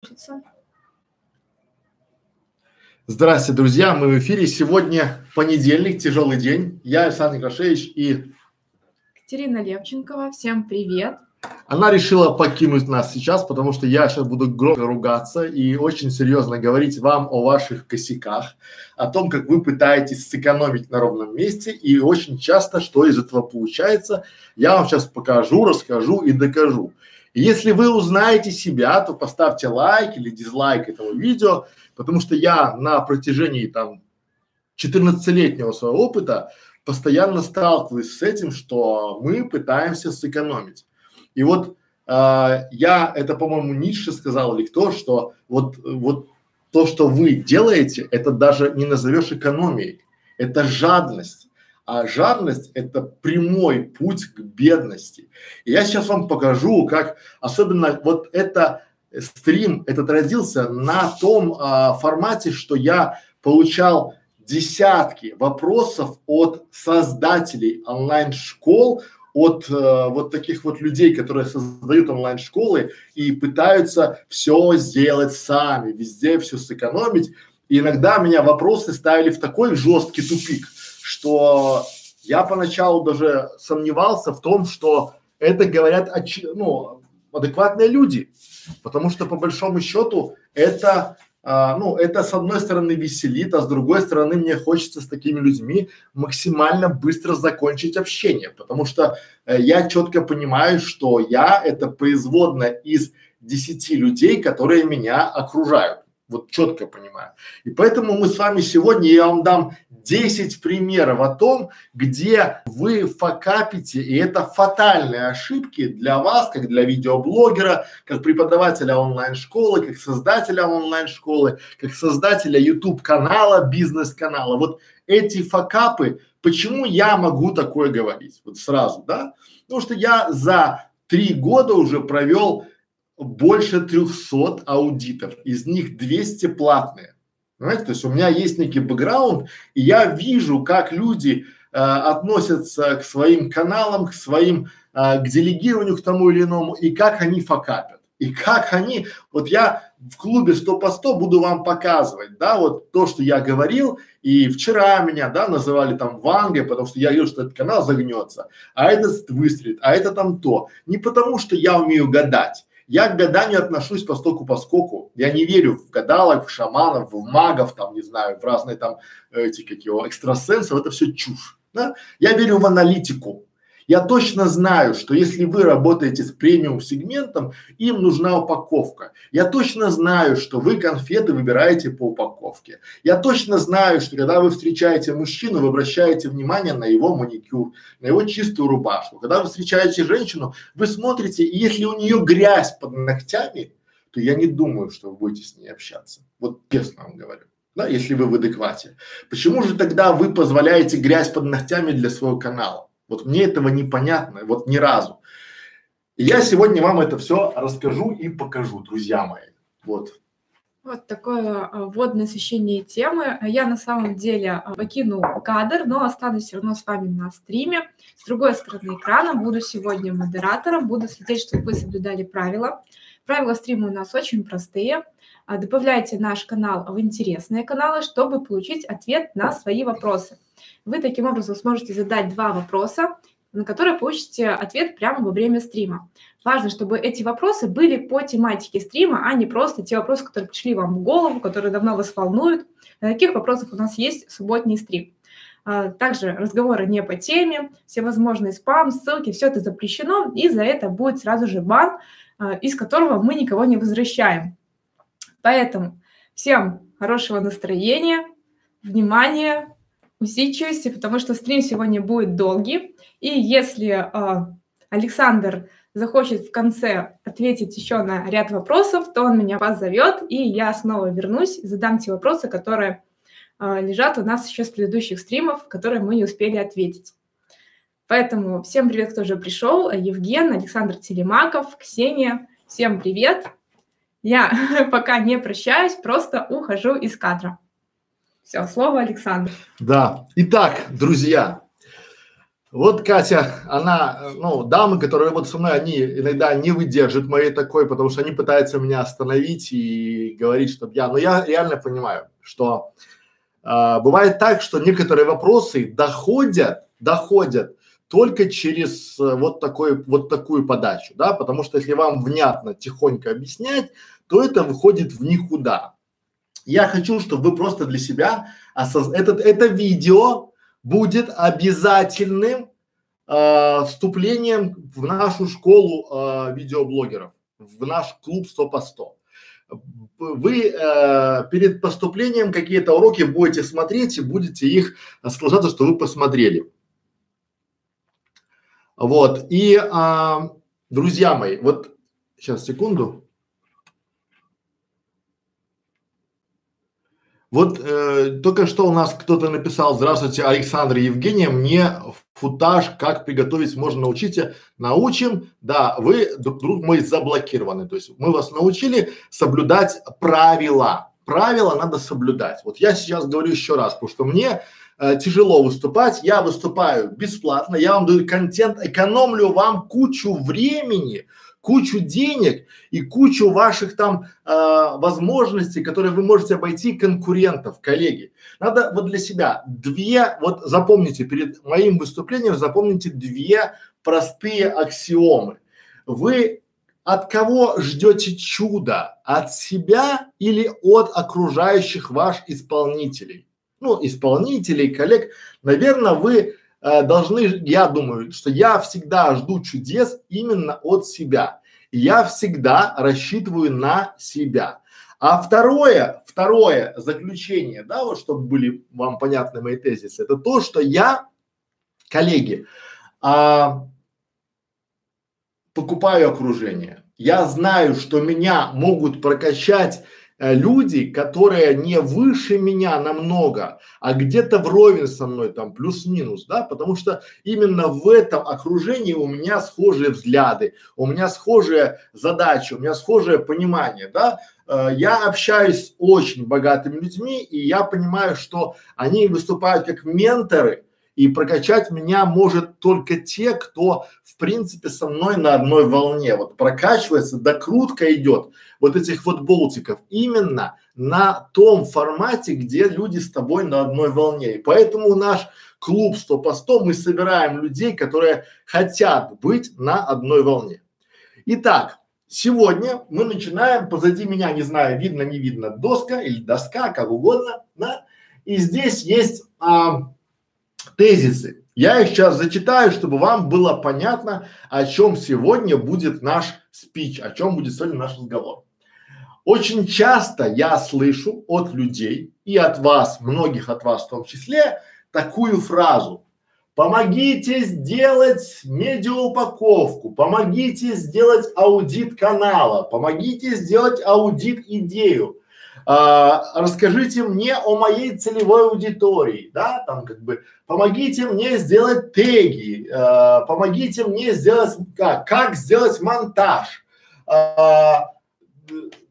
Пишется. Здравствуйте, друзья! Мы в эфире. Сегодня понедельник, тяжелый день. Я Александр Некрашевич и Катерина Левченкова. Всем привет! Она решила покинуть нас сейчас, потому что я сейчас буду громко ругаться и очень серьезно говорить вам о ваших косяках, о том, как вы пытаетесь сэкономить на ровном месте и очень часто, что из этого получается, я вам сейчас покажу, расскажу и докажу. Если вы узнаете себя, то поставьте лайк или дизлайк этому видео, потому что я на протяжении там 14-летнего своего опыта постоянно сталкиваюсь с этим, что мы пытаемся сэкономить. И вот э, я, это, по-моему, Ницше сказал или кто, что вот, вот то, что вы делаете, это даже не назовешь экономией, это жадность. А жадность – это прямой путь к бедности. И я сейчас вам покажу, как особенно вот это стрим этот родился на том а, формате, что я получал десятки вопросов от создателей онлайн-школ, от э, вот таких вот людей, которые создают онлайн-школы и пытаются все сделать сами, везде все сэкономить. И иногда меня вопросы ставили в такой жесткий тупик – что я поначалу даже сомневался в том, что это говорят ну, адекватные люди, потому что по большому счету это а, ну, это с одной стороны веселит, а с другой стороны мне хочется с такими людьми максимально быстро закончить общение, потому что э, я четко понимаю, что я это производная из десяти людей, которые меня окружают. Вот четко понимаю. И поэтому мы с вами сегодня, я вам дам 10 примеров о том, где вы факапите, и это фатальные ошибки для вас, как для видеоблогера, как преподавателя онлайн-школы, как создателя онлайн-школы, как создателя YouTube канала, бизнес-канала. Вот эти факапы, почему я могу такое говорить? Вот сразу, да? Потому что я за три года уже провел больше 300 аудитов, из них 200 платные. Понимаете, то есть у меня есть некий бэкграунд, и я вижу, как люди э, относятся к своим каналам, к своим, э, к делегированию к тому или иному, и как они факапят. И как они, вот я в клубе 100 по 100 буду вам показывать, да, вот то, что я говорил, и вчера меня, да, называли там Вангой, потому что я вижу, что этот канал загнется, а этот выстрелит, а это там то. Не потому, что я умею гадать, я к гаданию отношусь по стоку по скоку. Я не верю в гадалок, в шаманов, в магов, там, не знаю, в разные там эти, как его, экстрасенсов. Это все чушь. Да? Я верю в аналитику. Я точно знаю, что если вы работаете с премиум сегментом, им нужна упаковка. Я точно знаю, что вы конфеты выбираете по упаковке. Я точно знаю, что когда вы встречаете мужчину, вы обращаете внимание на его маникюр, на его чистую рубашку. Когда вы встречаете женщину, вы смотрите, и если у нее грязь под ногтями, то я не думаю, что вы будете с ней общаться. Вот честно вам говорю. Да, если вы в адеквате. Почему же тогда вы позволяете грязь под ногтями для своего канала? Вот мне этого непонятно, вот ни разу. И я сегодня вам это все расскажу и покажу, друзья мои. Вот. Вот такое а, вводное освещение темы. Я на самом деле а, покину кадр, но останусь все равно с вами на стриме. С другой стороны экрана буду сегодня модератором, буду следить, чтобы вы соблюдали правила. Правила стрима у нас очень простые. А, добавляйте наш канал в интересные каналы, чтобы получить ответ на свои вопросы. Вы таким образом сможете задать два вопроса, на которые получите ответ прямо во время стрима. Важно, чтобы эти вопросы были по тематике стрима, а не просто те вопросы, которые пришли вам в голову, которые давно вас волнуют. На таких вопросах у нас есть субботний стрим. А, также разговоры не по теме, всевозможные спам, ссылки, все это запрещено, и за это будет сразу же бан, а, из которого мы никого не возвращаем. Поэтому всем хорошего настроения, внимания, усидчивости, потому что стрим сегодня будет долгий. И если э, Александр захочет в конце ответить еще на ряд вопросов, то он меня позовет, и я снова вернусь и задам те вопросы, которые э, лежат у нас еще с предыдущих стримов, которые мы не успели ответить. Поэтому всем привет, кто уже пришел. Евген, Александр Телемаков, Ксения. Всем привет. Я пока не прощаюсь, просто ухожу из кадра. Все, слово Александр. Да. Итак, друзья, Вот Катя, она, ну, дамы, которые вот со мной, они иногда не выдержат моей такой, потому что они пытаются меня остановить и говорить, чтобы я, но я реально понимаю, что э, бывает так, что некоторые вопросы доходят, доходят только через э, вот такой, вот такую подачу, да, потому что если вам внятно, тихонько объяснять, то это выходит в никуда. Я хочу, чтобы вы просто для себя осоз... этот, это видео будет обязательным э, вступлением в нашу школу э, видеоблогеров, в наш клуб 100 по 100. Вы э, перед поступлением какие-то уроки будете смотреть и будете их соглашаться, что вы посмотрели. Вот. И, э, друзья мои, вот сейчас секунду. Вот э, только что у нас кто-то написал, здравствуйте, Александр Евгения, мне футаж, как приготовить можно научите, научим, да, вы, друг мой, заблокированы, то есть мы вас научили соблюдать правила, правила надо соблюдать. Вот я сейчас говорю еще раз, потому что мне э, тяжело выступать, я выступаю бесплатно, я вам даю контент, экономлю вам кучу времени, кучу денег и кучу ваших там э, возможностей, которые вы можете обойти конкурентов, коллеги. Надо вот для себя две, вот запомните перед моим выступлением, запомните две простые аксиомы. Вы от кого ждете чуда? От себя или от окружающих ваш исполнителей? Ну, исполнителей, коллег. Наверное, вы э, должны, я думаю, что я всегда жду чудес именно от себя. Я всегда рассчитываю на себя. А второе, второе заключение, да, вот чтобы были вам понятны мои тезисы, это то, что я, коллеги, а, покупаю окружение. Я знаю, что меня могут прокачать люди, которые не выше меня намного, а где-то вровень со мной там плюс-минус, да, потому что именно в этом окружении у меня схожие взгляды, у меня схожие задачи, у меня схожее понимание, да. Э, я общаюсь с очень богатыми людьми и я понимаю, что они выступают как менторы, и прокачать меня может только те, кто в принципе со мной на одной волне. Вот прокачивается, докрутка идет вот этих вот болтиков именно на том формате, где люди с тобой на одной волне. И поэтому наш клуб 100 по 100 мы собираем людей, которые хотят быть на одной волне. Итак, сегодня мы начинаем, позади меня, не знаю, видно, не видно, доска или доска, как угодно, да, и здесь есть а, тезисы. Я их сейчас зачитаю, чтобы вам было понятно, о чем сегодня будет наш спич, о чем будет сегодня наш разговор. Очень часто я слышу от людей и от вас, многих от вас в том числе, такую фразу. Помогите сделать медиаупаковку, помогите сделать аудит канала, помогите сделать аудит идею а, расскажите мне о моей целевой аудитории, да, там как бы, помогите мне сделать теги, а, помогите мне сделать, как, как сделать монтаж, а,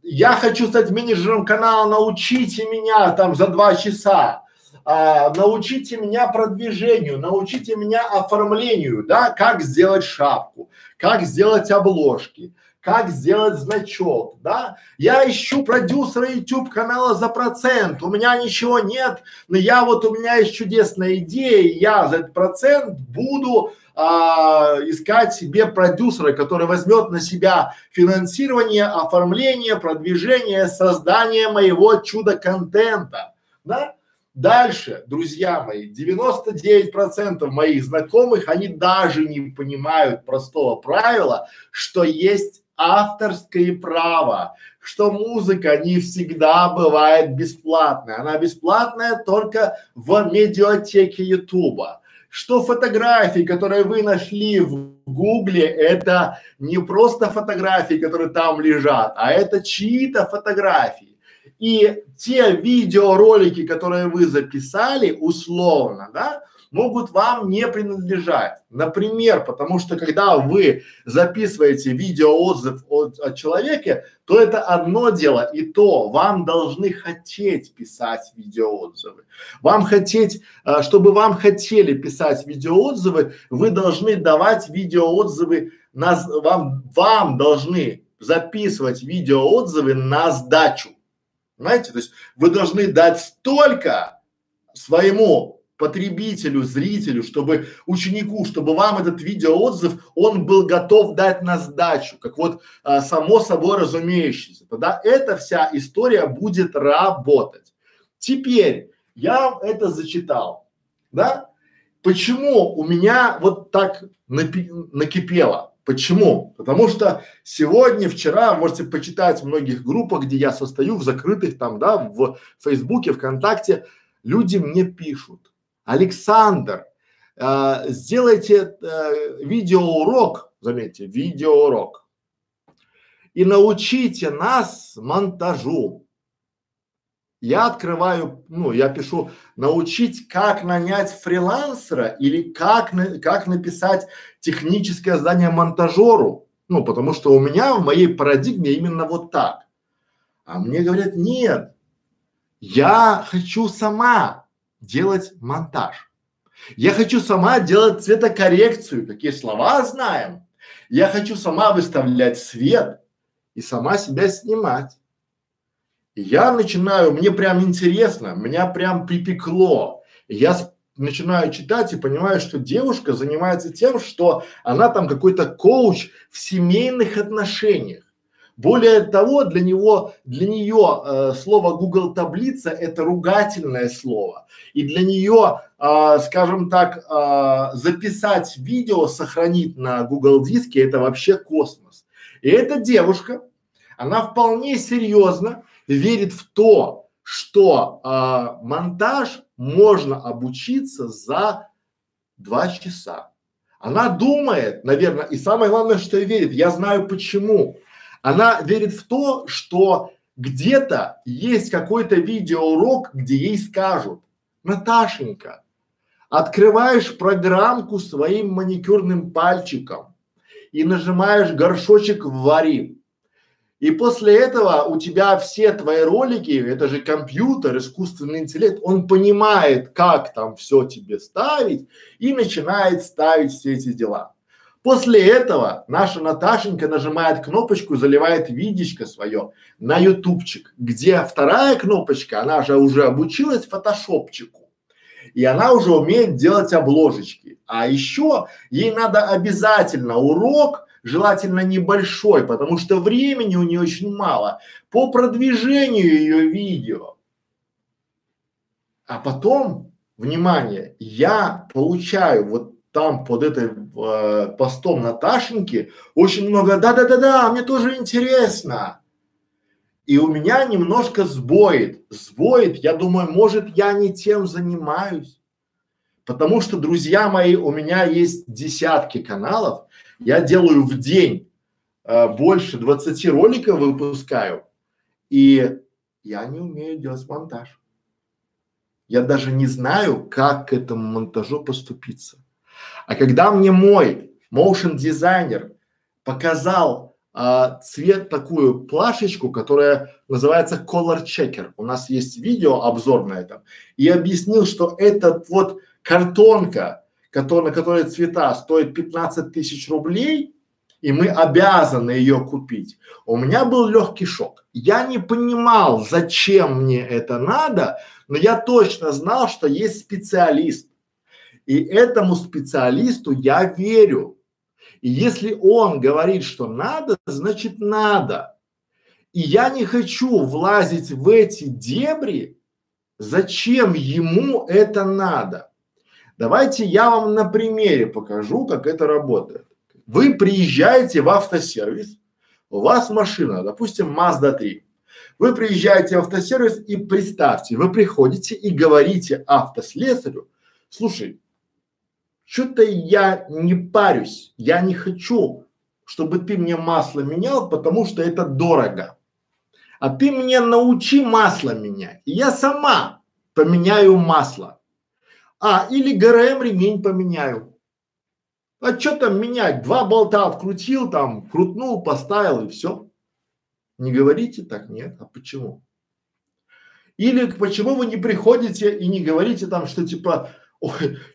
я хочу стать менеджером канала, научите меня там за два часа, а, научите меня продвижению, научите меня оформлению, да, как сделать шапку, как сделать обложки, как сделать значок, да? Я ищу продюсера YouTube канала за процент, у меня ничего нет, но я вот, у меня есть чудесная идея, я за этот процент буду а, искать себе продюсера, который возьмет на себя финансирование, оформление, продвижение, создание моего чудо-контента, да? Дальше, друзья мои, 99% моих знакомых, они даже не понимают простого правила, что есть авторское право, что музыка не всегда бывает бесплатная. Она бесплатная только в медиатеке Ютуба. Что фотографии, которые вы нашли в Гугле, это не просто фотографии, которые там лежат, а это чьи-то фотографии. И те видеоролики, которые вы записали, условно, да, могут вам не принадлежать. Например, потому что когда вы записываете видеоотзыв от, от человека, то это одно дело, и то вам должны хотеть писать видеоотзывы. Вам хотеть, э, чтобы вам хотели писать видеоотзывы, вы должны давать видеоотзывы, на, вам, вам должны записывать видеоотзывы на сдачу. Понимаете? То есть вы должны дать столько своему потребителю, зрителю, чтобы ученику, чтобы вам этот видеоотзыв, он был готов дать на сдачу, как вот а, само собой разумеющееся. Тогда эта вся история будет работать. Теперь я это зачитал, да? Почему у меня вот так напи- накипело? Почему? Потому что сегодня, вчера, можете почитать в многих группах, где я состою, в закрытых там, да, в Фейсбуке, ВКонтакте, люди мне пишут, Александр, э, сделайте э, видеоурок, заметьте, видеоурок, и научите нас монтажу я открываю, ну, я пишу научить, как нанять фрилансера или как, на, как написать техническое задание монтажеру. Ну, потому что у меня в моей парадигме именно вот так. А мне говорят, нет, я хочу сама делать монтаж. Я хочу сама делать цветокоррекцию, какие слова знаем. Я хочу сама выставлять свет и сама себя снимать я начинаю, мне прям интересно, меня прям припекло. Я начинаю читать и понимаю, что девушка занимается тем, что она там какой-то коуч в семейных отношениях. Более того, для него, для нее э, слово Google таблица это ругательное слово. И для нее, э, скажем так, э, записать видео, сохранить на Google диске это вообще космос. И эта девушка, она вполне серьезно верит в то, что а, монтаж можно обучиться за два часа. Она думает, наверное, и самое главное, что верит, я знаю почему. Она верит в то, что где-то есть какой-то видеоурок, где ей скажут, Наташенька, открываешь программку своим маникюрным пальчиком и нажимаешь горшочек вари. И после этого у тебя все твои ролики, это же компьютер, искусственный интеллект, он понимает, как там все тебе ставить и начинает ставить все эти дела. После этого наша Наташенька нажимает кнопочку, заливает видечко свое на ютубчик, где вторая кнопочка, она же уже обучилась фотошопчику. И она уже умеет делать обложечки. А еще ей надо обязательно урок желательно небольшой, потому что времени у нее очень мало по продвижению ее видео. А потом, внимание, я получаю вот там под этой э, постом Наташеньки очень много да-да-да-да, мне тоже интересно. И у меня немножко сбоит, сбоит, я думаю, может я не тем занимаюсь. Потому что, друзья мои, у меня есть десятки каналов, я делаю в день э, больше 20 роликов выпускаю, и я не умею делать монтаж. Я даже не знаю, как к этому монтажу поступиться. А когда мне мой motion дизайнер показал а, цвет такую плашечку, которая называется color checker. У нас есть видео обзор на этом. И объяснил, что это вот картонка, который, на которой цвета стоит 15 тысяч рублей, и мы обязаны ее купить. У меня был легкий шок. Я не понимал, зачем мне это надо, но я точно знал, что есть специалист. И этому специалисту я верю. И если он говорит, что надо, значит надо. И я не хочу влазить в эти дебри, зачем ему это надо. Давайте я вам на примере покажу, как это работает. Вы приезжаете в автосервис, у вас машина, допустим, Mazda 3. Вы приезжаете в автосервис и представьте, вы приходите и говорите автослесарю, слушай, что-то я не парюсь, я не хочу, чтобы ты мне масло менял, потому что это дорого. А ты мне научи масло менять, и я сама поменяю масло. А, или ГРМ ремень поменяю. А что там менять? Два болта открутил, там, крутнул, поставил и все. Не говорите так, нет. А почему? Или почему вы не приходите и не говорите там, что типа,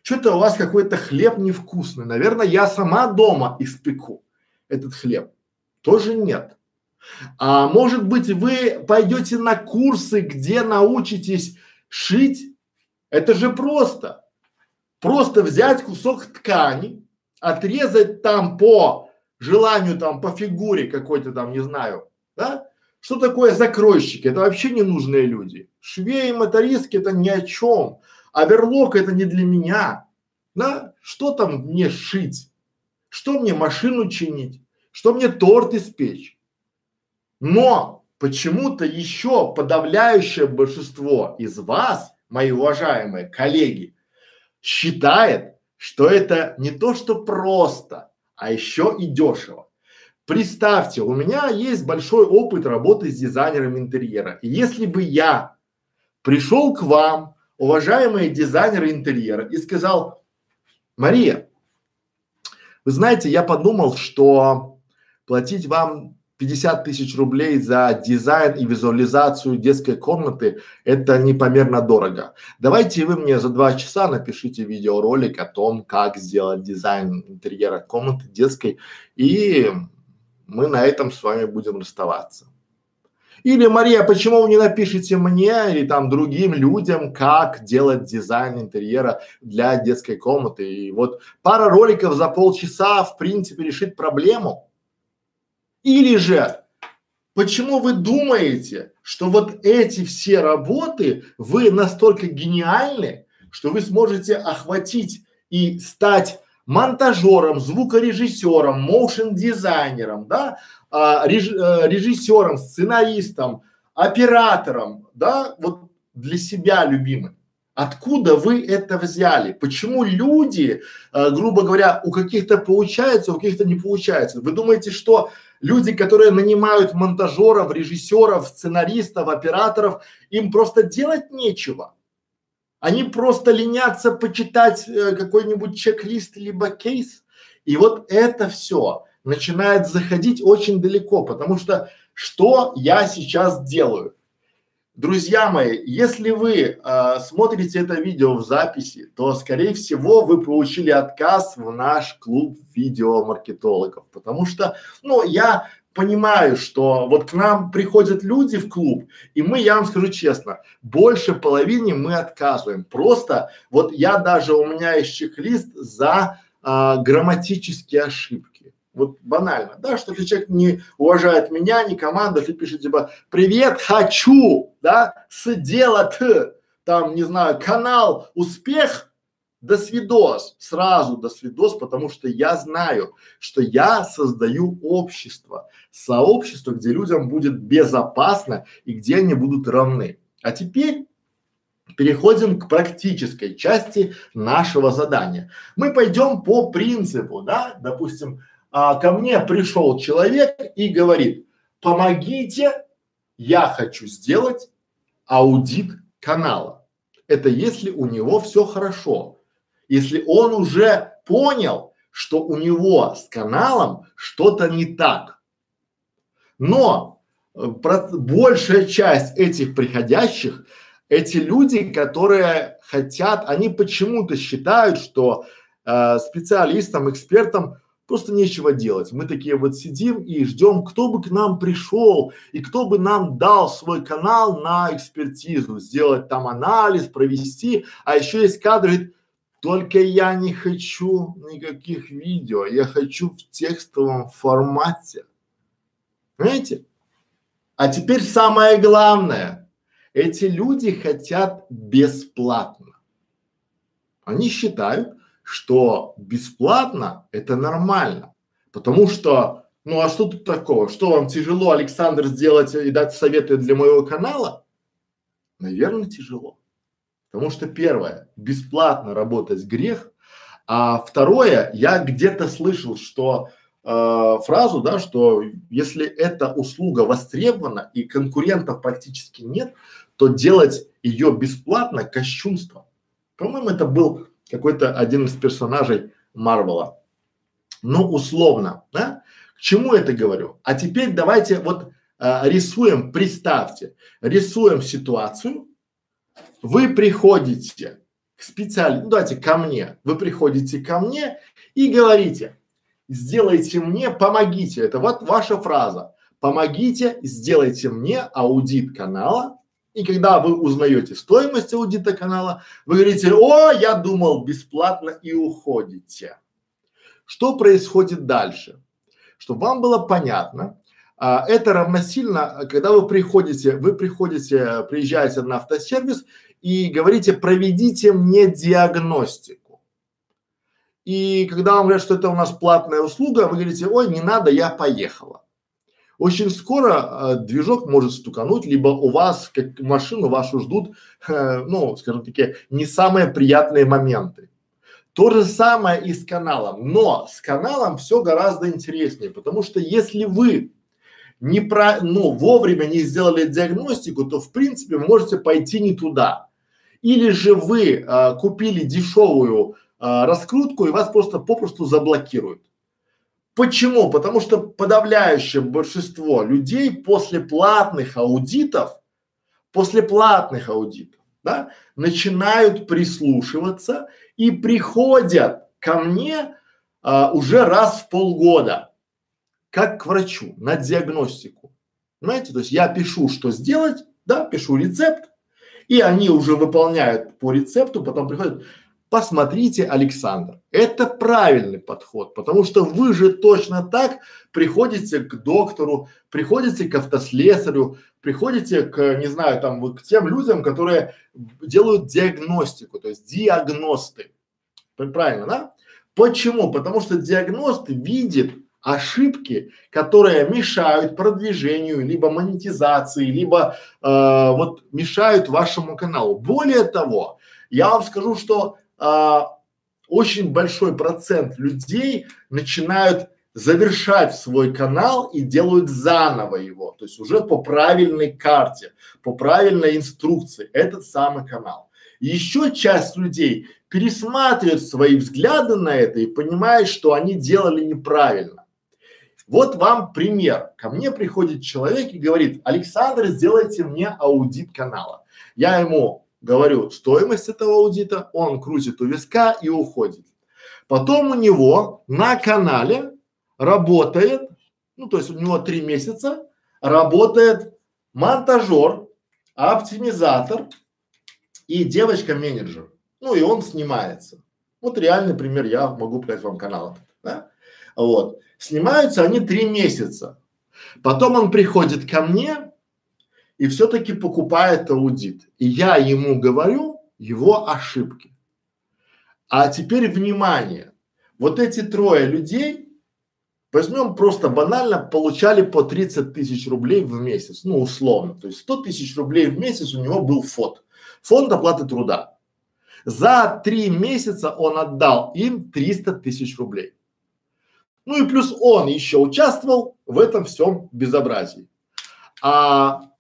что-то у вас какой-то хлеб невкусный. Наверное, я сама дома испеку этот хлеб. Тоже нет. А может быть, вы пойдете на курсы, где научитесь шить? Это же просто. Просто взять кусок ткани, отрезать там по желанию, там по фигуре какой-то там, не знаю, да? Что такое закройщики? Это вообще ненужные люди. Швеи и мотористки это ни о чем. Оверлок это не для меня. Да? Что там мне шить? Что мне машину чинить? Что мне торт испечь? Но почему-то еще подавляющее большинство из вас, мои уважаемые коллеги, считает, что это не то, что просто, а еще и дешево. Представьте, у меня есть большой опыт работы с дизайнером интерьера. И если бы я пришел к вам, уважаемые дизайнеры интерьера, и сказал, Мария, вы знаете, я подумал, что платить вам 50 тысяч рублей за дизайн и визуализацию детской комнаты – это непомерно дорого. Давайте вы мне за два часа напишите видеоролик о том, как сделать дизайн интерьера комнаты детской, и мы на этом с вами будем расставаться. Или, Мария, почему вы не напишите мне или там другим людям, как делать дизайн интерьера для детской комнаты? И вот пара роликов за полчаса, в принципе, решит проблему. Или же, почему вы думаете, что вот эти все работы, вы настолько гениальны, что вы сможете охватить и стать монтажером, звукорежиссером, моушен дизайнером, да, а, реж, а, режиссером, сценаристом, оператором, да, вот для себя любимым. Откуда вы это взяли? Почему люди, э, грубо говоря, у каких-то получается, у каких-то не получается? Вы думаете, что люди, которые нанимают монтажеров, режиссеров, сценаристов, операторов, им просто делать нечего? Они просто ленятся почитать э, какой-нибудь чек-лист либо кейс. И вот это все начинает заходить очень далеко, потому что что я сейчас делаю? Друзья мои, если вы э, смотрите это видео в записи, то скорее всего вы получили отказ в наш клуб видеомаркетологов, потому что, ну, я понимаю, что вот к нам приходят люди в клуб, и мы, я вам скажу честно, больше половине мы отказываем. Просто вот я даже у меня есть чек-лист за а, грамматические ошибки. Вот банально, да, что если человек не уважает меня, не команду, если пишет типа «Привет, хочу», да, сделать, там, не знаю, канал «Успех», до свидос, сразу до свидос, потому что я знаю, что я создаю общество, сообщество, где людям будет безопасно и где они будут равны. А теперь переходим к практической части нашего задания. Мы пойдем по принципу, да, допустим, а, ко мне пришел человек и говорит, помогите, я хочу сделать аудит канала. Это если у него все хорошо, если он уже понял, что у него с каналом что-то не так. Но э, про, большая часть этих приходящих, эти люди, которые хотят, они почему-то считают, что э, специалистам, экспертам просто нечего делать. Мы такие вот сидим и ждем, кто бы к нам пришел и кто бы нам дал свой канал на экспертизу, сделать там анализ, провести. А еще есть кадры, только я не хочу никаких видео, я хочу в текстовом формате. Понимаете? А теперь самое главное. Эти люди хотят бесплатно. Они считают, что бесплатно это нормально. Потому что, ну а что тут такого? Что вам тяжело, Александр, сделать и дать советы для моего канала? Наверное, тяжело. Потому что первое, бесплатно работать грех, а второе, я где-то слышал, что э, фразу, да, что если эта услуга востребована и конкурентов практически нет, то делать ее бесплатно кощунство. По-моему, это был какой-то один из персонажей Марвела. Ну, условно, да? К чему это говорю? А теперь давайте вот а, рисуем, представьте, рисуем ситуацию. Вы приходите к специалисту, ну давайте ко мне, вы приходите ко мне и говорите, сделайте мне, помогите, это вот ваша фраза, помогите, сделайте мне аудит канала, и когда вы узнаете стоимость аудита канала, вы говорите, о, я думал бесплатно и уходите. Что происходит дальше? Чтобы вам было понятно, а, это равносильно, когда вы приходите, вы приходите, приезжаете на автосервис и говорите, проведите мне диагностику. И когда вам говорят, что это у нас платная услуга, вы говорите, ой, не надо, я поехала. Очень скоро э, движок может стукануть, либо у вас, как машину вашу ждут, э, ну, скажем таки, не самые приятные моменты. То же самое и с каналом, но с каналом все гораздо интереснее, потому что если вы не про, ну, вовремя не сделали диагностику, то в принципе можете пойти не туда. Или же вы а, купили дешевую а, раскрутку и вас просто попросту заблокируют. Почему? Потому что подавляющее большинство людей после платных аудитов, после платных аудитов, да, начинают прислушиваться и приходят ко мне а, уже раз в полгода как к врачу на диагностику. Понимаете, то есть я пишу, что сделать, да, пишу рецепт, и они уже выполняют по рецепту, потом приходят, посмотрите, Александр, это правильный подход, потому что вы же точно так приходите к доктору, приходите к автослесарю, приходите к, не знаю, там, к тем людям, которые делают диагностику, то есть диагносты. Правильно, да? Почему? Потому что диагност видит ошибки, которые мешают продвижению, либо монетизации, либо э, вот мешают вашему каналу. Более того, я вам скажу, что э, очень большой процент людей начинают завершать свой канал и делают заново его, то есть уже по правильной карте, по правильной инструкции этот самый канал. Еще часть людей пересматривают свои взгляды на это и понимают, что они делали неправильно. Вот вам пример. Ко мне приходит человек и говорит, Александр, сделайте мне аудит канала. Я ему говорю стоимость этого аудита, он крутит у виска и уходит. Потом у него на канале работает, ну то есть у него три месяца, работает монтажер, оптимизатор и девочка-менеджер. Ну и он снимается. Вот реальный пример я могу показать вам канал. Да? Вот. Снимаются они три месяца. Потом он приходит ко мне и все-таки покупает аудит. И я ему говорю его ошибки. А теперь внимание. Вот эти трое людей, возьмем просто банально, получали по 30 тысяч рублей в месяц, ну условно. То есть 100 тысяч рублей в месяц у него был фонд. Фонд оплаты труда. За три месяца он отдал им 300 тысяч рублей. Ну и плюс он еще участвовал в этом всем безобразии. А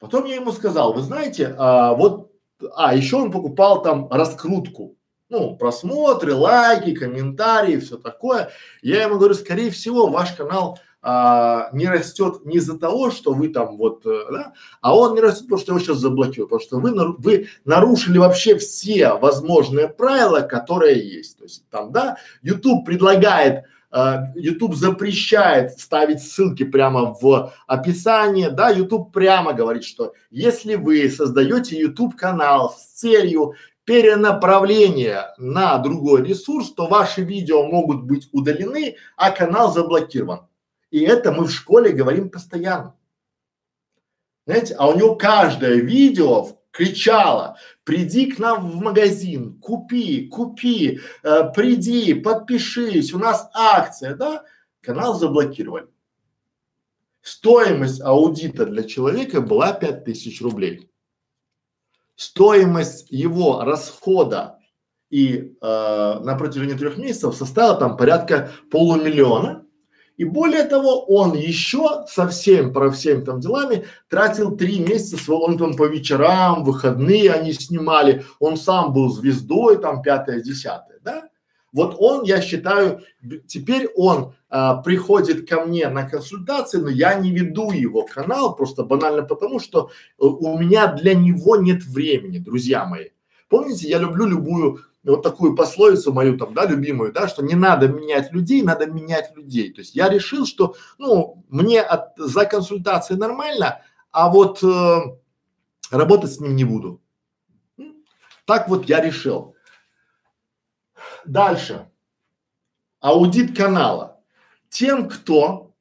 потом я ему сказал, вы знаете, а, вот, а еще он покупал там раскрутку, ну, просмотры, лайки, комментарии, все такое. Я ему говорю, скорее всего, ваш канал а, не растет не из-за того, что вы там вот, э, да, а он не растет, потому что его сейчас заблокируют, потому что вы, нару, вы нарушили вообще все возможные правила, которые есть. То есть там, да, YouTube предлагает YouTube запрещает ставить ссылки прямо в описании, да, YouTube прямо говорит, что если вы создаете YouTube канал с целью перенаправления на другой ресурс, то ваши видео могут быть удалены, а канал заблокирован. И это мы в школе говорим постоянно. Знаете, а у него каждое видео кричала, приди к нам в магазин, купи, купи, э, приди, подпишись, у нас акция, да? Канал заблокировали. Стоимость аудита для человека была пять тысяч рублей. Стоимость его расхода и э, на протяжении трех месяцев составила там порядка полумиллиона. И более того, он еще совсем про всем там делами тратил три месяца, он там по вечерам, выходные они снимали, он сам был звездой, там пятое, десятое, да? Вот он, я считаю, теперь он а, приходит ко мне на консультации, но я не веду его канал просто банально потому, что э, у меня для него нет времени, друзья мои. Помните, я люблю любую вот такую пословицу мою там, да, любимую, да, что не надо менять людей, надо менять людей. То есть я решил, что, ну, мне от, за консультацией нормально, а вот э, работать с ним не буду. Так вот я решил. Дальше. Аудит канала. Тем, кто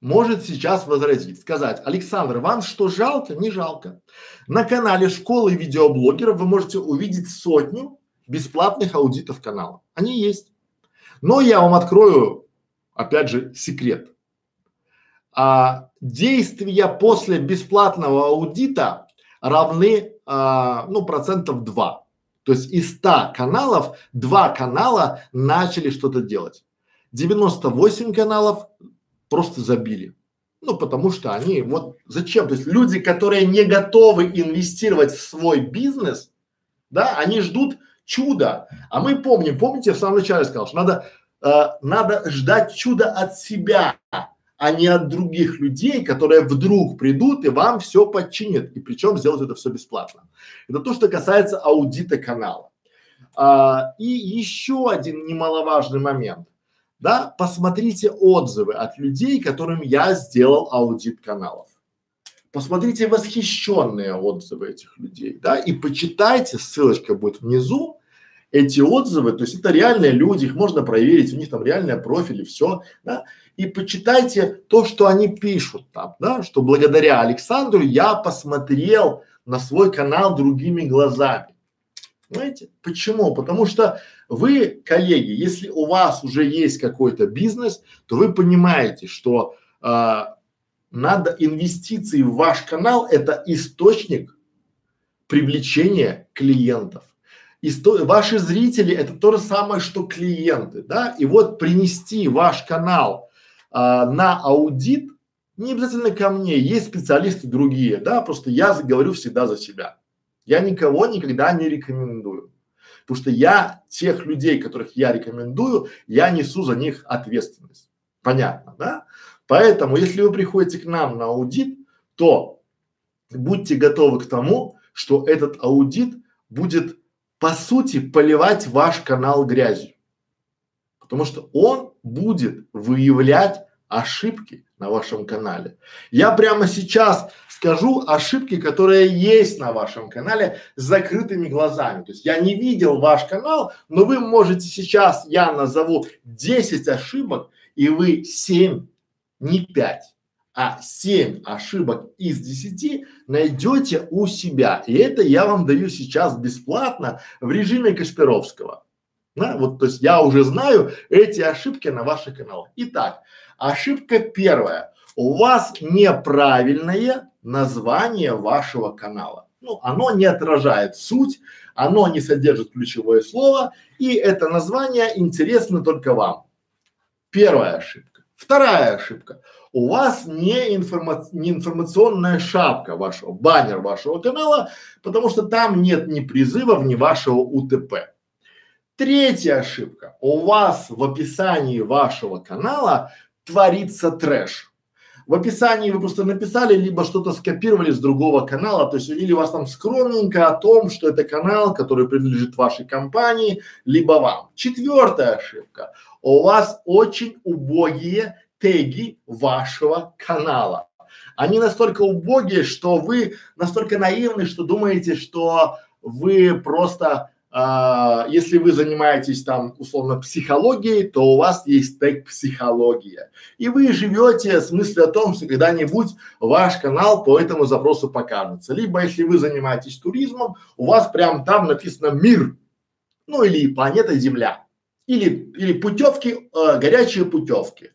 может сейчас возразить, сказать, Александр, вам что жалко? Не жалко. На канале школы видеоблогеров вы можете увидеть сотню бесплатных аудитов канала. Они есть. Но я вам открою, опять же, секрет. А, действия после бесплатного аудита равны, а, ну, процентов 2. То есть из 100 каналов, два канала начали что-то делать. 98 каналов просто забили. Ну, потому что они вот зачем? То есть люди, которые не готовы инвестировать в свой бизнес, да, они ждут чуда. А мы помним, помните, я в самом начале сказал, что надо, э, надо ждать чуда от себя, а не от других людей, которые вдруг придут и вам все подчинят. И причем сделать это все бесплатно. Это то, что касается аудита канала. А, и еще один немаловажный момент. Да, посмотрите отзывы от людей, которым я сделал аудит каналов. Посмотрите восхищенные отзывы этих людей, да, и почитайте, ссылочка будет внизу, эти отзывы, то есть это реальные люди, их можно проверить, у них там реальные профили, все, да, и почитайте то, что они пишут там, да, что благодаря Александру я посмотрел на свой канал другими глазами. Понимаете? Почему? Потому что вы, коллеги, если у вас уже есть какой-то бизнес, то вы понимаете, что а, надо инвестиции в ваш канал – это источник привлечения клиентов. Исто... Ваши зрители это то же самое, что клиенты, да? И вот принести ваш канал а, на аудит, не обязательно ко мне, есть специалисты другие, да, просто я говорю всегда за себя. Я никого никогда не рекомендую. Потому что я тех людей, которых я рекомендую, я несу за них ответственность. Понятно, да? Поэтому, если вы приходите к нам на аудит, то будьте готовы к тому, что этот аудит будет по сути поливать ваш канал грязью. Потому что он будет выявлять ошибки на вашем канале. Я прямо сейчас скажу ошибки, которые есть на вашем канале с закрытыми глазами. То есть я не видел ваш канал, но вы можете сейчас, я назову 10 ошибок, и вы 7, не 5, а 7 ошибок из 10 найдете у себя. И это я вам даю сейчас бесплатно в режиме Кашпировского. Да, вот, то есть я уже знаю эти ошибки на ваших каналах. Итак, ошибка первая. У вас неправильное название вашего канала. Ну, оно не отражает суть, оно не содержит ключевое слово, и это название интересно только вам. Первая ошибка. Вторая ошибка у вас не, информа не информационная шапка вашего, баннер вашего канала, потому что там нет ни призывов, ни вашего УТП. Третья ошибка. У вас в описании вашего канала творится трэш. В описании вы просто написали, либо что-то скопировали с другого канала, то есть или у вас там скромненько о том, что это канал, который принадлежит вашей компании, либо вам. Четвертая ошибка. У вас очень убогие теги вашего канала. Они настолько убогие, что вы настолько наивны, что думаете, что вы просто, а, если вы занимаетесь там условно психологией, то у вас есть тег психология. И вы живете с мыслью о том, что когда-нибудь ваш канал по этому запросу покажется. Либо если вы занимаетесь туризмом, у вас прям там написано мир, ну или планета Земля. Или, или путевки, э, горячие путевки.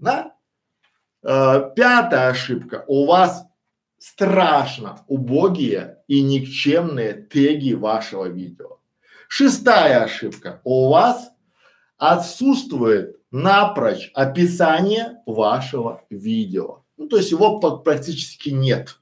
Да? Э, пятая ошибка. У вас страшно убогие и никчемные теги вашего видео. Шестая ошибка. У вас отсутствует напрочь описание вашего видео. Ну, то есть его практически нет.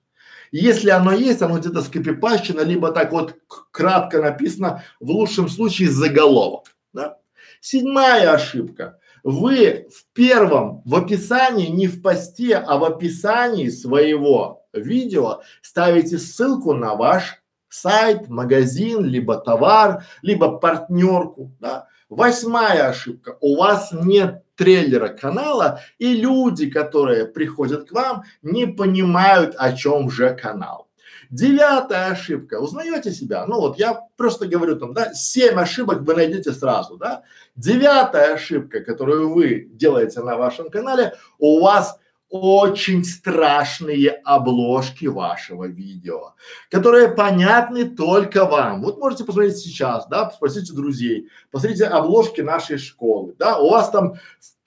Если оно есть, оно где-то скопипащено, либо так вот кратко написано, в лучшем случае заголовок. Да? Седьмая ошибка. Вы в первом, в описании, не в посте, а в описании своего видео ставите ссылку на ваш сайт, магазин, либо товар, либо партнерку, да. Восьмая ошибка. У вас нет трейлера канала, и люди, которые приходят к вам, не понимают, о чем же канал. Девятая ошибка. Узнаете себя? Ну вот я просто говорю там, да, семь ошибок вы найдете сразу, да. Девятая ошибка, которую вы делаете на вашем канале, у вас очень страшные обложки вашего видео, которые понятны только вам. Вот можете посмотреть сейчас, да, спросите друзей, посмотрите обложки нашей школы, да, у вас там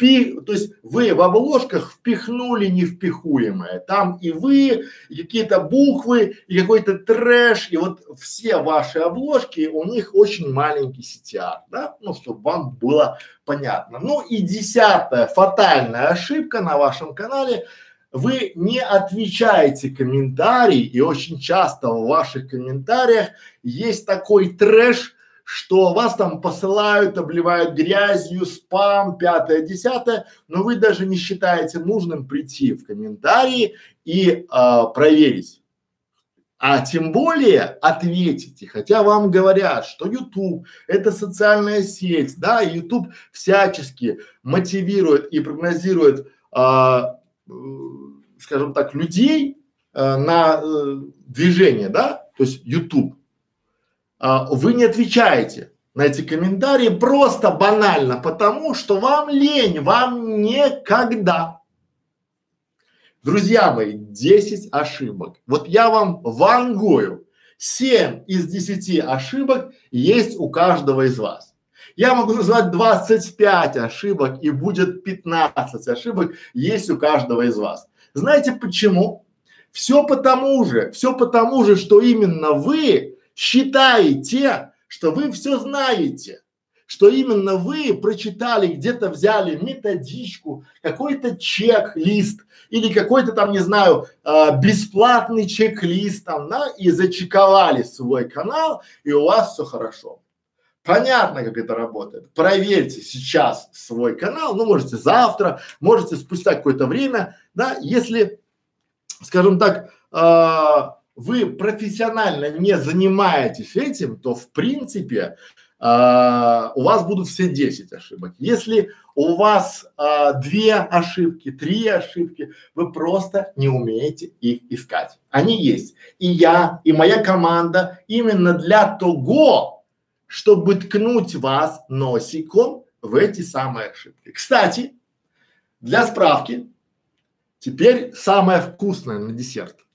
впи, то есть вы в обложках впихнули невпихуемое, там и вы, и какие-то буквы, и какой-то трэш, и вот все ваши обложки, у них очень маленький CTR, да, ну, чтобы вам было понятно. Ну и десятая фатальная ошибка на вашем канале, вы не отвечаете комментарий, и очень часто в ваших комментариях есть такой трэш, что вас там посылают, обливают грязью, спам, пятое, десятое, но вы даже не считаете нужным прийти в комментарии и а, проверить. А тем более ответите, хотя вам говорят, что YouTube это социальная сеть, да, YouTube всячески мотивирует и прогнозирует, а, скажем так, людей а, на э, движение, да, то есть YouTube а, вы не отвечаете на эти комментарии просто банально потому, что вам лень, вам некогда. Друзья мои, 10 ошибок. Вот я вам вангую. 7 из 10 ошибок есть у каждого из вас. Я могу назвать 25 ошибок и будет 15 ошибок есть у каждого из вас. Знаете почему? Все потому же, все потому же, что именно вы считаете, что вы все знаете, что именно вы прочитали, где-то взяли методичку, какой-то чек-лист или какой-то там, не знаю, э, бесплатный чек-лист там, да, и зачековали свой канал, и у вас все хорошо. Понятно, как это работает. Проверьте сейчас свой канал, ну, можете завтра, можете спустя какое-то время, да, если, скажем так, э, вы профессионально не занимаетесь этим, то в принципе а, у вас будут все 10 ошибок. Если у вас а, две ошибки, три ошибки, вы просто не умеете их искать. Они есть. И я, и моя команда именно для того, чтобы ткнуть вас носиком в эти самые ошибки. Кстати, для справки, теперь самое вкусное на десерт –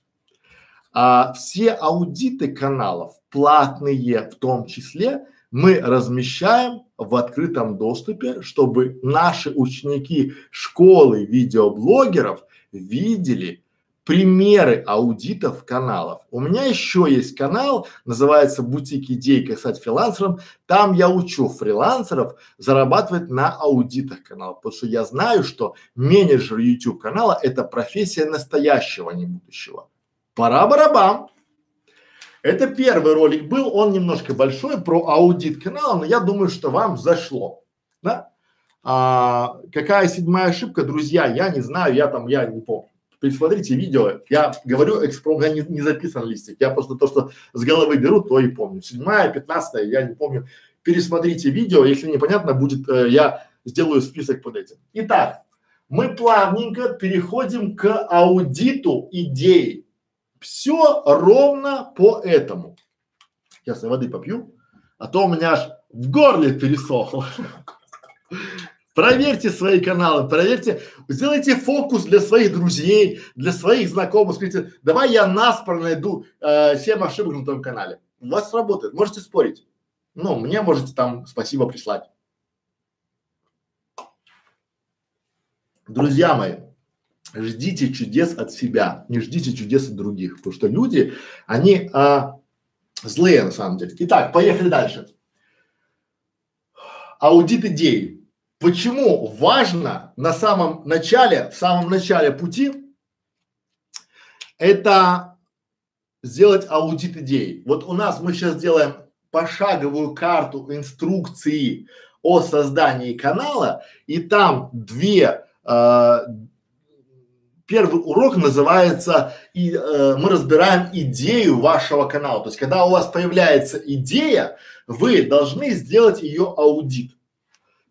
а все аудиты каналов, платные в том числе, мы размещаем в открытом доступе, чтобы наши ученики школы видеоблогеров видели примеры аудитов каналов. У меня еще есть канал, называется «Бутик идей, как стать фрилансером». Там я учу фрилансеров зарабатывать на аудитах канала, потому что я знаю, что менеджер YouTube канала – это профессия настоящего, а не будущего. Пора барабам. Это первый ролик был, он немножко большой про аудит канала, но я думаю, что вам зашло. Да? А, какая седьмая ошибка, друзья, я не знаю, я там, я не помню. Пересмотрите видео, я говорю экспром, я не, не записан листик, я просто то, что с головы беру, то и помню. Седьмая, пятнадцатая, я не помню. Пересмотрите видео, если непонятно будет, э, я сделаю список под этим. Итак, мы плавненько переходим к аудиту идей. Все ровно по этому. Сейчас я воды попью, а то у меня аж в горле пересохло. Проверьте свои каналы, проверьте, сделайте фокус для своих друзей, для своих знакомых, скажите, давай я наспор найду э, 7 ошибок на твоем канале. У вас сработает, можете спорить. Ну, мне можете там спасибо прислать. Друзья мои, ждите чудес от себя, не ждите чудес от других, потому что люди, они а, злые на самом деле. Итак, поехали дальше. Аудит идей. почему важно на самом начале, в самом начале пути это сделать аудит идей. Вот у нас мы сейчас делаем пошаговую карту инструкции о создании канала, и там две э, первый урок называется и э, мы разбираем идею вашего канала. То есть, когда у вас появляется идея, вы должны сделать ее аудит.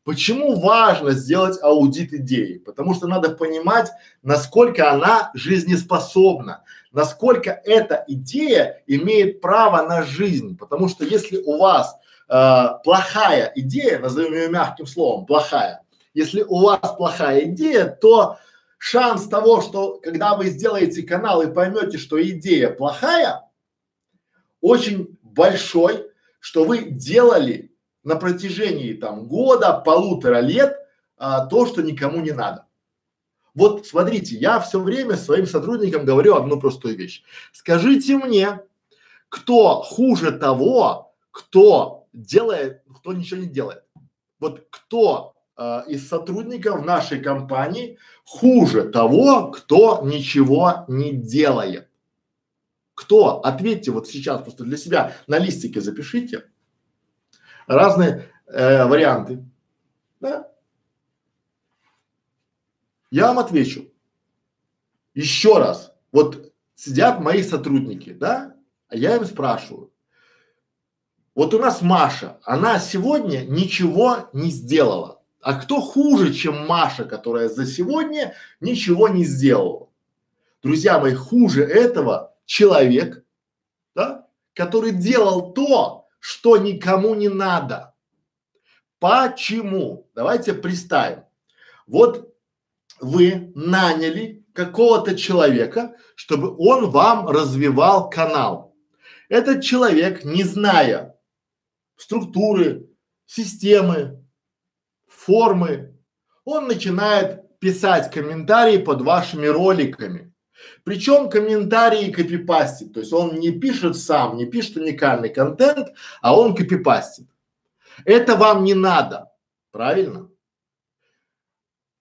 Почему важно сделать аудит идеи? Потому что надо понимать, насколько она жизнеспособна, насколько эта идея имеет право на жизнь. Потому что если у вас э, плохая идея, назовем ее мягким словом, плохая, если у вас плохая идея, то шанс того, что когда вы сделаете канал и поймете, что идея плохая, очень большой, что вы делали на протяжении там года, полутора лет а, то, что никому не надо. Вот смотрите, я все время своим сотрудникам говорю одну простую вещь. Скажите мне, кто хуже того, кто делает, кто ничего не делает. Вот кто э, из сотрудников нашей компании хуже того, кто ничего не делает? Кто? Ответьте вот сейчас просто для себя на листике запишите разные э, варианты. Да? Я вам отвечу. Еще раз. Вот сидят мои сотрудники, да, а я им спрашиваю. Вот у нас Маша, она сегодня ничего не сделала. А кто хуже, чем Маша, которая за сегодня ничего не сделала? Друзья мои, хуже этого человек, да, который делал то, что никому не надо. Почему? Давайте представим. Вот вы наняли какого-то человека, чтобы он вам развивал канал. Этот человек, не зная структуры, системы, формы, он начинает писать комментарии под вашими роликами. Причем комментарии копипастит, то есть он не пишет сам, не пишет уникальный контент, а он копипастит. Это вам не надо, правильно?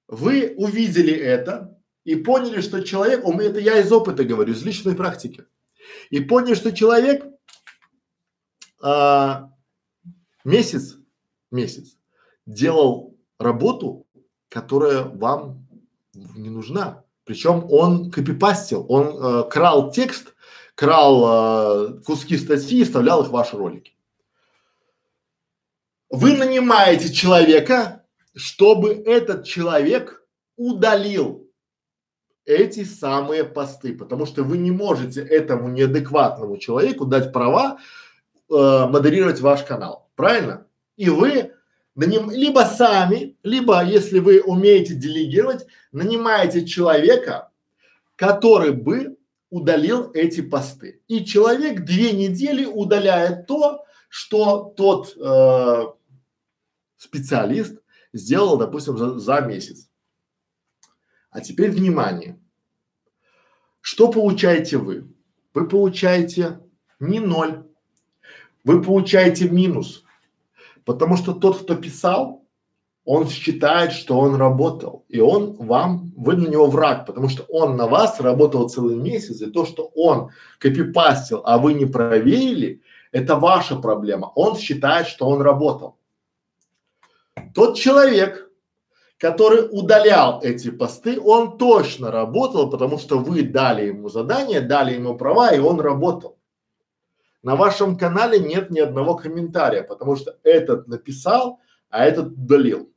Вы увидели это и поняли, что человек, меня это я из опыта говорю, из личной практики, и поняли, что человек а, месяц, месяц делал работу, которая вам не нужна. Причем он копипастил, он э, крал текст, крал э, куски статьи и вставлял их в ваши ролики. Вы нанимаете человека, чтобы этот человек удалил эти самые посты, потому что вы не можете этому неадекватному человеку дать права э, модерировать ваш канал, правильно? И вы наним, либо сами, либо если вы умеете делегировать, нанимаете человека, который бы удалил эти посты. И человек две недели удаляет то, что тот э, специалист сделал, допустим, за, за месяц. А теперь внимание. Что получаете вы? Вы получаете не ноль, вы получаете минус. Потому что тот, кто писал, он считает, что он работал, и он вам, вы для него враг, потому что он на вас работал целый месяц, и то, что он копипастил, а вы не проверили, это ваша проблема. Он считает, что он работал. Тот человек, который удалял эти посты, он точно работал, потому что вы дали ему задание, дали ему права, и он работал. На вашем канале нет ни одного комментария, потому что этот написал, а этот удалил.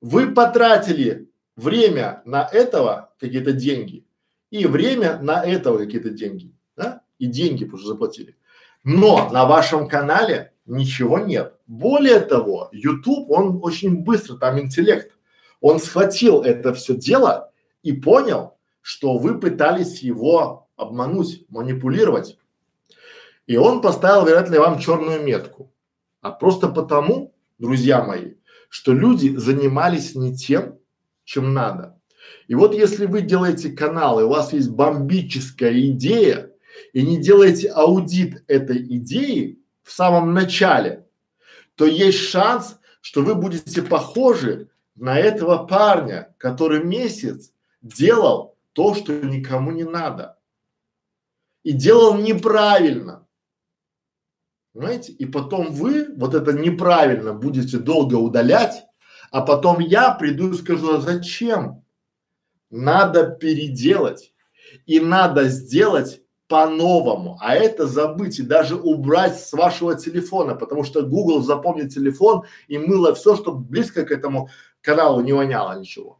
Вы потратили время на этого какие-то деньги и время на этого какие-то деньги, да? И деньги уже заплатили. Но на вашем канале ничего нет. Более того, YouTube, он очень быстро, там интеллект. Он схватил это все дело и понял, что вы пытались его обмануть, манипулировать. И он поставил, вероятно, вам черную метку. А просто потому, друзья мои, что люди занимались не тем, чем надо. И вот если вы делаете канал, и у вас есть бомбическая идея, и не делаете аудит этой идеи в самом начале, то есть шанс, что вы будете похожи на этого парня, который месяц делал то, что никому не надо. И делал неправильно. Понимаете? И потом вы вот это неправильно будете долго удалять, а потом я приду и скажу, а зачем? Надо переделать. И надо сделать по-новому, а это забыть и даже убрать с вашего телефона, потому что Google запомнит телефон и мыло все, чтобы близко к этому каналу не воняло ничего.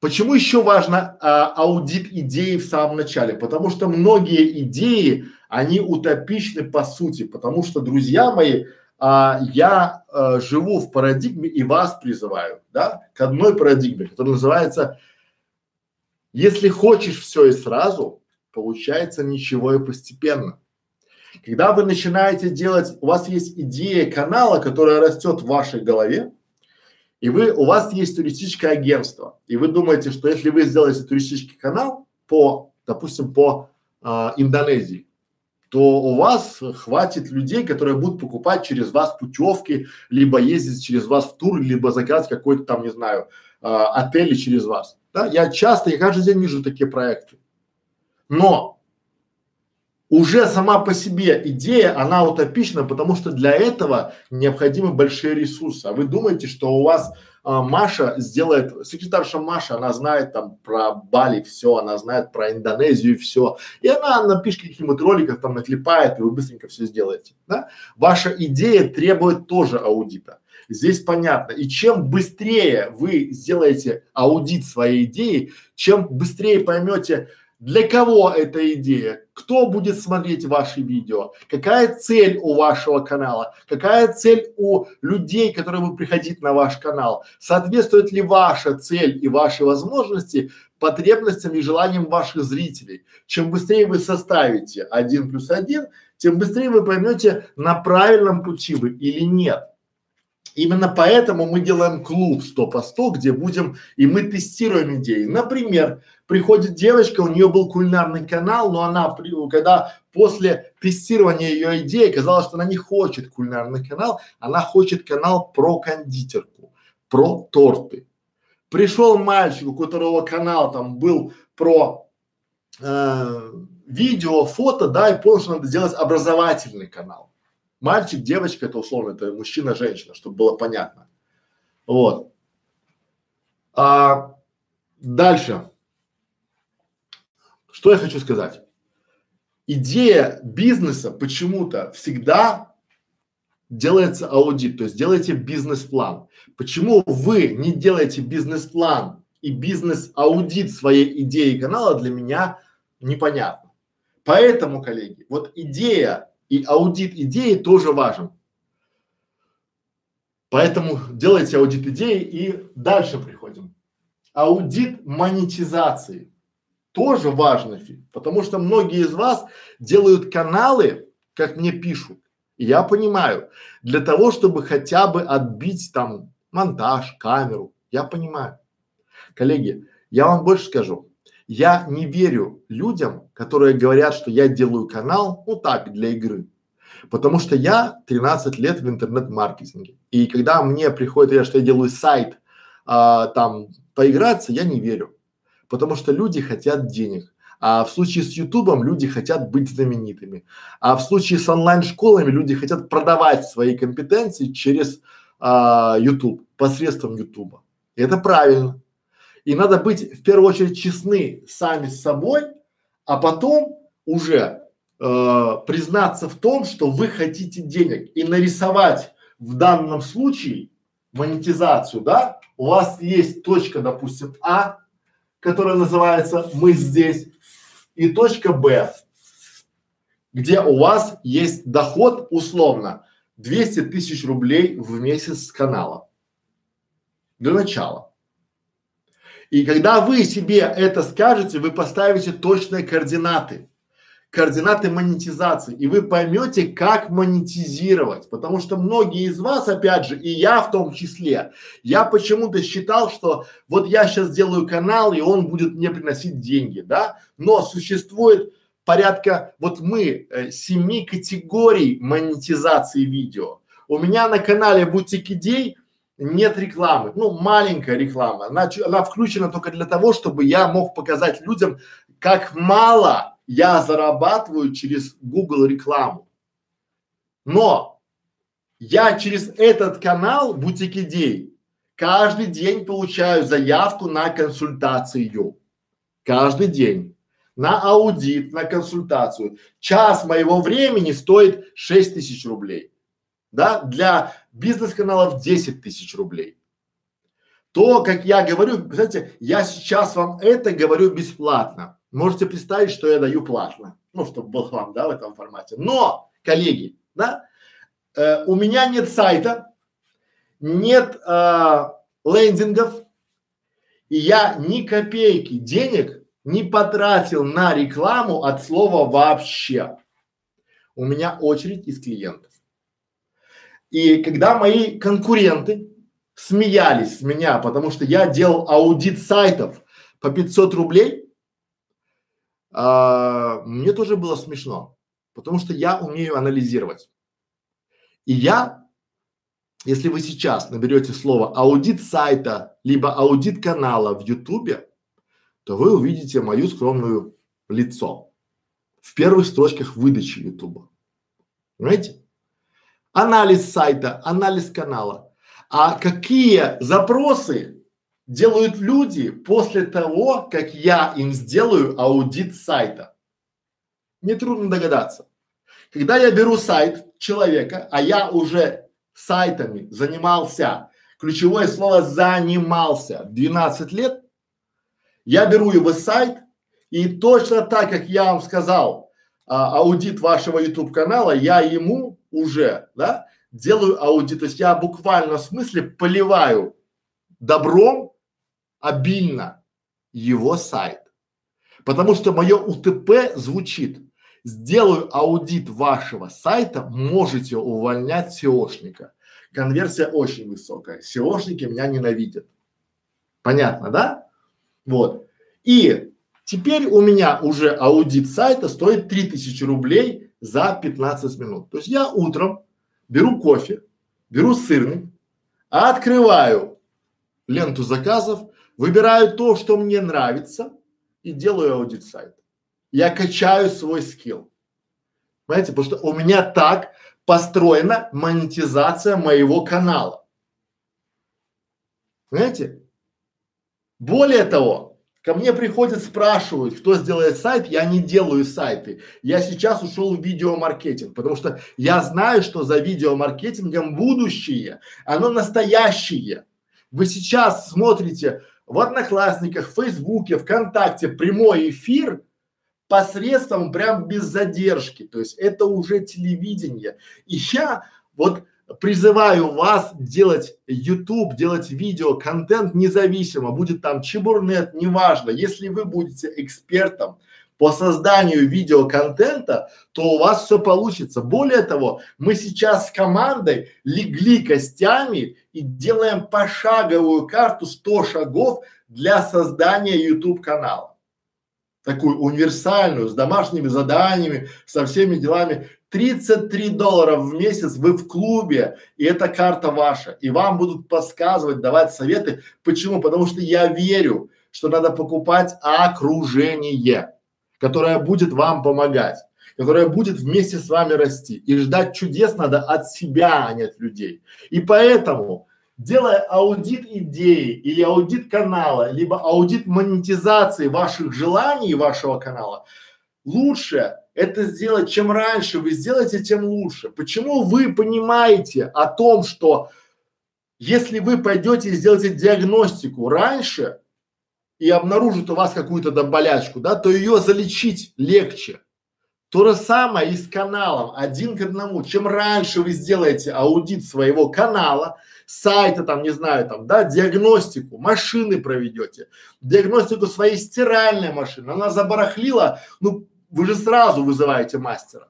Почему еще важно а, аудит идеи в самом начале? Потому что многие идеи, они утопичны по сути, потому что, друзья мои, а, я а, живу в парадигме и вас призываю, да, к одной парадигме, которая называется «Если хочешь все и сразу, получается ничего и постепенно». Когда вы начинаете делать, у вас есть идея канала, которая растет в вашей голове, и вы, у вас есть туристическое агентство, и вы думаете, что если вы сделаете туристический канал по, допустим, по а, Индонезии, то у вас хватит людей, которые будут покупать через вас путевки, либо ездить через вас в тур, либо заказать какой-то там, не знаю, э, отель через вас. Да? Я часто, я каждый день вижу такие проекты. Но уже сама по себе идея, она утопична, потому что для этого необходимы большие ресурсы. А вы думаете, что у вас а, Маша сделает, секретарша Маша, она знает там про Бали все, она знает про Индонезию все, и она напишет каких-нибудь роликов, там наклепает, и вы быстренько все сделаете, да? Ваша идея требует тоже аудита. Здесь понятно. И чем быстрее вы сделаете аудит своей идеи, чем быстрее поймете, для кого эта идея? Кто будет смотреть ваши видео? Какая цель у вашего канала? Какая цель у людей, которые будут приходить на ваш канал? Соответствует ли ваша цель и ваши возможности потребностям и желаниям ваших зрителей? Чем быстрее вы составите один плюс один, тем быстрее вы поймете, на правильном пути вы или нет. Именно поэтому мы делаем клуб 100 по 100, где будем, и мы тестируем идеи. Например, приходит девочка, у нее был кулинарный канал, но она, когда после тестирования ее идеи казалось, что она не хочет кулинарный канал, она хочет канал про кондитерку, про торты. Пришел мальчик, у которого канал там был про э, видео, фото, да, и понял, что надо делать образовательный канал. Мальчик, девочка, это условно, это мужчина, женщина, чтобы было понятно. Вот. А, дальше. Что я хочу сказать? Идея бизнеса почему-то всегда делается аудит, то есть делайте бизнес-план. Почему вы не делаете бизнес-план и бизнес-аудит своей идеи канала для меня непонятно. Поэтому, коллеги, вот идея и аудит идеи тоже важен. Поэтому делайте аудит идеи и дальше приходим. Аудит монетизации тоже важно, потому что многие из вас делают каналы, как мне пишут, я понимаю, для того, чтобы хотя бы отбить там монтаж, камеру, я понимаю. Коллеги, я вам больше скажу, я не верю людям, которые говорят, что я делаю канал, ну так, для игры. Потому что я 13 лет в интернет-маркетинге. И когда мне приходит, что я делаю сайт, а, там, поиграться, я не верю потому что люди хотят денег. А в случае с Ютубом люди хотят быть знаменитыми. А в случае с онлайн-школами люди хотят продавать свои компетенции через а, YouTube, посредством Ютуба. И это правильно. И надо быть в первую очередь честны сами с собой, а потом уже э, признаться в том, что вы хотите денег и нарисовать в данном случае монетизацию, да? У вас есть точка, допустим, А, которая называется «Мы здесь», и точка Б, где у вас есть доход условно 200 тысяч рублей в месяц с канала. Для начала. И когда вы себе это скажете, вы поставите точные координаты координаты монетизации, и вы поймете, как монетизировать, потому что многие из вас, опять же, и я в том числе, я почему-то считал, что вот я сейчас сделаю канал, и он будет мне приносить деньги, да, но существует порядка, вот мы, э, семи категорий монетизации видео. у меня на канале Бутик Идей нет рекламы, ну маленькая реклама, она, она включена только для того, чтобы я мог показать людям, как мало я зарабатываю через Google рекламу. Но я через этот канал Бутик Идей каждый день получаю заявку на консультацию. Каждый день. На аудит, на консультацию. Час моего времени стоит 6 тысяч рублей. Да, для бизнес-каналов 10 тысяч рублей. То, как я говорю, знаете, я сейчас вам это говорю бесплатно. Можете представить, что я даю платно. Ну, чтобы был вам, да, в этом формате. Но, коллеги, да, э, у меня нет сайта, нет э, лендингов, и я ни копейки денег не потратил на рекламу от слова вообще. У меня очередь из клиентов. И когда мои конкуренты смеялись с меня, потому что я делал аудит сайтов по 500 рублей, а, мне тоже было смешно, потому что я умею анализировать. И я, если вы сейчас наберете слово аудит сайта, либо аудит канала в Ютубе, то вы увидите мою скромную лицо в первых строчках выдачи Ютуба. Понимаете? анализ сайта, анализ канала. А какие запросы делают люди после того, как я им сделаю аудит сайта? Нетрудно догадаться. Когда я беру сайт человека, а я уже сайтами занимался, ключевое слово занимался 12 лет, я беру его сайт и точно так, как я вам сказал, а, аудит вашего YouTube канала, я ему уже, да, делаю аудит, то есть я буквально в смысле поливаю добром обильно его сайт. Потому что мое УТП звучит, сделаю аудит вашего сайта, можете увольнять SEOшника. Конверсия очень высокая. SEOшники меня ненавидят. Понятно, да? Вот. И теперь у меня уже аудит сайта стоит 3000 рублей за 15 минут. То есть я утром беру кофе, беру сырный, открываю ленту заказов, выбираю то, что мне нравится и делаю аудит сайта. Я качаю свой скилл. Понимаете, потому что у меня так построена монетизация моего канала. Понимаете? Более того, Ко мне приходят, спрашивают, кто сделает сайт, я не делаю сайты. Я сейчас ушел в видеомаркетинг, потому что я знаю, что за видеомаркетингом будущее, оно настоящее. Вы сейчас смотрите в Одноклассниках, в Фейсбуке, ВКонтакте прямой эфир посредством прям без задержки. То есть это уже телевидение. И я вот призываю вас делать YouTube, делать видео, контент независимо, будет там чебурнет, неважно. Если вы будете экспертом по созданию видеоконтента, то у вас все получится. Более того, мы сейчас с командой легли костями и делаем пошаговую карту 100 шагов для создания YouTube канала. Такую универсальную, с домашними заданиями, со всеми делами. 33 доллара в месяц вы в клубе, и эта карта ваша. И вам будут подсказывать, давать советы. Почему? Потому что я верю, что надо покупать окружение, которое будет вам помогать, которое будет вместе с вами расти. И ждать чудес надо от себя, а не от людей. И поэтому, делая аудит идеи или аудит канала, либо аудит монетизации ваших желаний вашего канала, лучше это сделать, чем раньше вы сделаете, тем лучше. Почему вы понимаете о том, что если вы пойдете и сделаете диагностику раньше и обнаружит у вас какую-то да, болячку, да, то ее залечить легче. То же самое и с каналом, один к одному. Чем раньше вы сделаете аудит своего канала, сайта там, не знаю, там, да, диагностику, машины проведете, диагностику своей стиральной машины, она забарахлила, ну, вы же сразу вызываете мастера.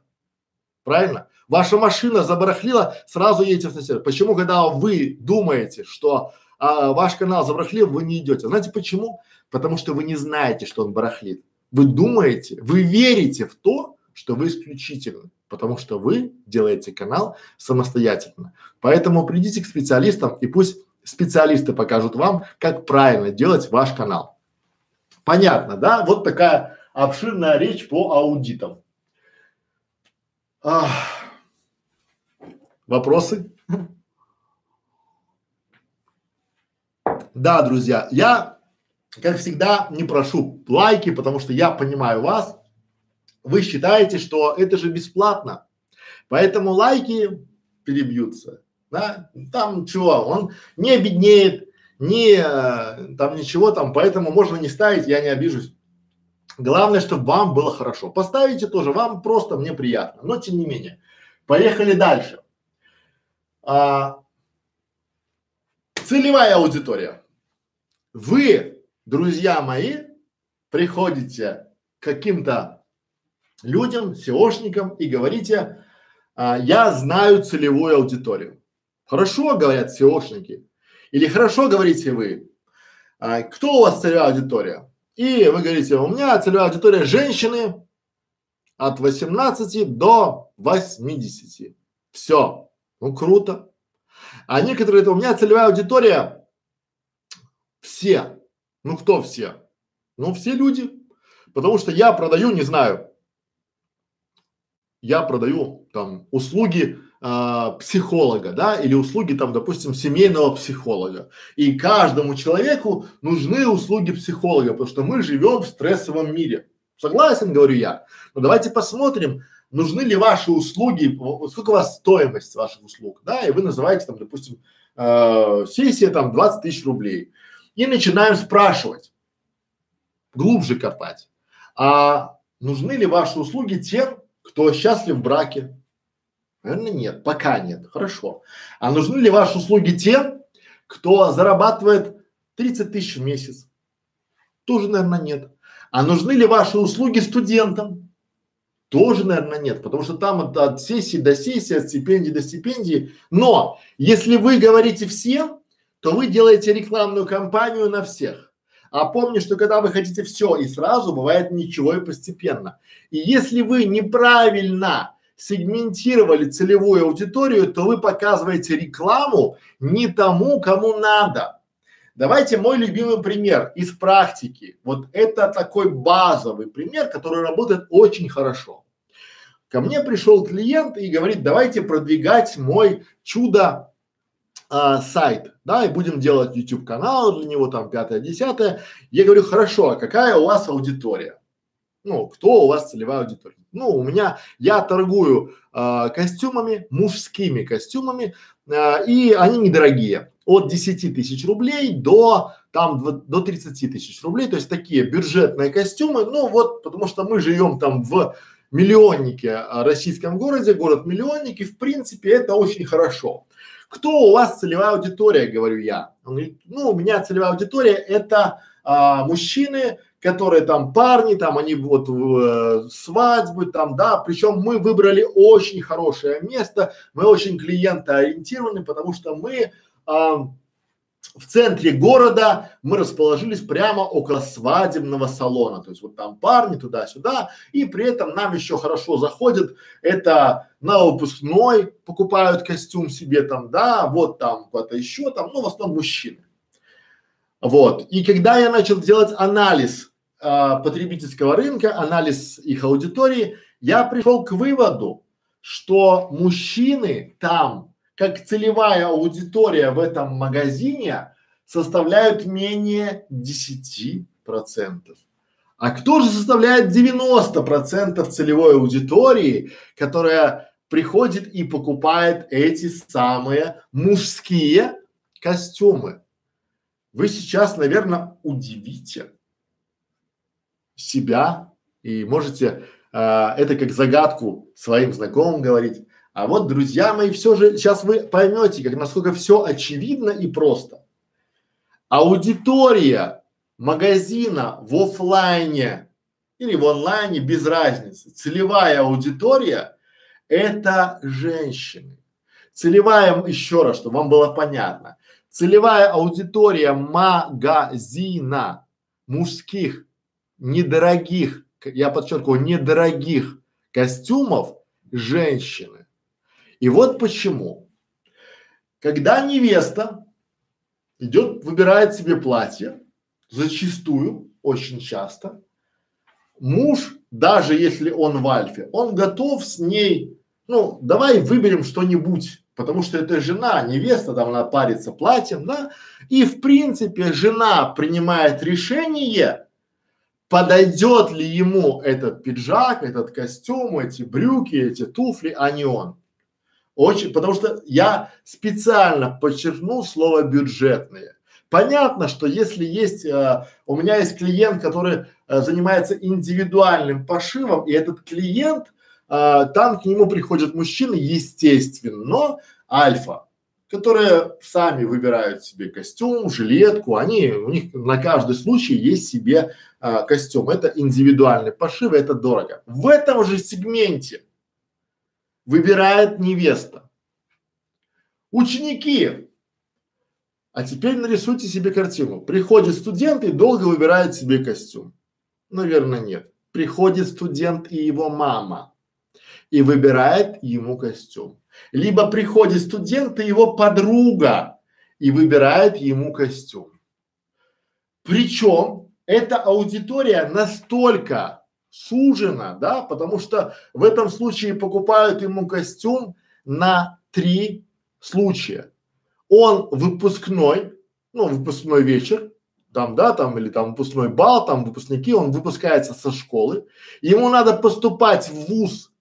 Правильно? Ваша машина забарахлила, сразу едете в сервис. Почему, когда вы думаете, что а, ваш канал забарахлил, вы не идете? Знаете почему? Потому что вы не знаете, что он барахлит. Вы думаете, вы верите в то, что вы исключительны, потому что вы делаете канал самостоятельно. Поэтому придите к специалистам и пусть специалисты покажут вам, как правильно делать ваш канал. Понятно, да? Вот такая обширная речь по аудитам. Ах. Вопросы? Да, друзья, я, как всегда, не прошу лайки, потому что я понимаю вас. Вы считаете, что это же бесплатно, поэтому лайки перебьются, да? Там чего, он не обеднеет, не там ничего там, поэтому можно не ставить, я не обижусь. Главное, чтобы вам было хорошо. Поставите тоже, вам просто мне приятно, но тем не менее. Поехали дальше. А, целевая аудитория. Вы, друзья мои, приходите к каким-то людям, SEOшникам и говорите, а, я знаю целевую аудиторию. Хорошо говорят SEOшники. Или хорошо говорите вы, а, кто у вас целевая аудитория? И вы говорите, у меня целевая аудитория женщины от 18 до 80. Все. Ну круто. А некоторые это у меня целевая аудитория все. Ну кто все? Ну все люди. Потому что я продаю, не знаю, я продаю там услуги а, психолога, да, или услуги там, допустим, семейного психолога. И каждому человеку нужны услуги психолога, потому что мы живем в стрессовом мире. Согласен, говорю я. Но давайте посмотрим, нужны ли ваши услуги, сколько у вас стоимость ваших услуг, да, и вы называете там, допустим, э, сессия там 20 тысяч рублей. И начинаем спрашивать, глубже копать, а нужны ли ваши услуги тем, кто счастлив в браке, Наверное, нет, пока нет. Хорошо. А нужны ли ваши услуги тем, кто зарабатывает 30 тысяч в месяц? Тоже, наверное, нет. А нужны ли ваши услуги студентам? Тоже, наверное, нет, потому что там от, от сессии до сессии, от стипендии до стипендии. Но если вы говорите всем, то вы делаете рекламную кампанию на всех. А помни, что когда вы хотите все и сразу, бывает ничего и постепенно. И если вы неправильно сегментировали целевую аудиторию, то вы показываете рекламу не тому, кому надо. Давайте мой любимый пример из практики. Вот это такой базовый пример, который работает очень хорошо. Ко мне пришел клиент и говорит, давайте продвигать мой чудо а, сайт, да, и будем делать YouTube канал для него там пятое, десятое. Я говорю, хорошо, а какая у вас аудитория? Ну, кто у вас целевая аудитория? Ну, у меня, я торгую э, костюмами, мужскими костюмами, э, и они недорогие. От 10 тысяч рублей до там до 30 тысяч рублей, то есть такие бюджетные костюмы, ну вот, потому что мы живем там в миллионнике а, российском городе, город миллионник, и в принципе это очень хорошо. Кто у вас целевая аудитория, говорю я. Он говорит, ну, у меня целевая аудитория это а, мужчины, которые там парни, там они вот э, свадьбы там, да, причем мы выбрали очень хорошее место, мы очень клиентоориентированы, потому что мы а, в центре города мы расположились прямо около свадебного салона, то есть вот там парни туда-сюда, и при этом нам еще хорошо заходит, это на выпускной покупают костюм себе там, да, вот там куда-то еще там, ну в основном мужчины. Вот. И когда я начал делать анализ а, потребительского рынка, анализ их аудитории, я пришел к выводу, что мужчины там, как целевая аудитория в этом магазине, составляют менее 10 процентов. А кто же составляет 90 процентов целевой аудитории, которая приходит и покупает эти самые мужские костюмы? Вы сейчас, наверное, удивите себя и можете а, это как загадку своим знакомым говорить. А вот, друзья мои, все же сейчас вы поймете, как насколько все очевидно и просто. Аудитория магазина в офлайне или в онлайне без разницы. Целевая аудитория – это женщины. Целевая, еще раз, чтобы вам было понятно, целевая аудитория магазина мужских недорогих, я подчеркиваю, недорогих костюмов женщины. И вот почему. Когда невеста идет, выбирает себе платье, зачастую, очень часто, муж, даже если он в альфе, он готов с ней, ну, давай выберем что-нибудь, потому что это жена, невеста, там она парится платьем, да, и в принципе жена принимает решение, подойдет ли ему этот пиджак, этот костюм, эти брюки, эти туфли, а не он. Очень, потому что я специально подчеркнул слово бюджетные. Понятно, что если есть, э, у меня есть клиент, который э, занимается индивидуальным пошивом, и этот клиент, э, там к нему приходят мужчины, естественно, но альфа, которые сами выбирают себе костюм, жилетку, они, у них на каждый случай есть себе э, костюм. Это индивидуальный пошив, это дорого. В этом же сегменте выбирает невеста. Ученики а теперь нарисуйте себе картину. Приходит студент и долго выбирает себе костюм. Наверное, нет. Приходит студент и его мама и выбирает ему костюм. Либо приходит студент и его подруга и выбирает ему костюм. Причем эта аудитория настолько сужена, да, потому что в этом случае покупают ему костюм на три случая он выпускной, ну, выпускной вечер, там, да, там, или там выпускной бал, там выпускники, он выпускается со школы, ему надо поступать в вуз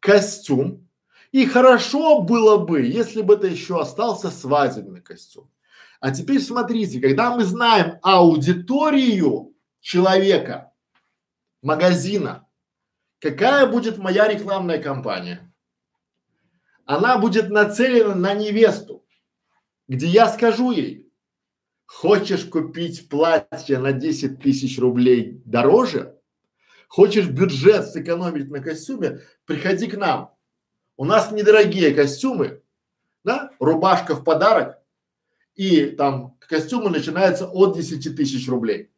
костюм, и хорошо было бы, если бы это еще остался свадебный костюм. А теперь смотрите, когда мы знаем аудиторию человека, магазина, какая будет моя рекламная кампания? Она будет нацелена на невесту где я скажу ей, хочешь купить платье на 10 тысяч рублей дороже, хочешь бюджет сэкономить на костюме, приходи к нам. У нас недорогие костюмы, да, рубашка в подарок, и там костюмы начинаются от 10 тысяч рублей.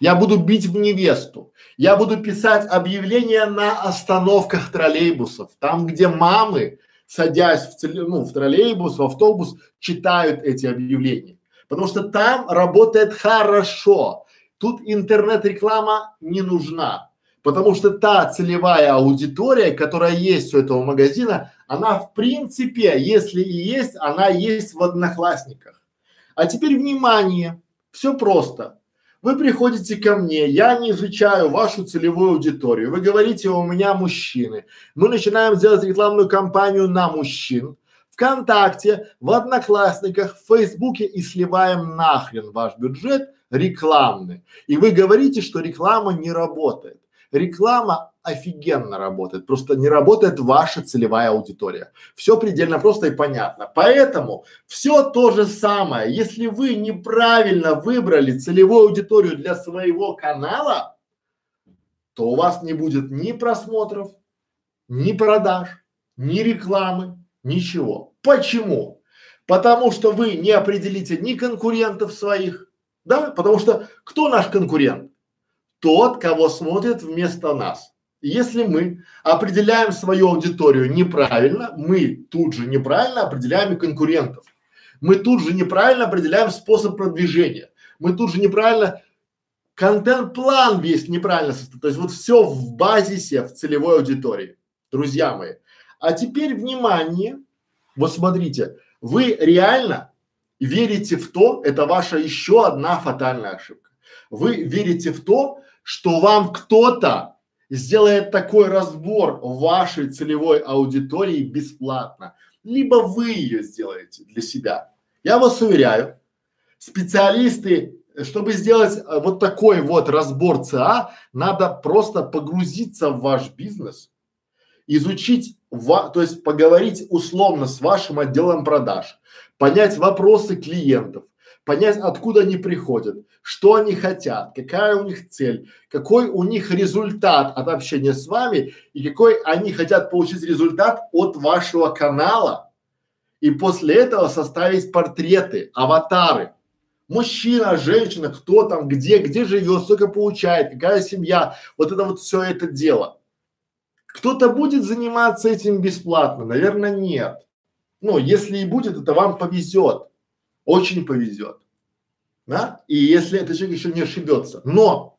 Я буду бить в невесту. Я буду писать объявления на остановках троллейбусов, там, где мамы садясь в, ну, в троллейбус, в автобус, читают эти объявления. Потому что там работает хорошо. Тут интернет-реклама не нужна. Потому что та целевая аудитория, которая есть у этого магазина, она в принципе, если и есть, она есть в одноклассниках. А теперь внимание, все просто. Вы приходите ко мне, я не изучаю вашу целевую аудиторию. Вы говорите, у меня мужчины. Мы начинаем делать рекламную кампанию на мужчин. ВКонтакте, в Одноклассниках, в Фейсбуке и сливаем нахрен ваш бюджет рекламный. И вы говорите, что реклама не работает. Реклама офигенно работает, просто не работает ваша целевая аудитория. Все предельно просто и понятно. Поэтому все то же самое. Если вы неправильно выбрали целевую аудиторию для своего канала, то у вас не будет ни просмотров, ни продаж, ни рекламы, ничего. Почему? Потому что вы не определите ни конкурентов своих, да? Потому что кто наш конкурент? Тот, кого смотрит вместо нас. Если мы определяем свою аудиторию неправильно, мы тут же неправильно определяем и конкурентов. Мы тут же неправильно определяем способ продвижения. Мы тут же неправильно контент-план весь неправильно составляем. То есть вот все в базисе, в целевой аудитории, друзья мои. А теперь внимание, вот смотрите, вы реально верите в то, это ваша еще одна фатальная ошибка. Вы верите в то, что вам кто-то сделает такой разбор вашей целевой аудитории бесплатно, либо вы ее сделаете для себя. Я вас уверяю, специалисты, чтобы сделать э, вот такой вот разбор ЦА, надо просто погрузиться в ваш бизнес, изучить, ва, то есть поговорить условно с вашим отделом продаж, понять вопросы клиентов, понять, откуда они приходят, что они хотят, какая у них цель, какой у них результат от общения с вами и какой они хотят получить результат от вашего канала. И после этого составить портреты, аватары. Мужчина, женщина, кто там, где, где живет, сколько получает, какая семья, вот это вот все это дело. Кто-то будет заниматься этим бесплатно? Наверное, нет. Ну, если и будет, это вам повезет. Очень повезет. Да? И если этот человек еще не ошибется. Но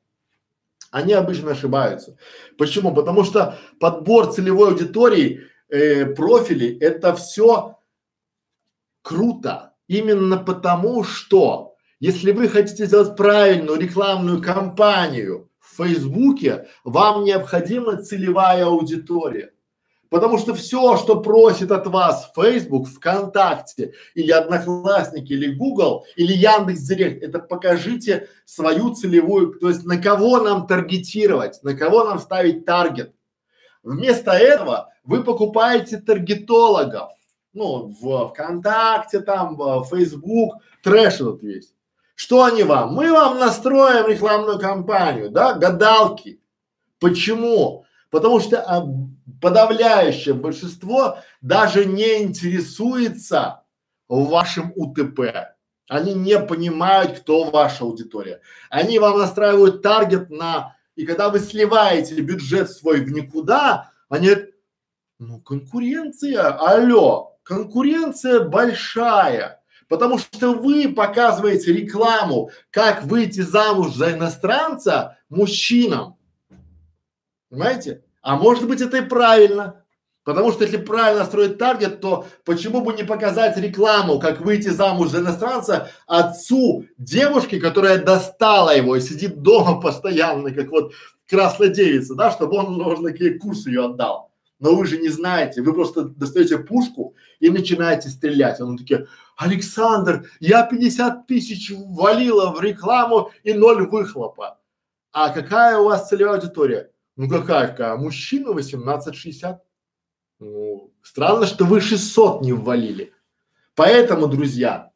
они обычно ошибаются. Почему? Потому что подбор целевой аудитории, э, профилей, это все круто. Именно потому, что если вы хотите сделать правильную рекламную кампанию в Фейсбуке, вам необходима целевая аудитория. Потому что все, что просит от вас Facebook, ВКонтакте или Одноклассники, или Google, или Яндекс Директ, это покажите свою целевую, то есть на кого нам таргетировать, на кого нам ставить таргет. Вместо этого вы покупаете таргетологов, ну, в ВКонтакте, там, в Facebook, трэш этот весь. Что они вам? Мы вам настроим рекламную кампанию, да, гадалки. Почему? Потому что а, подавляющее большинство даже не интересуется вашим УТП. Они не понимают, кто ваша аудитория. Они вам настраивают таргет на, и когда вы сливаете бюджет свой в никуда, они ну конкуренция, алло, конкуренция большая, потому что вы показываете рекламу, как выйти замуж за иностранца мужчинам. Понимаете? А может быть это и правильно. Потому что если правильно строить таргет, то почему бы не показать рекламу, как выйти замуж за иностранца отцу девушки, которая достала его и сидит дома постоянно, как вот красная девица, да, чтобы он, может, такие курсы ее отдал. Но вы же не знаете, вы просто достаете пушку и начинаете стрелять. Он такие, Александр, я 50 тысяч валила в рекламу и ноль выхлопа. А какая у вас целевая аудитория? Ну какая какая? Мужчина 18-60. Ну, странно, что вы 600 не ввалили. Поэтому, друзья,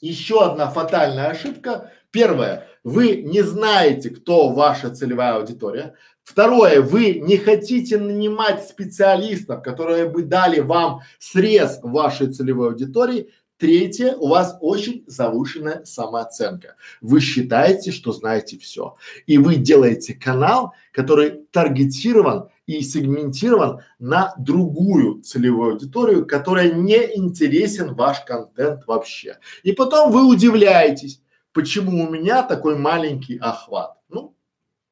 еще одна фатальная ошибка. Первое, вы не знаете, кто ваша целевая аудитория. Второе, вы не хотите нанимать специалистов, которые бы дали вам срез вашей целевой аудитории. Третье, у вас очень завышенная самооценка. Вы считаете, что знаете все. И вы делаете канал, который таргетирован и сегментирован на другую целевую аудиторию, которая не интересен ваш контент вообще. И потом вы удивляетесь, почему у меня такой маленький охват. Ну,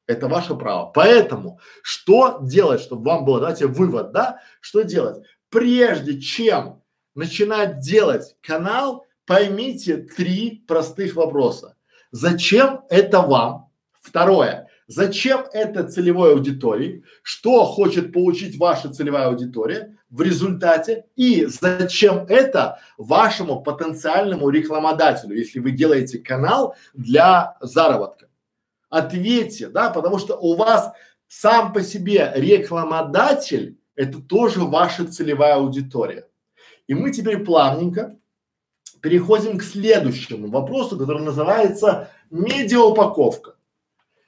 это ваше право. Поэтому, что делать, чтобы вам было, давайте вывод, да, что делать? Прежде чем начинать делать канал, поймите три простых вопроса. Зачем это вам? Второе. Зачем это целевой аудитории? Что хочет получить ваша целевая аудитория в результате? И зачем это вашему потенциальному рекламодателю, если вы делаете канал для заработка? Ответьте, да, потому что у вас сам по себе рекламодатель – это тоже ваша целевая аудитория. И мы теперь плавненько переходим к следующему вопросу, который называется медиаупаковка.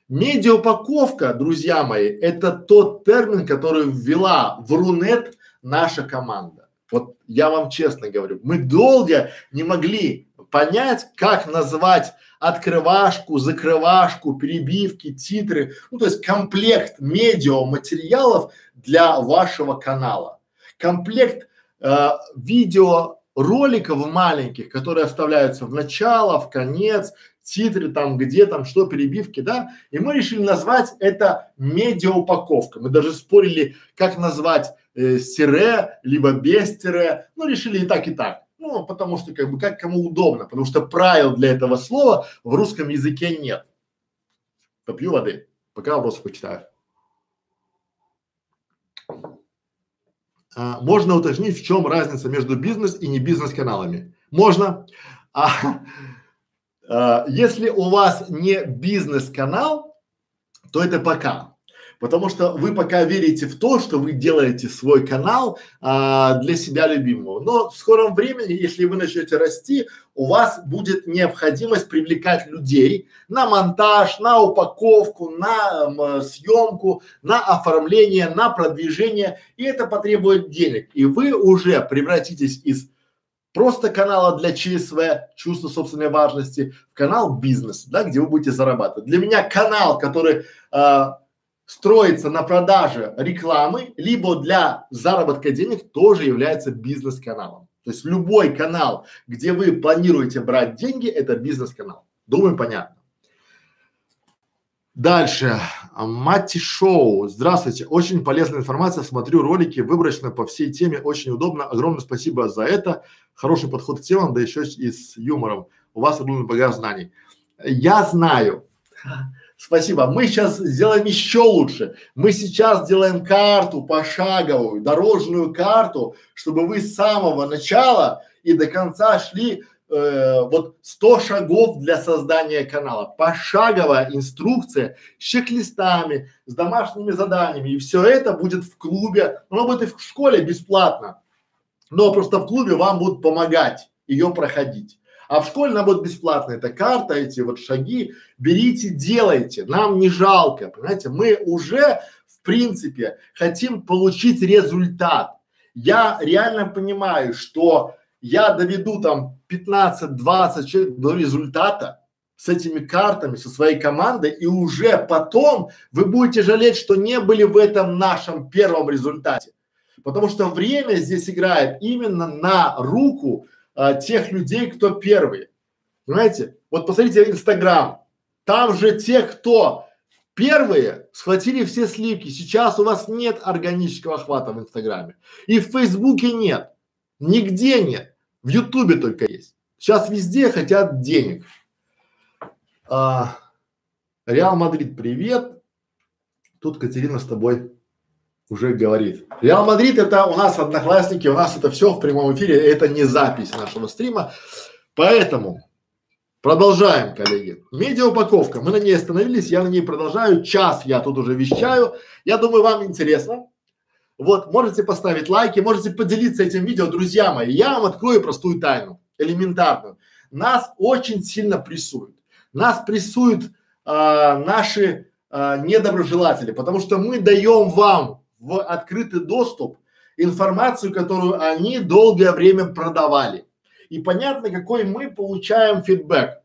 Медиаупаковка, друзья мои, это тот термин, который ввела в Рунет наша команда. Вот я вам честно говорю, мы долго не могли понять, как назвать открывашку, закрывашку, перебивки, титры, ну то есть комплект медиа материалов для вашего канала. Комплект э, видео роликов маленьких, которые оставляются в начало, в конец, титры там, где там, что, перебивки, да, и мы решили назвать это медиаупаковка. Мы даже спорили, как назвать э, с тире, либо без тире, ну, решили и так, и так. Ну, потому что как бы как кому удобно, потому что правил для этого слова в русском языке нет. Попью воды, пока вопросы почитаю. А, можно уточнить, в чем разница между бизнес и не бизнес каналами? Можно. А, а, если у вас не бизнес канал, то это пока. Потому что вы пока верите в то, что вы делаете свой канал а, для себя любимого. Но в скором времени, если вы начнете расти, у вас будет необходимость привлекать людей на монтаж, на упаковку, на м, съемку, на оформление, на продвижение, и это потребует денег. И вы уже превратитесь из просто канала для ЧСВ, чувство собственной важности, в канал бизнес, да, где вы будете зарабатывать. Для меня канал, который а, строится на продаже рекламы, либо для заработка денег тоже является бизнес-каналом. То есть любой канал, где вы планируете брать деньги, это бизнес-канал. Думаю, понятно. Дальше. Мати Шоу. Здравствуйте. Очень полезная информация. Смотрю ролики выборочно по всей теме. Очень удобно. Огромное спасибо за это. Хороший подход к темам, да еще и с юмором. У вас огромный багаж знаний. Я знаю. Спасибо. Мы сейчас сделаем еще лучше. Мы сейчас делаем карту пошаговую, дорожную карту, чтобы вы с самого начала и до конца шли э, вот 100 шагов для создания канала. Пошаговая инструкция с чек-листами, с домашними заданиями. И все это будет в клубе. Оно будет и в школе бесплатно. Но просто в клубе вам будут помогать ее проходить. А в школе нам будет бесплатно эта карта, эти вот шаги. Берите, делайте. Нам не жалко, понимаете? Мы уже, в принципе, хотим получить результат. Я реально понимаю, что я доведу там 15-20 человек до результата с этими картами, со своей командой, и уже потом вы будете жалеть, что не были в этом нашем первом результате. Потому что время здесь играет именно на руку а, тех людей, кто первые. Понимаете? Вот посмотрите Инстаграм. Там же те, кто первые, схватили все сливки. Сейчас у вас нет органического охвата в Инстаграме. И в Фейсбуке нет. Нигде нет. В Ютубе только есть. Сейчас везде хотят денег. А, Реал Мадрид, привет. Тут Катерина с тобой уже говорит. Реал Мадрид это у нас одноклассники, у нас это все в прямом эфире, это не запись нашего стрима. Поэтому продолжаем, коллеги. Медиаупаковка, мы на ней остановились, я на ней продолжаю, час я тут уже вещаю. Я думаю, вам интересно. Вот, можете поставить лайки, можете поделиться этим видео, друзья мои. Я вам открою простую тайну, элементарную. Нас очень сильно прессуют. Нас прессуют а, наши а, недоброжелатели, потому что мы даем вам в открытый доступ информацию, которую они долгое время продавали. И понятно, какой мы получаем фидбэк.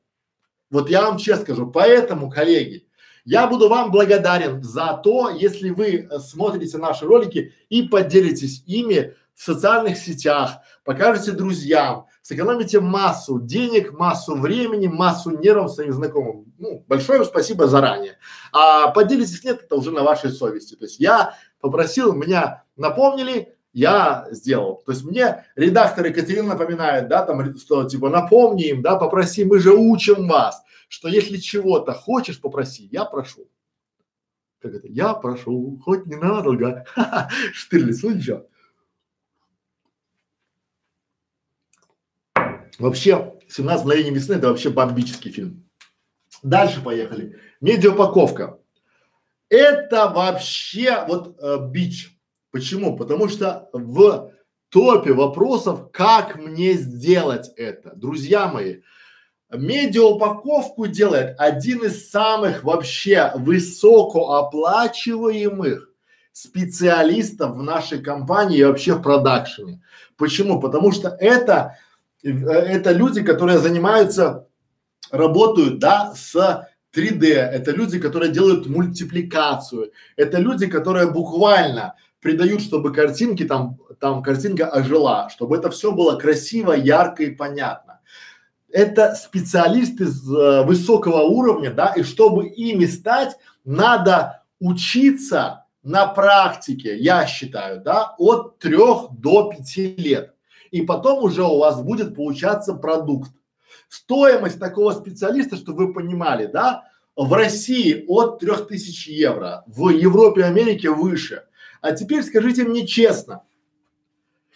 Вот я вам честно скажу, поэтому, коллеги, я буду вам благодарен за то, если вы смотрите наши ролики и поделитесь ими в социальных сетях, покажете друзьям, сэкономите массу денег, массу времени, массу нервов своим знакомым. Ну, большое спасибо заранее. А поделитесь нет, это уже на вашей совести. То есть я попросил, меня напомнили, я сделал. То есть мне редактор Екатерина напоминает, да, там, что типа напомни им, да, попроси, мы же учим вас, что если чего-то хочешь, попроси, я прошу. Как это? Я прошу, хоть ненадолго. Штирлиц, ну ничего. Вообще, 17 мгновений весны это вообще бомбический фильм. Дальше поехали. Медиаупаковка. Это вообще вот э, бич. Почему? Потому что в топе вопросов, как мне сделать это, друзья мои, медиаупаковку делает один из самых вообще высокооплачиваемых специалистов в нашей компании и вообще в продакшене. Почему? Потому что это, э, это люди, которые занимаются, работают, да, с 3D, это люди, которые делают мультипликацию, это люди, которые буквально придают, чтобы картинки там, там картинка ожила, чтобы это все было красиво, ярко и понятно. Это специалисты с э, высокого уровня, да, и чтобы ими стать, надо учиться на практике, я считаю, да, от трех до пяти лет. И потом уже у вас будет получаться продукт. Стоимость такого специалиста, чтобы вы понимали, да, в России от 3000 евро, в Европе и Америке выше. А теперь скажите мне честно,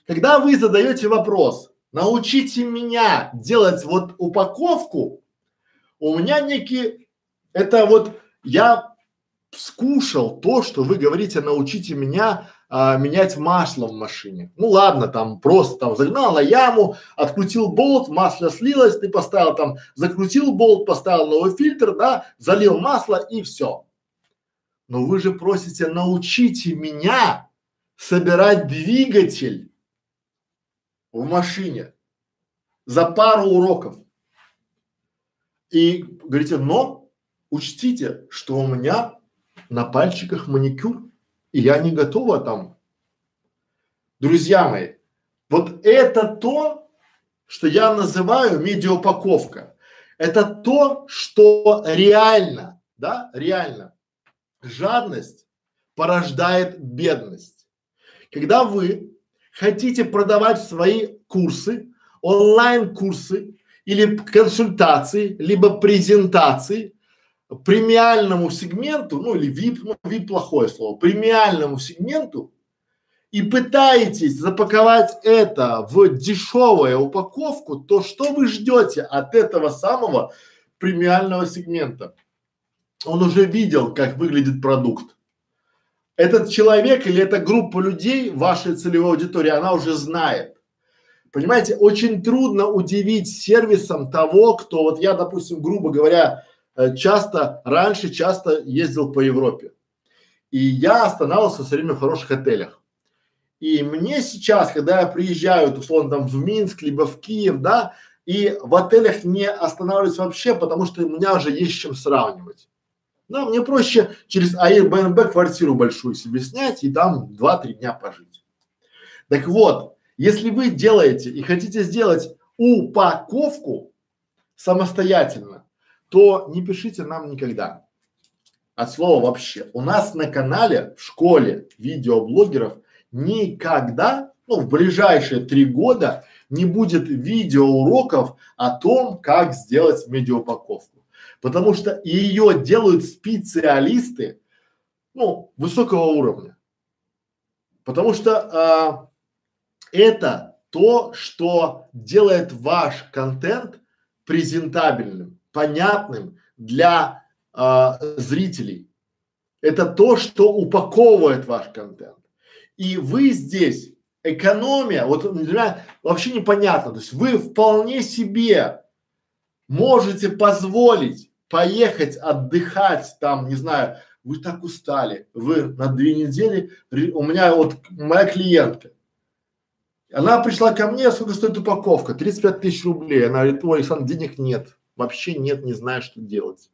когда вы задаете вопрос, научите меня делать вот упаковку, у меня некий, это вот я скушал то, что вы говорите, научите меня а, менять масло в машине. Ну ладно, там просто там загнал на яму, открутил болт, масло слилось, ты поставил там, закрутил болт, поставил новый фильтр, да, залил масло и все. Но вы же просите, научите меня собирать двигатель в машине за пару уроков. И говорите, но учтите, что у меня на пальчиках маникюр, и я не готова там. Друзья мои, вот это то, что я называю медиаупаковка. Это то, что реально, да, реально. Жадность порождает бедность. Когда вы хотите продавать свои курсы, онлайн-курсы или консультации, либо презентации премиальному сегменту, ну или VIP, ну VIP плохое слово, премиальному сегменту и пытаетесь запаковать это в дешевую упаковку, то что вы ждете от этого самого премиального сегмента? Он уже видел, как выглядит продукт. Этот человек или эта группа людей, вашей целевой аудитории, она уже знает. Понимаете, очень трудно удивить сервисом того, кто, вот я, допустим, грубо говоря, часто, раньше часто ездил по Европе. И я останавливался все время в хороших отелях. И мне сейчас, когда я приезжаю, условно, там в Минск, либо в Киев, да, и в отелях не останавливаюсь вообще, потому что у меня уже есть с чем сравнивать. Да, мне проще через Airbnb квартиру большую себе снять и там два-три дня пожить. Так вот, если вы делаете и хотите сделать упаковку самостоятельно, то не пишите нам никогда. От слова вообще. У нас на канале, в школе видеоблогеров никогда, ну, в ближайшие три года не будет видеоуроков о том, как сделать медиаупаковку. Потому что ее делают специалисты, ну, высокого уровня. Потому что а, это то, что делает ваш контент презентабельным, понятным для а, зрителей. Это то, что упаковывает ваш контент. И вы здесь экономия, вот для меня вообще непонятно. То есть вы вполне себе можете позволить поехать отдыхать там, не знаю, вы так устали, вы на две недели, у меня вот моя клиентка, она пришла ко мне, сколько стоит упаковка? 35 тысяч рублей. Она говорит, ой, Александр, денег нет, вообще нет, не знаю, что делать.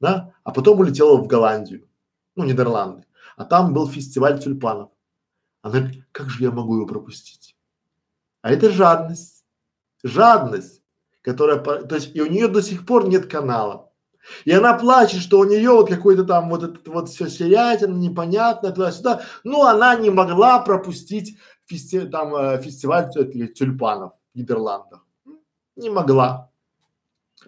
Да? А потом улетела в Голландию, ну, Нидерланды. А там был фестиваль тюльпанов. Она говорит, как же я могу его пропустить? А это жадность. Жадность, которая, то есть и у нее до сих пор нет канала. И она плачет, что у нее вот какой-то там вот этот вот все серятина, непонятно, туда-сюда. Но она не могла пропустить фести, там э, фестиваль тюльпанов в Нидерландах. Не могла.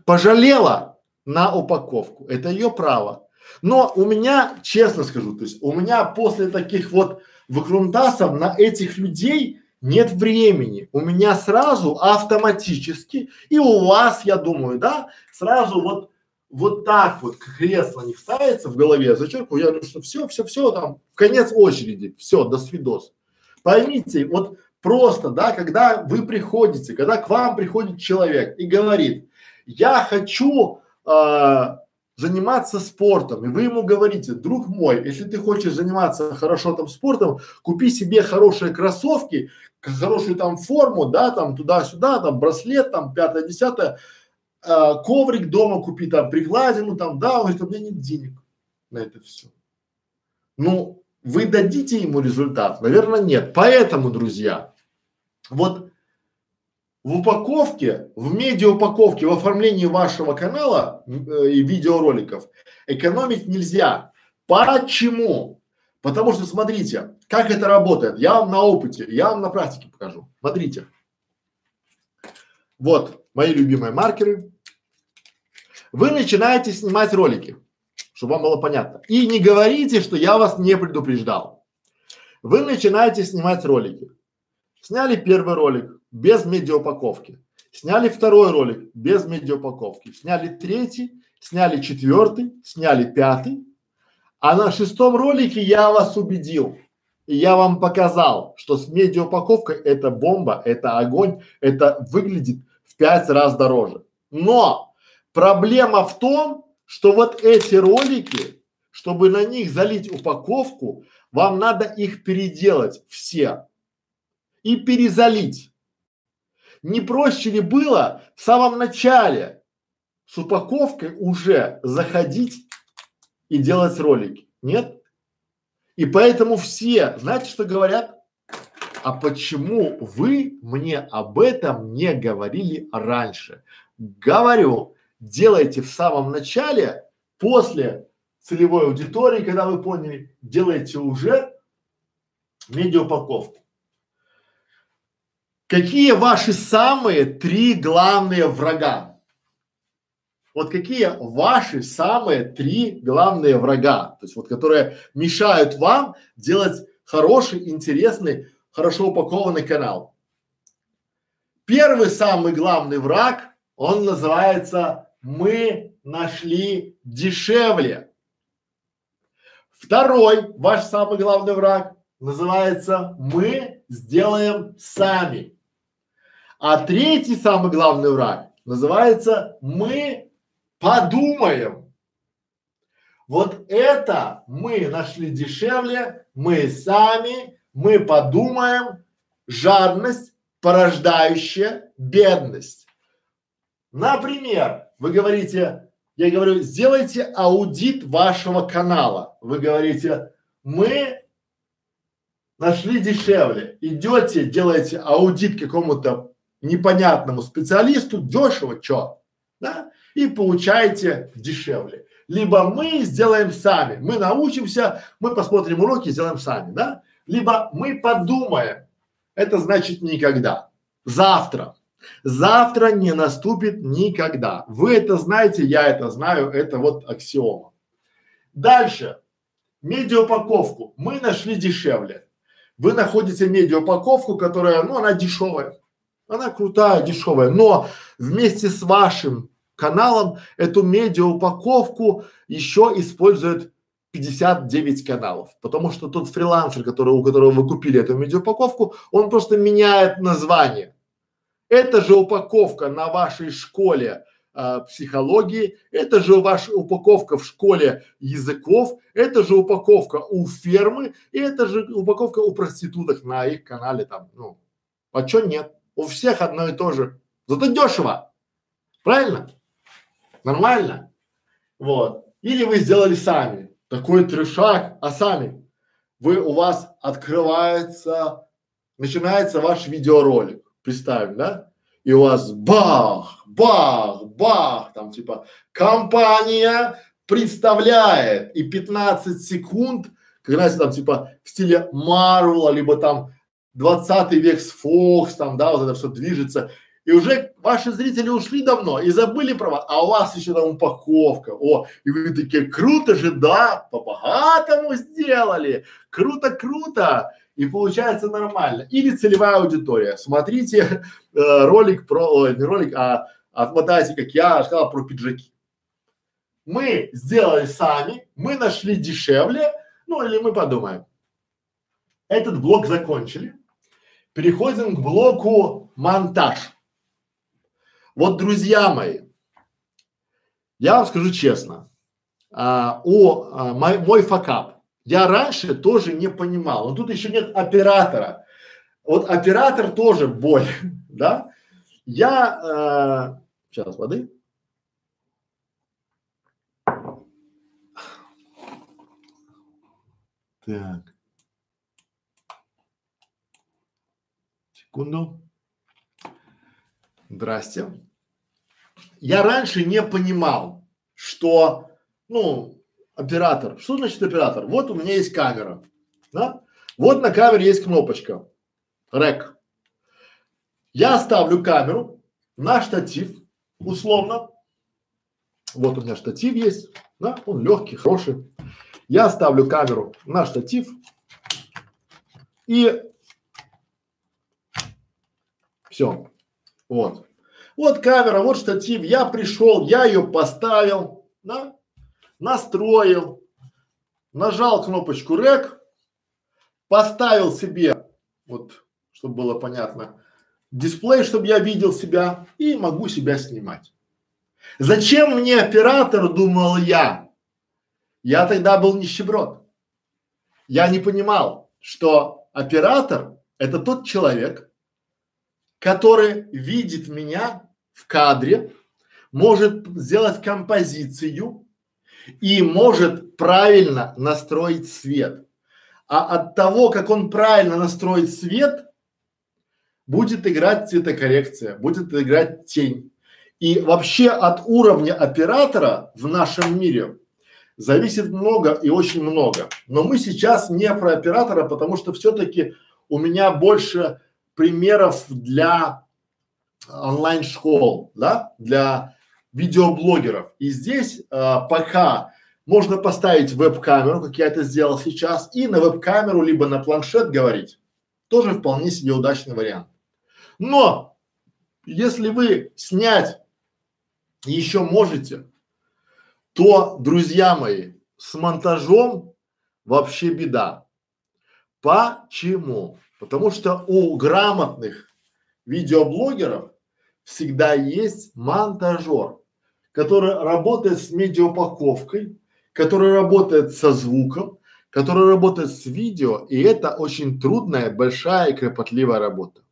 Пожалела на упаковку. Это ее право. Но у меня, честно скажу, то есть у меня после таких вот выкрунтасов на этих людей нет времени. У меня сразу автоматически, и у вас, я думаю, да, сразу вот вот так вот кресло не ставится в голове, зачеркиваю, я говорю, что все, все, все, там, в конец очереди, все, до свидос. Поймите, вот просто, да, когда вы приходите, когда к вам приходит человек и говорит, я хочу э, заниматься спортом, и вы ему говорите, друг мой, если ты хочешь заниматься хорошо там спортом, купи себе хорошие кроссовки, хорошую там форму, да, там туда-сюда, там браслет, там пятое, десятое, э, коврик дома купи, там пригладину, там, да, он говорит, у меня нет денег на это все. Ну, вы дадите ему результат? Наверное, нет. Поэтому, друзья, вот в упаковке, в медиаупаковке, в оформлении вашего канала э, и видеороликов экономить нельзя. Почему? Потому что смотрите, как это работает. Я вам на опыте, я вам на практике покажу. Смотрите. Вот мои любимые маркеры. Вы начинаете снимать ролики, чтобы вам было понятно. И не говорите, что я вас не предупреждал. Вы начинаете снимать ролики. Сняли первый ролик, без медиаупаковки. Сняли второй ролик без медиаупаковки. Сняли третий, сняли четвертый, сняли пятый. А на шестом ролике я вас убедил. И я вам показал, что с медиаупаковкой это бомба, это огонь, это выглядит в пять раз дороже. Но проблема в том, что вот эти ролики, чтобы на них залить упаковку, вам надо их переделать все и перезалить. Не проще ли было в самом начале с упаковкой уже заходить и делать ролики? Нет? И поэтому все, знаете, что говорят? А почему вы мне об этом не говорили раньше? Говорю, делайте в самом начале, после целевой аудитории, когда вы поняли, делайте уже медиаупаковку. Какие ваши самые три главные врага? Вот какие ваши самые три главные врага, то есть вот которые мешают вам делать хороший, интересный, хорошо упакованный канал. Первый самый главный враг, он называется «Мы нашли дешевле». Второй ваш самый главный враг называется «Мы сделаем сами». А третий самый главный враг называется «Мы подумаем». Вот это мы нашли дешевле, мы сами, мы подумаем, жадность, порождающая бедность. Например, вы говорите, я говорю, сделайте аудит вашего канала. Вы говорите, мы нашли дешевле. Идете, делаете аудит какому-то непонятному специалисту, дешево, чё, да, и получаете дешевле. Либо мы сделаем сами, мы научимся, мы посмотрим уроки, сделаем сами, да, либо мы подумаем, это значит никогда, завтра, завтра не наступит никогда. Вы это знаете, я это знаю, это вот аксиома. Дальше, медиаупаковку. Мы нашли дешевле. Вы находите медиаупаковку, которая, ну, она дешевая, она крутая, дешевая, но вместе с вашим каналом эту медиаупаковку еще используют 59 каналов, потому что тот фрилансер, который, у которого вы купили эту медиаупаковку, он просто меняет название. Это же упаковка на вашей школе а, психологии, это же ваша упаковка в школе языков, это же упаковка у фермы, и это же упаковка у проституток на их канале там, ну, а чё нет? У всех одно и то же. Зато дешево. Правильно? Нормально? Вот. Или вы сделали сами такой трешак, а сами вы у вас открывается, начинается ваш видеоролик, представим, да? И у вас бах, бах, бах, там типа компания представляет и 15 секунд, когда там типа в стиле Марвела, либо там 20 век с Фокс, там, да, вот это все движется, и уже ваши зрители ушли давно и забыли про вас, а у вас еще там упаковка, о, и вы такие, круто же, да, по-богатому сделали, круто, круто, и получается нормально. Или целевая аудитория, смотрите э, ролик про, ой, не ролик, а отмотайте, как я сказал про пиджаки. Мы сделали сами, мы нашли дешевле, ну или мы подумаем. Этот блок закончили. Переходим к блоку монтаж. Вот, друзья мои, я вам скажу честно, а, о, а, мой, мой факап. Я раньше тоже не понимал, но тут еще нет оператора. Вот оператор тоже боль, да? Я, э, сейчас воды. Так. Секунду. Здрасте. Я раньше не понимал, что, ну, оператор. Что значит оператор? Вот у меня есть камера, да? Вот на камере есть кнопочка. Рек. Я ставлю камеру на штатив, условно. Вот у меня штатив есть, да? Он легкий, хороший. Я ставлю камеру на штатив и все. Вот. Вот камера, вот штатив, я пришел, я ее поставил, да, настроил, нажал кнопочку рек, поставил себе, вот, чтобы было понятно, дисплей, чтобы я видел себя и могу себя снимать. Зачем мне оператор, думал я? Я тогда был нищеброд. Я не понимал, что оператор – это тот человек, который видит меня в кадре, может сделать композицию и может правильно настроить свет. А от того, как он правильно настроит свет, будет играть цветокоррекция, будет играть тень. И вообще от уровня оператора в нашем мире зависит много и очень много. Но мы сейчас не про оператора, потому что все-таки у меня больше примеров для онлайн-школ, да, для видеоблогеров. И здесь а, пока можно поставить веб-камеру, как я это сделал сейчас, и на веб-камеру либо на планшет говорить. Тоже вполне себе удачный вариант. Но если вы снять еще можете, то, друзья мои, с монтажом вообще беда. Почему? Потому что у грамотных видеоблогеров всегда есть монтажер, который работает с медиаупаковкой, который работает со звуком, который работает с видео, и это очень трудная, большая и кропотливая работа.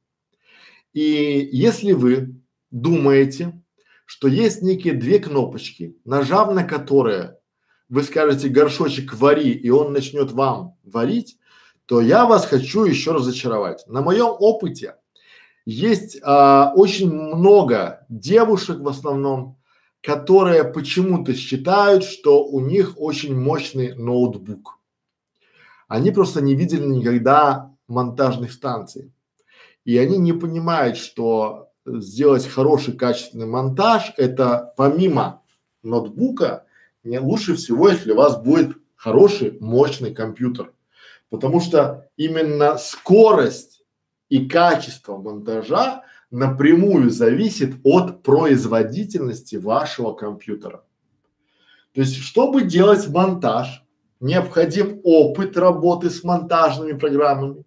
И если вы думаете, что есть некие две кнопочки, нажав на которые вы скажете горшочек вари, и он начнет вам варить, то я вас хочу еще разочаровать. На моем опыте есть а, очень много девушек в основном, которые почему-то считают, что у них очень мощный ноутбук. Они просто не видели никогда монтажных станций. И они не понимают, что сделать хороший качественный монтаж, это помимо ноутбука, не лучше всего, если у вас будет хороший, мощный компьютер. Потому что именно скорость и качество монтажа напрямую зависит от производительности вашего компьютера. То есть, чтобы делать монтаж, необходим опыт работы с монтажными программами,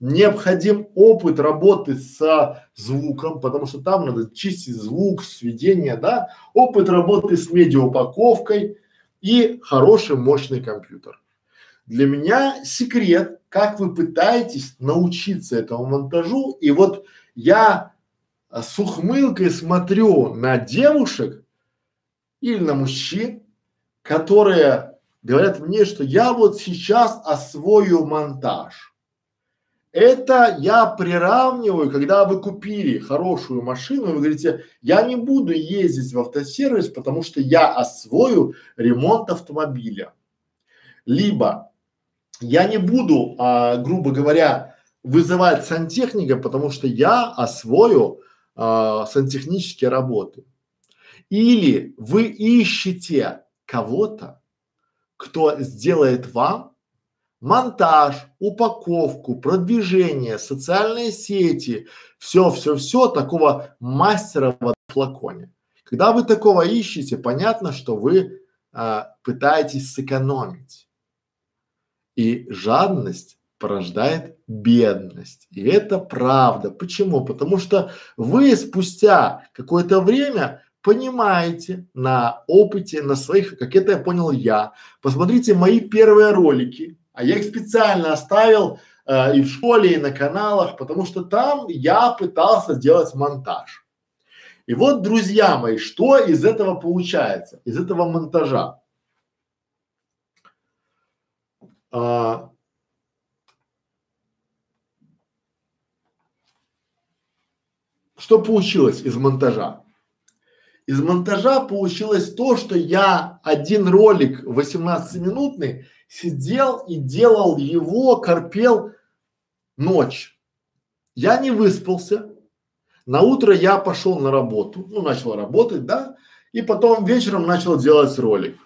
необходим опыт работы с звуком, потому что там надо чистить звук, сведение, да, опыт работы с медиаупаковкой и хороший мощный компьютер. Для меня секрет, как вы пытаетесь научиться этому монтажу, и вот я с ухмылкой смотрю на девушек или на мужчин, которые говорят мне, что я вот сейчас освою монтаж. Это я приравниваю, когда вы купили хорошую машину, вы говорите, я не буду ездить в автосервис, потому что я освою ремонт автомобиля. Либо я не буду, а, грубо говоря, вызывать сантехника, потому что я освою а, сантехнические работы. Или вы ищете кого-то, кто сделает вам монтаж, упаковку, продвижение, социальные сети, все, все, все такого мастера в флаконе. Когда вы такого ищете, понятно, что вы а, пытаетесь сэкономить. И жадность порождает бедность. И это правда. Почему? Потому что вы спустя какое-то время понимаете на опыте, на своих, как это я понял я. Посмотрите мои первые ролики, а я их специально оставил э, и в школе, и на каналах, потому что там я пытался сделать монтаж. И вот, друзья мои, что из этого получается, из этого монтажа? А, что получилось из монтажа? Из монтажа получилось то, что я один ролик 18-минутный сидел и делал его, корпел ночь. Я не выспался. На утро я пошел на работу, ну начал работать, да, и потом вечером начал делать ролик.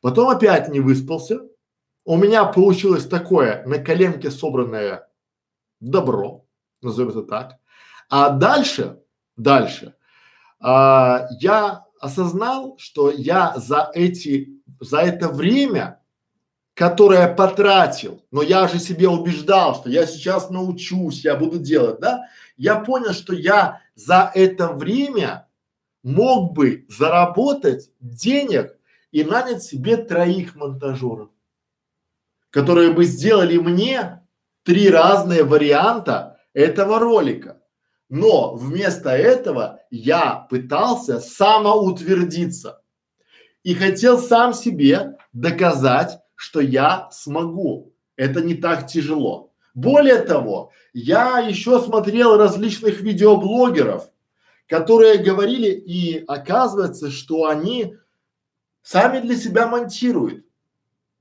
Потом опять не выспался. У меня получилось такое на коленке собранное добро, назовем это так. А дальше, дальше а, я осознал, что я за эти, за это время, которое потратил, но я же себе убеждал, что я сейчас научусь, я буду делать, да? Я понял, что я за это время мог бы заработать денег и нанять себе троих монтажеров, которые бы сделали мне три разные варианта этого ролика. Но вместо этого я пытался самоутвердиться. и хотел сам себе доказать, что я смогу. Это не так тяжело. Более того, я еще смотрел различных видеоблогеров, которые говорили, и оказывается, что они сами для себя монтируют.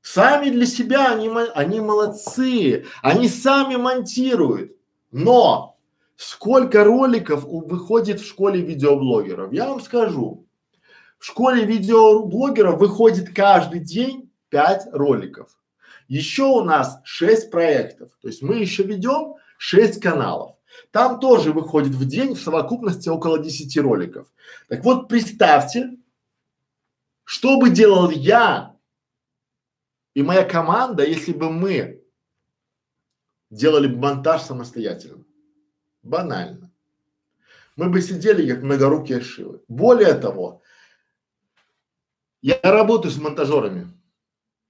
Сами для себя они, они молодцы, они сами монтируют. Но сколько роликов выходит в школе видеоблогеров? Я вам скажу. В школе видеоблогеров выходит каждый день 5 роликов. Еще у нас 6 проектов. То есть мы еще ведем 6 каналов. Там тоже выходит в день в совокупности около 10 роликов. Так вот, представьте, что бы делал я и моя команда, если бы мы делали бы монтаж самостоятельно. Банально. Мы бы сидели как многорукие шивы. Более того, я работаю с монтажерами.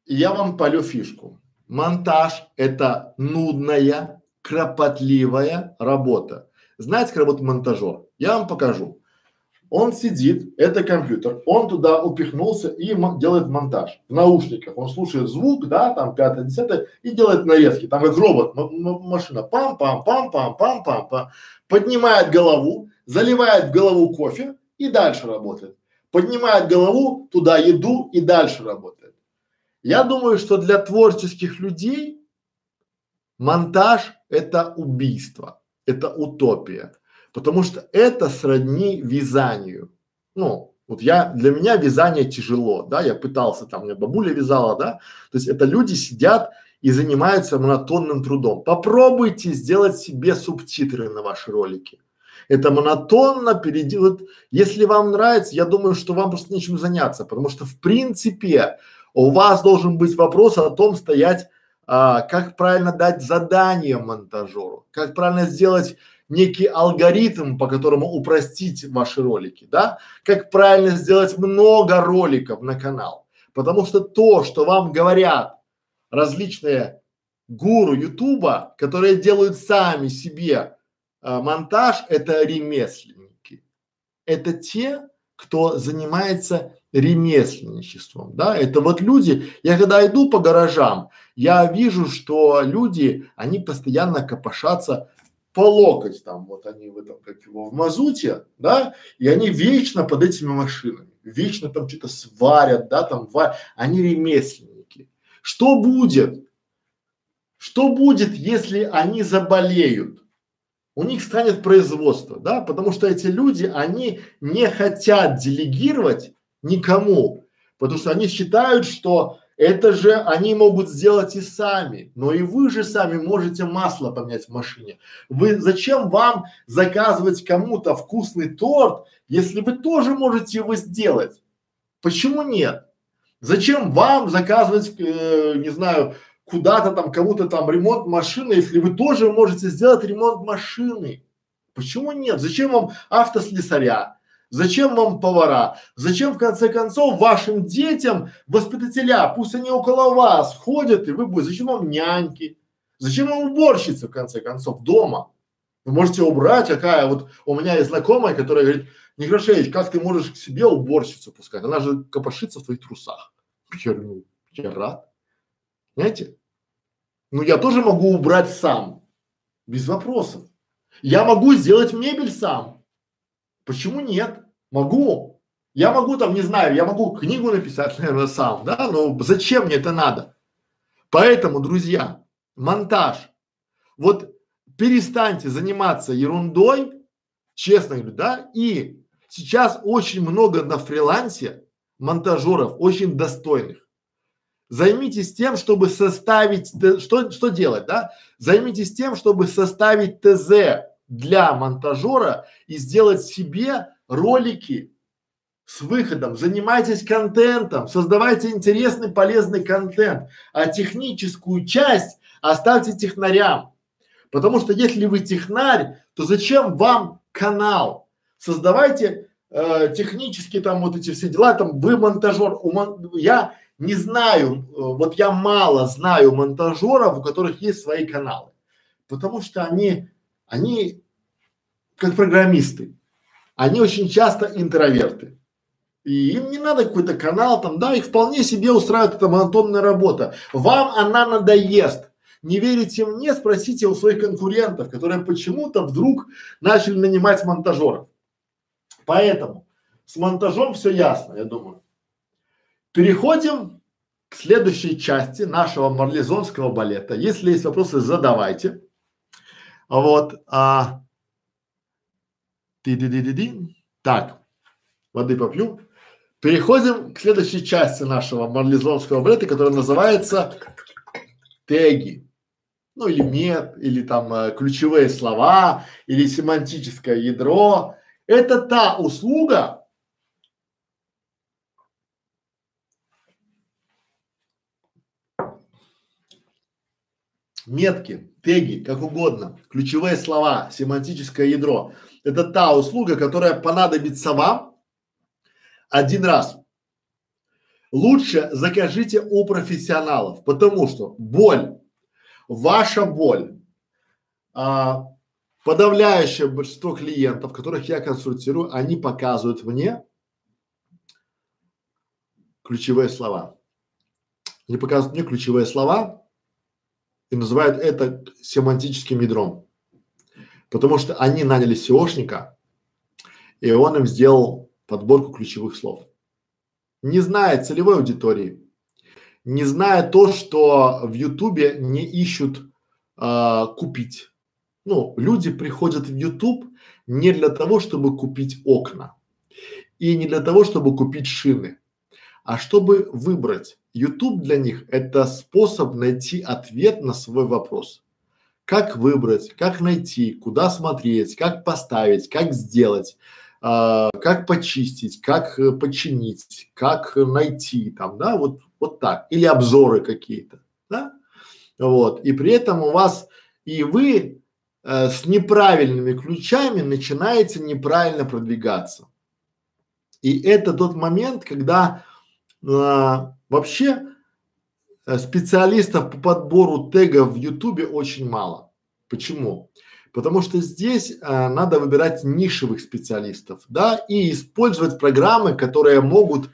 И я вам полю фишку. Монтаж – это нудная, кропотливая работа. Знаете, как работает монтажер? Я вам покажу. Он сидит, это компьютер, он туда упихнулся и делает монтаж в наушниках. Он слушает звук, да, там пятое, десятое и делает нарезки. Там как робот, машина, пам-пам-пам-пам-пам-пам-пам, поднимает голову, заливает в голову кофе и дальше работает. Поднимает голову, туда еду и дальше работает. Я думаю, что для творческих людей монтаж – это убийство, это утопия. Потому что это сродни вязанию. Ну, вот я, для меня вязание тяжело, да, я пытался, там, меня бабуля вязала, да, то есть это люди сидят и занимаются монотонным трудом. Попробуйте сделать себе субтитры на ваши ролики. Это монотонно переделать. Если вам нравится, я думаю, что вам просто нечем заняться, потому что в принципе у вас должен быть вопрос о том стоять, а, как правильно дать задание монтажеру, как правильно сделать некий алгоритм, по которому упростить ваши ролики, да? Как правильно сделать много роликов на канал. Потому что то, что вам говорят различные гуру Ютуба, которые делают сами себе а, монтаж, это ремесленники. Это те, кто занимается ремесленничеством, да, это вот люди, я когда иду по гаражам, я вижу, что люди, они постоянно копошатся по локоть там, вот они в этом, как его, в мазуте, да, и они вечно под этими машинами, вечно там что-то сварят, да, там, ва... они ремесленники. Что будет? Что будет, если они заболеют? У них станет производство, да, потому что эти люди, они не хотят делегировать никому, потому что они считают, что это же они могут сделать и сами, но и вы же сами можете масло поменять в машине. Вы зачем вам заказывать кому-то вкусный торт, если вы тоже можете его сделать? Почему нет? Зачем вам заказывать, э, не знаю, куда-то там кому-то там ремонт машины, если вы тоже можете сделать ремонт машины? Почему нет? Зачем вам автослесаря? Зачем вам повара? Зачем в конце концов вашим детям воспитателя? Пусть они около вас ходят и вы будете. Зачем вам няньки? Зачем вам уборщица в конце концов дома? Вы можете убрать, какая вот у меня есть знакомая, которая говорит, Некрашевич, как ты можешь к себе уборщицу пускать? Она же копошится в твоих трусах. Я говорю, ну, я рад. Знаете? Ну я тоже могу убрать сам, без вопросов. Я могу сделать мебель сам. Почему нет? Могу. Я могу там, не знаю, я могу книгу написать, наверное, сам, да, но зачем мне это надо? Поэтому, друзья, монтаж. Вот перестаньте заниматься ерундой, честно говорю, да, и сейчас очень много на фрилансе монтажеров, очень достойных. Займитесь тем, чтобы составить, что, что делать, да? Займитесь тем, чтобы составить ТЗ для монтажера и сделать себе ролики с выходом. Занимайтесь контентом, создавайте интересный, полезный контент, а техническую часть оставьте технарям. Потому что если вы технарь, то зачем вам канал? Создавайте э, технически там вот эти все дела, там вы монтажер, мон... я не знаю, э, вот я мало знаю монтажеров, у которых есть свои каналы, потому что они они как программисты, они очень часто интроверты. И им не надо какой-то канал там, да, их вполне себе устраивает эта монотонная работа. Вам она надоест. Не верите мне, спросите у своих конкурентов, которые почему-то вдруг начали нанимать монтажеров. Поэтому с монтажом все ясно, я думаю. Переходим к следующей части нашего марлезонского балета. Если есть вопросы, задавайте. Вот. А... Ты -ди -ди -ди -ди. Так, воды попью. Переходим к следующей части нашего марлезонского балета, которая называется теги. Ну или мет, или там э, ключевые слова, или семантическое ядро. Это та услуга, метки, теги, как угодно, ключевые слова, семантическое ядро. Это та услуга, которая понадобится вам один раз. Лучше закажите у профессионалов, потому что боль, ваша боль, а, подавляющее большинство клиентов, которых я консультирую, они показывают мне ключевые слова. Они показывают мне ключевые слова и называют это семантическим ядром. Потому что они наняли SEOшника, и он им сделал подборку ключевых слов. Не зная целевой аудитории, не зная то, что в Ютубе не ищут а, купить. Ну, люди приходят в Ютуб не для того, чтобы купить окна и не для того, чтобы купить шины, а чтобы выбрать. Ютуб для них это способ найти ответ на свой вопрос. Как выбрать, как найти, куда смотреть, как поставить, как сделать а, как почистить, как э, починить, как найти там, да, вот, вот так. Или обзоры какие-то, да. Вот. И при этом у вас и вы э, с неправильными ключами начинаете неправильно продвигаться. И это тот момент, когда э, вообще э, специалистов по подбору тегов в Ютубе очень мало. Почему? Потому что здесь а, надо выбирать нишевых специалистов, да, и использовать программы, которые могут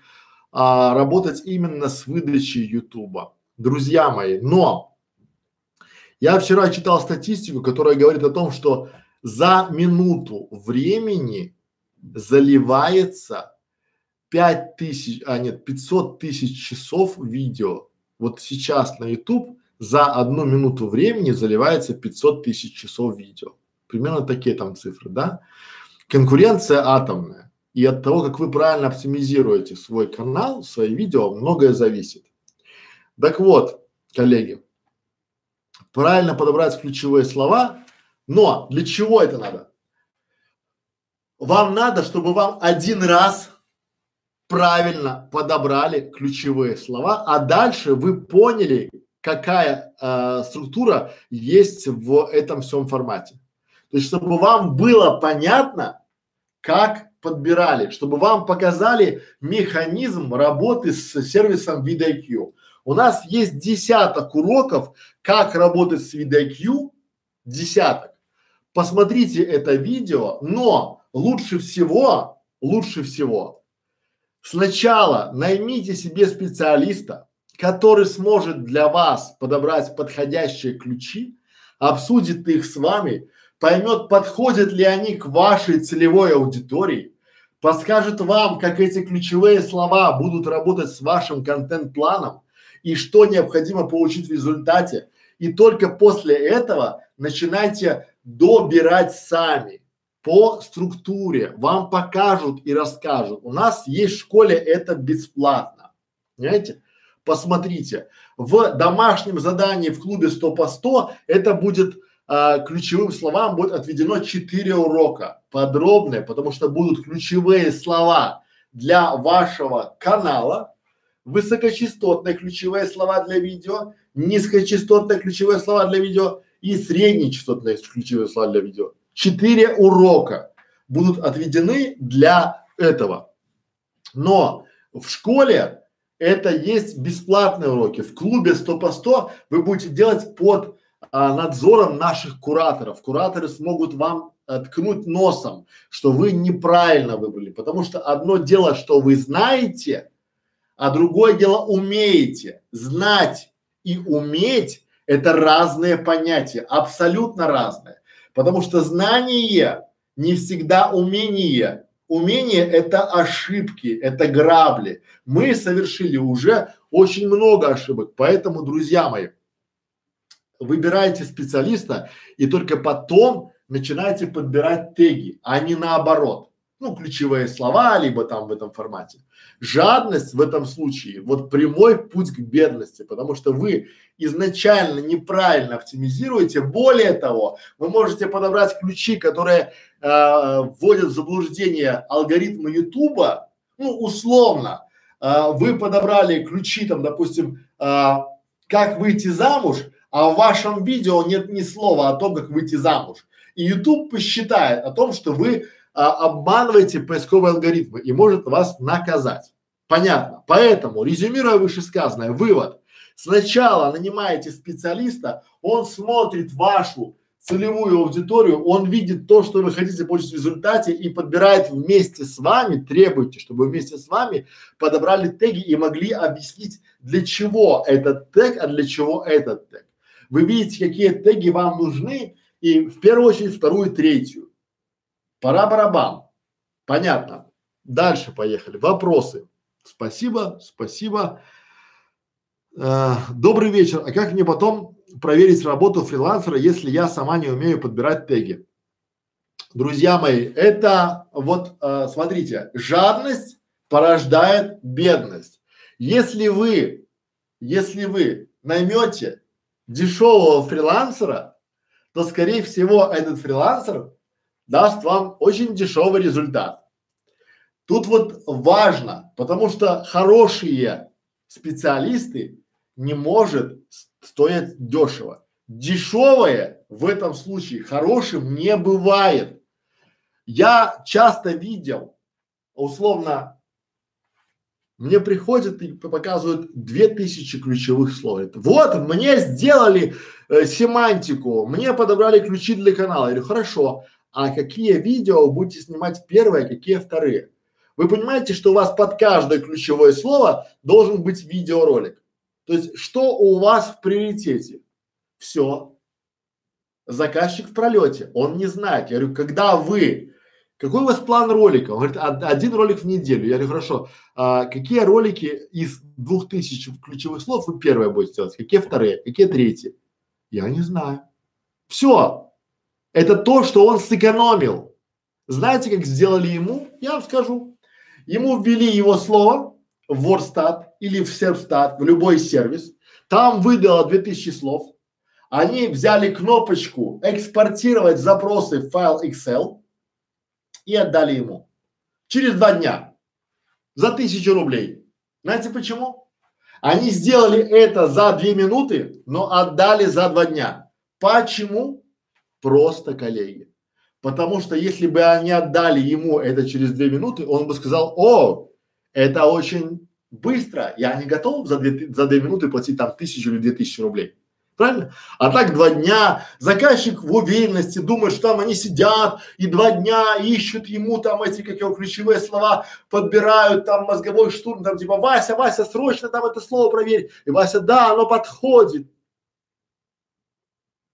а, работать именно с выдачей Ютуба. Друзья мои, но я вчера читал статистику, которая говорит о том, что за минуту времени заливается пять тысяч, а нет, пятьсот тысяч часов видео. Вот сейчас на YouTube за одну минуту времени заливается 500 тысяч часов видео. Примерно такие там цифры, да? Конкуренция атомная. И от того, как вы правильно оптимизируете свой канал, свои видео, многое зависит. Так вот, коллеги, правильно подобрать ключевые слова, но для чего это надо? Вам надо, чтобы вам один раз правильно подобрали ключевые слова, а дальше вы поняли, какая э, структура есть в этом всем формате. То есть, чтобы вам было понятно, как подбирали, чтобы вам показали механизм работы с сервисом VidIQ. У нас есть десяток уроков, как работать с VidIQ, десяток. Посмотрите это видео, но лучше всего, лучше всего сначала наймите себе специалиста, который сможет для вас подобрать подходящие ключи, обсудит их с вами, поймет, подходят ли они к вашей целевой аудитории, подскажет вам, как эти ключевые слова будут работать с вашим контент-планом и что необходимо получить в результате. И только после этого начинайте добирать сами по структуре. Вам покажут и расскажут. У нас есть в школе это бесплатно. Понимаете? посмотрите. В домашнем задании в клубе 100 по 100 это будет а, ключевым словам будет отведено 4 урока подробные, потому что будут ключевые слова для вашего канала, высокочастотные ключевые слова для видео, низкочастотные ключевые слова для видео и среднечастотные ключевые слова для видео. Четыре урока будут отведены для этого. Но в школе это есть бесплатные уроки. В клубе 100 по 100 вы будете делать под а, надзором наших кураторов. Кураторы смогут вам ткнуть носом, что вы неправильно выбрали, потому что одно дело, что вы знаете, а другое дело умеете. Знать и уметь – это разные понятия, абсолютно разные. Потому что знание не всегда умение. Умение – это ошибки, это грабли. Мы совершили уже очень много ошибок. Поэтому, друзья мои, выбирайте специалиста и только потом начинайте подбирать теги, а не наоборот. Ну, ключевые слова, либо там в этом формате. Жадность в этом случае вот прямой путь к бедности, потому что вы изначально неправильно оптимизируете. Более того, вы можете подобрать ключи, которые э, вводят в заблуждение алгоритмы Ютуба, ну, условно. Э, вы подобрали ключи, там, допустим, э, как выйти замуж, а в вашем видео нет ни слова о том, как выйти замуж. И YouTube посчитает о том, что вы а, обманываете поисковые алгоритмы и может вас наказать. Понятно. Поэтому, резюмируя вышесказанное, вывод. Сначала нанимаете специалиста, он смотрит вашу целевую аудиторию, он видит то, что вы хотите получить в результате и подбирает вместе с вами, требуйте, чтобы вместе с вами подобрали теги и могли объяснить, для чего этот тег, а для чего этот тег. Вы видите, какие теги вам нужны, и в первую очередь вторую, третью. Пора барабан. Понятно. Дальше поехали. Вопросы. Спасибо, спасибо. Э, добрый вечер. А как мне потом проверить работу фрилансера, если я сама не умею подбирать теги? Друзья мои, это вот э, смотрите, жадность порождает бедность. Если вы, если вы наймете дешевого фрилансера, то скорее всего этот фрилансер даст вам очень дешевый результат. Тут вот важно, потому что хорошие специалисты не может стоить дешево. Дешевое в этом случае хорошим не бывает. Я часто видел, условно, мне приходят и показывают две тысячи ключевых слов. Это, вот, мне сделали э, семантику, мне подобрали ключи для канала. Я говорю, хорошо, а какие видео будете снимать первые, а какие вторые? Вы понимаете, что у вас под каждое ключевое слово должен быть видеоролик. То есть, что у вас в приоритете? Все. Заказчик в пролете, он не знает. Я говорю, когда вы какой у вас план ролика? Он говорит, один ролик в неделю. Я говорю, хорошо, а какие ролики из двух тысяч ключевых слов вы первые будете делать? Какие вторые? Какие третьи? Я не знаю. Все. Это то, что он сэкономил. Знаете, как сделали ему? Я вам скажу. Ему ввели его слово в WordStat или в ServStat, в любой сервис. Там выдало 2000 слов. Они взяли кнопочку экспортировать запросы в файл Excel и отдали ему. Через два дня. За тысячу рублей. Знаете почему? Они сделали это за две минуты, но отдали за два дня. Почему? Просто коллеги. Потому что если бы они отдали ему это через две минуты, он бы сказал, о, это очень быстро, я не готов за две, за две минуты платить там тысячу или две тысячи рублей. Правильно? А так два дня заказчик в уверенности думает, что там они сидят и два дня ищут ему там эти, как его, ключевые слова, подбирают там мозговой штурм, там типа Вася, Вася, срочно там это слово проверь. И Вася, да, оно подходит.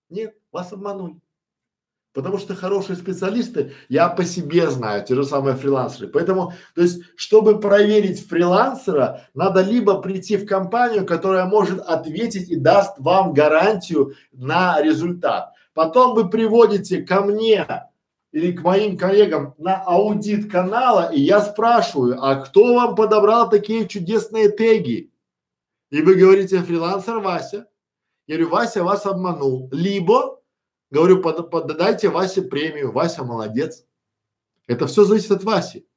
Нет, вас обманули. Потому что хорошие специалисты, я по себе знаю, те же самые фрилансеры. Поэтому, то есть, чтобы проверить фрилансера, надо либо прийти в компанию, которая может ответить и даст вам гарантию на результат. Потом вы приводите ко мне или к моим коллегам на аудит канала, и я спрашиваю, а кто вам подобрал такие чудесные теги? И вы говорите, фрилансер Вася. Я говорю, Вася вас обманул. Либо Говорю, под, под, дайте Васе премию, Вася молодец. Это все зависит от Васи.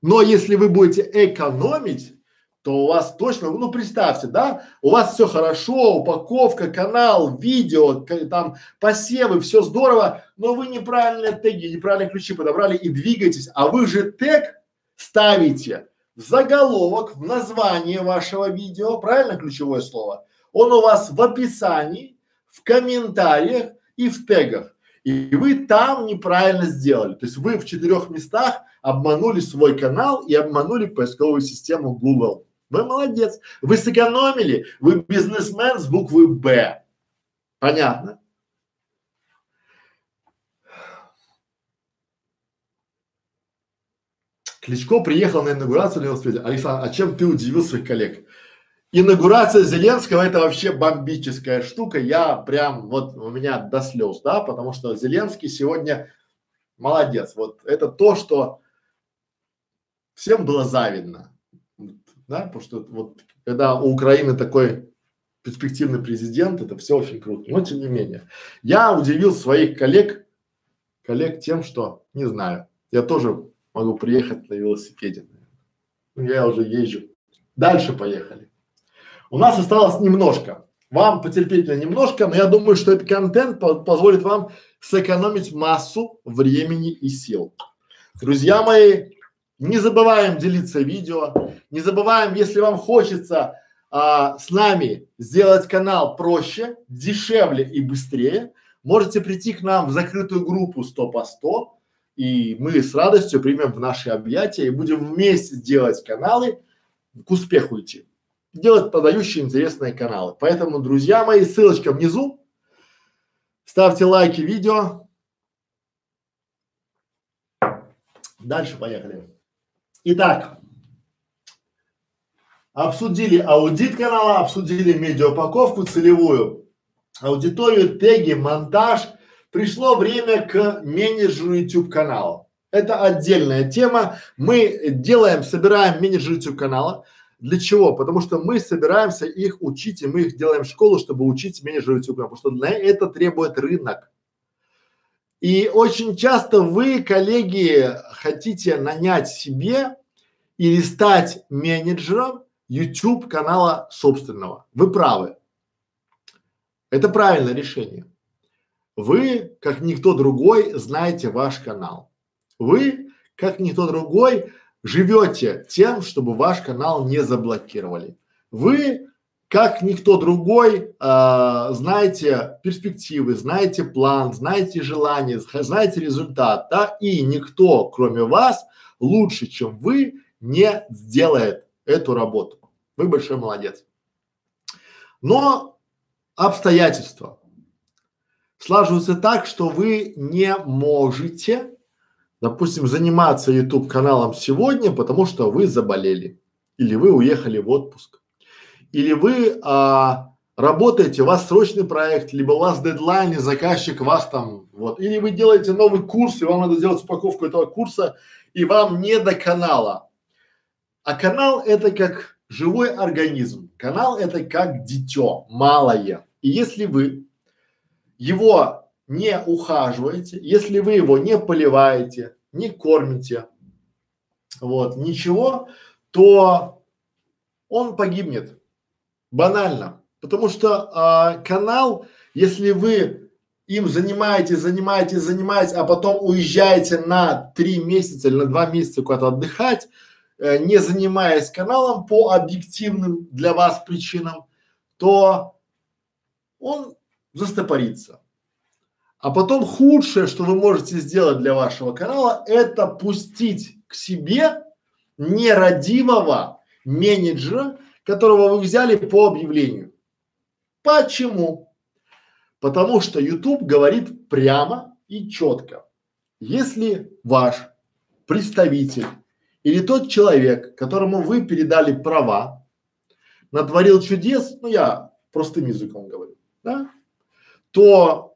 Но если вы будете экономить, то у вас точно, ну представьте, да, у вас все хорошо, упаковка, канал, видео, там посевы, все здорово, но вы неправильные теги, неправильные ключи подобрали и двигаетесь, а вы же тег ставите в заголовок, в название вашего видео, правильно ключевое слово? Он у вас в описании, в комментариях и в тегах. И вы там неправильно сделали. То есть вы в четырех местах обманули свой канал и обманули поисковую систему Google. Вы молодец. Вы сэкономили. Вы бизнесмен с буквы Б. Понятно? Кличко приехал на инаугурацию на велосипеде. Александр, а чем ты удивил своих коллег? Инаугурация Зеленского это вообще бомбическая штука. Я прям вот у меня до слез, да, потому что Зеленский сегодня молодец. Вот это то, что всем было завидно, да, потому что вот когда у Украины такой перспективный президент, это все очень круто. Но тем не менее, я удивил своих коллег, коллег тем, что не знаю, я тоже могу приехать на велосипеде. Ну, я уже езжу. Дальше поехали. У нас осталось немножко. Вам потерпеть немножко, но я думаю, что этот контент по позволит вам сэкономить массу времени и сил. Друзья мои, не забываем делиться видео, не забываем, если вам хочется а, с нами сделать канал проще, дешевле и быстрее, можете прийти к нам в закрытую группу 100 по 100, и мы с радостью примем в наши объятия и будем вместе делать каналы к успеху идти. Делать подающие интересные каналы. Поэтому, друзья мои, ссылочка внизу. Ставьте лайки видео. Дальше поехали. Итак, обсудили аудит канала, обсудили медиаупаковку целевую, аудиторию, теги, монтаж – пришло время к менеджеру YouTube канала. Это отдельная тема. Мы делаем, собираем менеджер YouTube канала. Для чего? Потому что мы собираемся их учить, и мы их делаем в школу, чтобы учить менеджеру канала, потому что на это требует рынок. И очень часто вы, коллеги, хотите нанять себе или стать менеджером YouTube канала собственного. Вы правы. Это правильное решение. Вы, как никто другой, знаете ваш канал. Вы, как никто другой, живете тем, чтобы ваш канал не заблокировали. Вы, как никто другой, э, знаете перспективы, знаете план, знаете желание, знаете результат, да, и никто, кроме вас, лучше, чем вы, не сделает эту работу. Вы большой молодец. Но обстоятельства, слаживаются так, что вы не можете, допустим, заниматься YouTube каналом сегодня, потому что вы заболели, или вы уехали в отпуск, или вы а, работаете, у вас срочный проект, либо у вас дедлайн, и заказчик вас там, вот, или вы делаете новый курс, и вам надо сделать упаковку этого курса, и вам не до канала. А канал это как живой организм, канал это как дитё, малое. И если вы его не ухаживаете, если вы его не поливаете, не кормите, вот, ничего, то он погибнет. Банально. Потому что а, канал, если вы им занимаетесь, занимаетесь, занимаетесь, а потом уезжаете на три месяца или на два месяца куда-то отдыхать, э, не занимаясь каналом по объективным для вас причинам, то он застопорится. А потом худшее, что вы можете сделать для вашего канала, это пустить к себе нерадивого менеджера, которого вы взяли по объявлению. Почему? Потому что YouTube говорит прямо и четко. Если ваш представитель или тот человек, которому вы передали права, натворил чудес, ну я простым языком говорю, да, то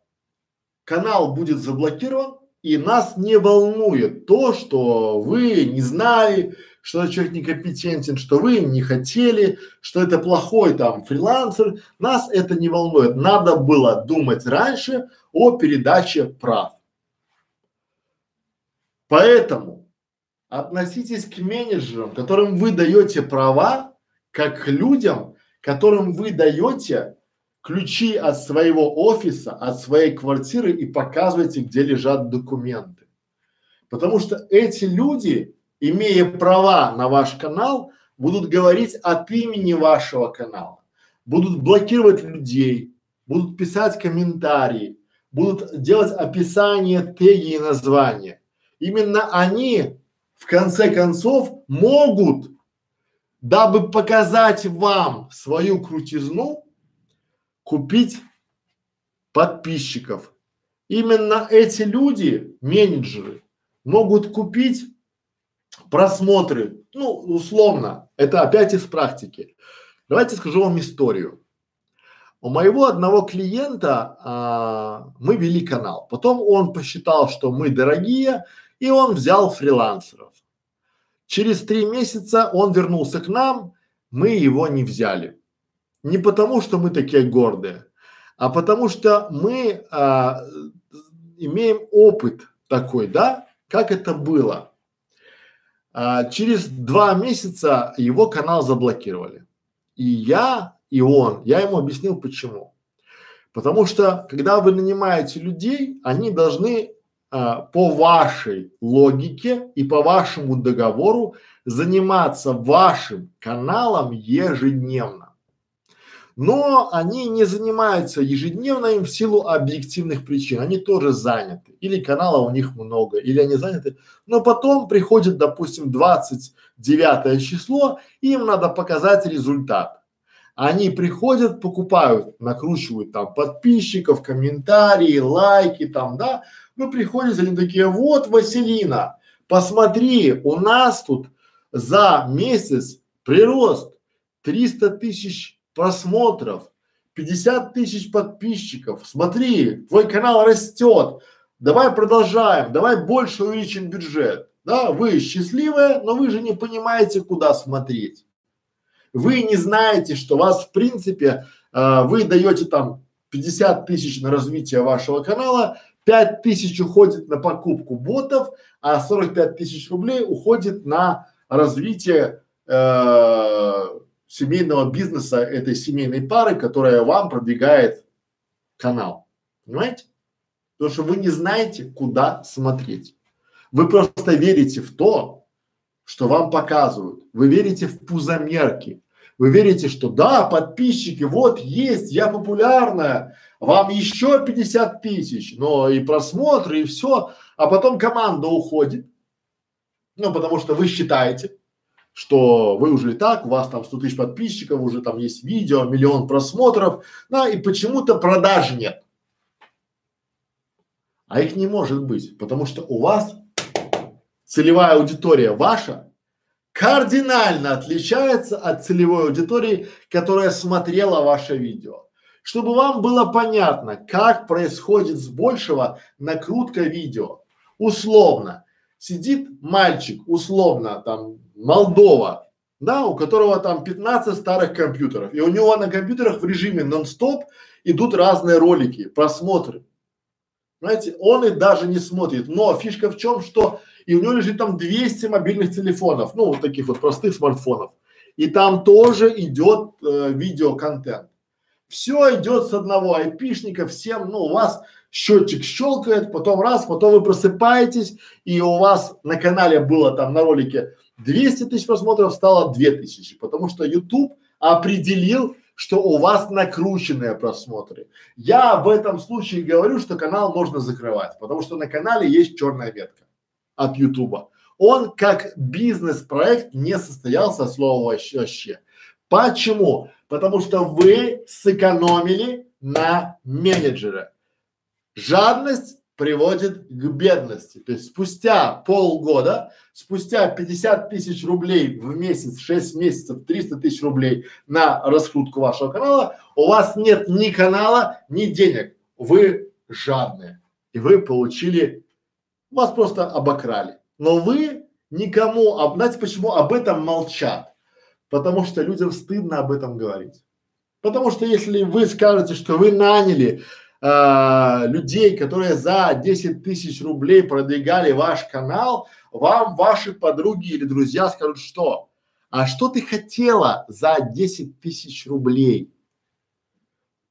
канал будет заблокирован, и нас не волнует то, что вы не знали, что этот человек некомпетентен, что вы не хотели, что это плохой там фрилансер. Нас это не волнует. Надо было думать раньше о передаче прав. Поэтому относитесь к менеджерам, которым вы даете права, как к людям, которым вы даете ключи от своего офиса, от своей квартиры и показывайте, где лежат документы. Потому что эти люди, имея права на ваш канал, будут говорить от имени вашего канала, будут блокировать людей, будут писать комментарии, будут делать описание, теги и названия. Именно они в конце концов могут, дабы показать вам свою крутизну, купить подписчиков. Именно эти люди, менеджеры, могут купить просмотры. Ну, условно, это опять из практики. Давайте скажу вам историю. У моего одного клиента а, мы вели канал. Потом он посчитал, что мы дорогие, и он взял фрилансеров. Через три месяца он вернулся к нам, мы его не взяли. Не потому, что мы такие гордые, а потому что мы а, имеем опыт такой, да, как это было. А, через два месяца его канал заблокировали. И я, и он, я ему объяснил почему. Потому что, когда вы нанимаете людей, они должны а, по вашей логике и по вашему договору заниматься вашим каналом ежедневно. Но они не занимаются ежедневно им в силу объективных причин. Они тоже заняты. Или канала у них много, или они заняты. Но потом приходит, допустим, 29 число, им надо показать результат. Они приходят, покупают, накручивают там подписчиков, комментарии, лайки там, да, ну, приходят, они такие, вот, Василина, посмотри, у нас тут за месяц прирост 300 тысяч просмотров, 50 тысяч подписчиков. Смотри, твой канал растет. Давай продолжаем, давай больше увеличим бюджет. Да, вы счастливые, но вы же не понимаете, куда смотреть. Вы не знаете, что вас в принципе, э, вы даете там 50 тысяч на развитие вашего канала, 5 тысяч уходит на покупку ботов, а 45 тысяч рублей уходит на развитие э, семейного бизнеса этой семейной пары, которая вам продвигает канал. Понимаете? Потому что вы не знаете, куда смотреть. Вы просто верите в то, что вам показывают. Вы верите в пузомерки. Вы верите, что да, подписчики, вот есть, я популярная, вам еще 50 тысяч, но и просмотры, и все, а потом команда уходит, ну, потому что вы считаете, что вы уже так, у вас там 100 тысяч подписчиков, уже там есть видео, миллион просмотров, да, и почему-то продаж нет. А их не может быть, потому что у вас целевая аудитория ваша кардинально отличается от целевой аудитории, которая смотрела ваше видео. Чтобы вам было понятно, как происходит с большего накрутка видео. Условно, сидит мальчик, условно, там, Молдова, да, у которого там 15 старых компьютеров, и у него на компьютерах в режиме нон-стоп идут разные ролики, просмотры. Знаете, он и даже не смотрит. Но фишка в чем, что и у него лежит там 200 мобильных телефонов, ну вот таких вот простых смартфонов. И там тоже идет э, видеоконтент. Все идет с одного айпишника, всем, ну у вас счетчик щелкает, потом раз, потом вы просыпаетесь, и у вас на канале было там на ролике 200 тысяч просмотров, стало 2000, потому что YouTube определил, что у вас накрученные просмотры. Я в этом случае говорю, что канал можно закрывать, потому что на канале есть черная ветка от Ютуба. Он как бизнес-проект не состоялся слова вообще. Почему? Потому что вы сэкономили на менеджера. Жадность приводит к бедности. То есть спустя полгода, спустя 50 тысяч рублей в месяц, 6 месяцев, 300 тысяч рублей на раскрутку вашего канала, у вас нет ни канала, ни денег. Вы жадные. И вы получили вас просто обокрали. Но вы никому, а знаете почему об этом молчат? Потому что людям стыдно об этом говорить. Потому что если вы скажете, что вы наняли э, людей, которые за 10 тысяч рублей продвигали ваш канал, вам ваши подруги или друзья скажут, что? А что ты хотела за 10 тысяч рублей?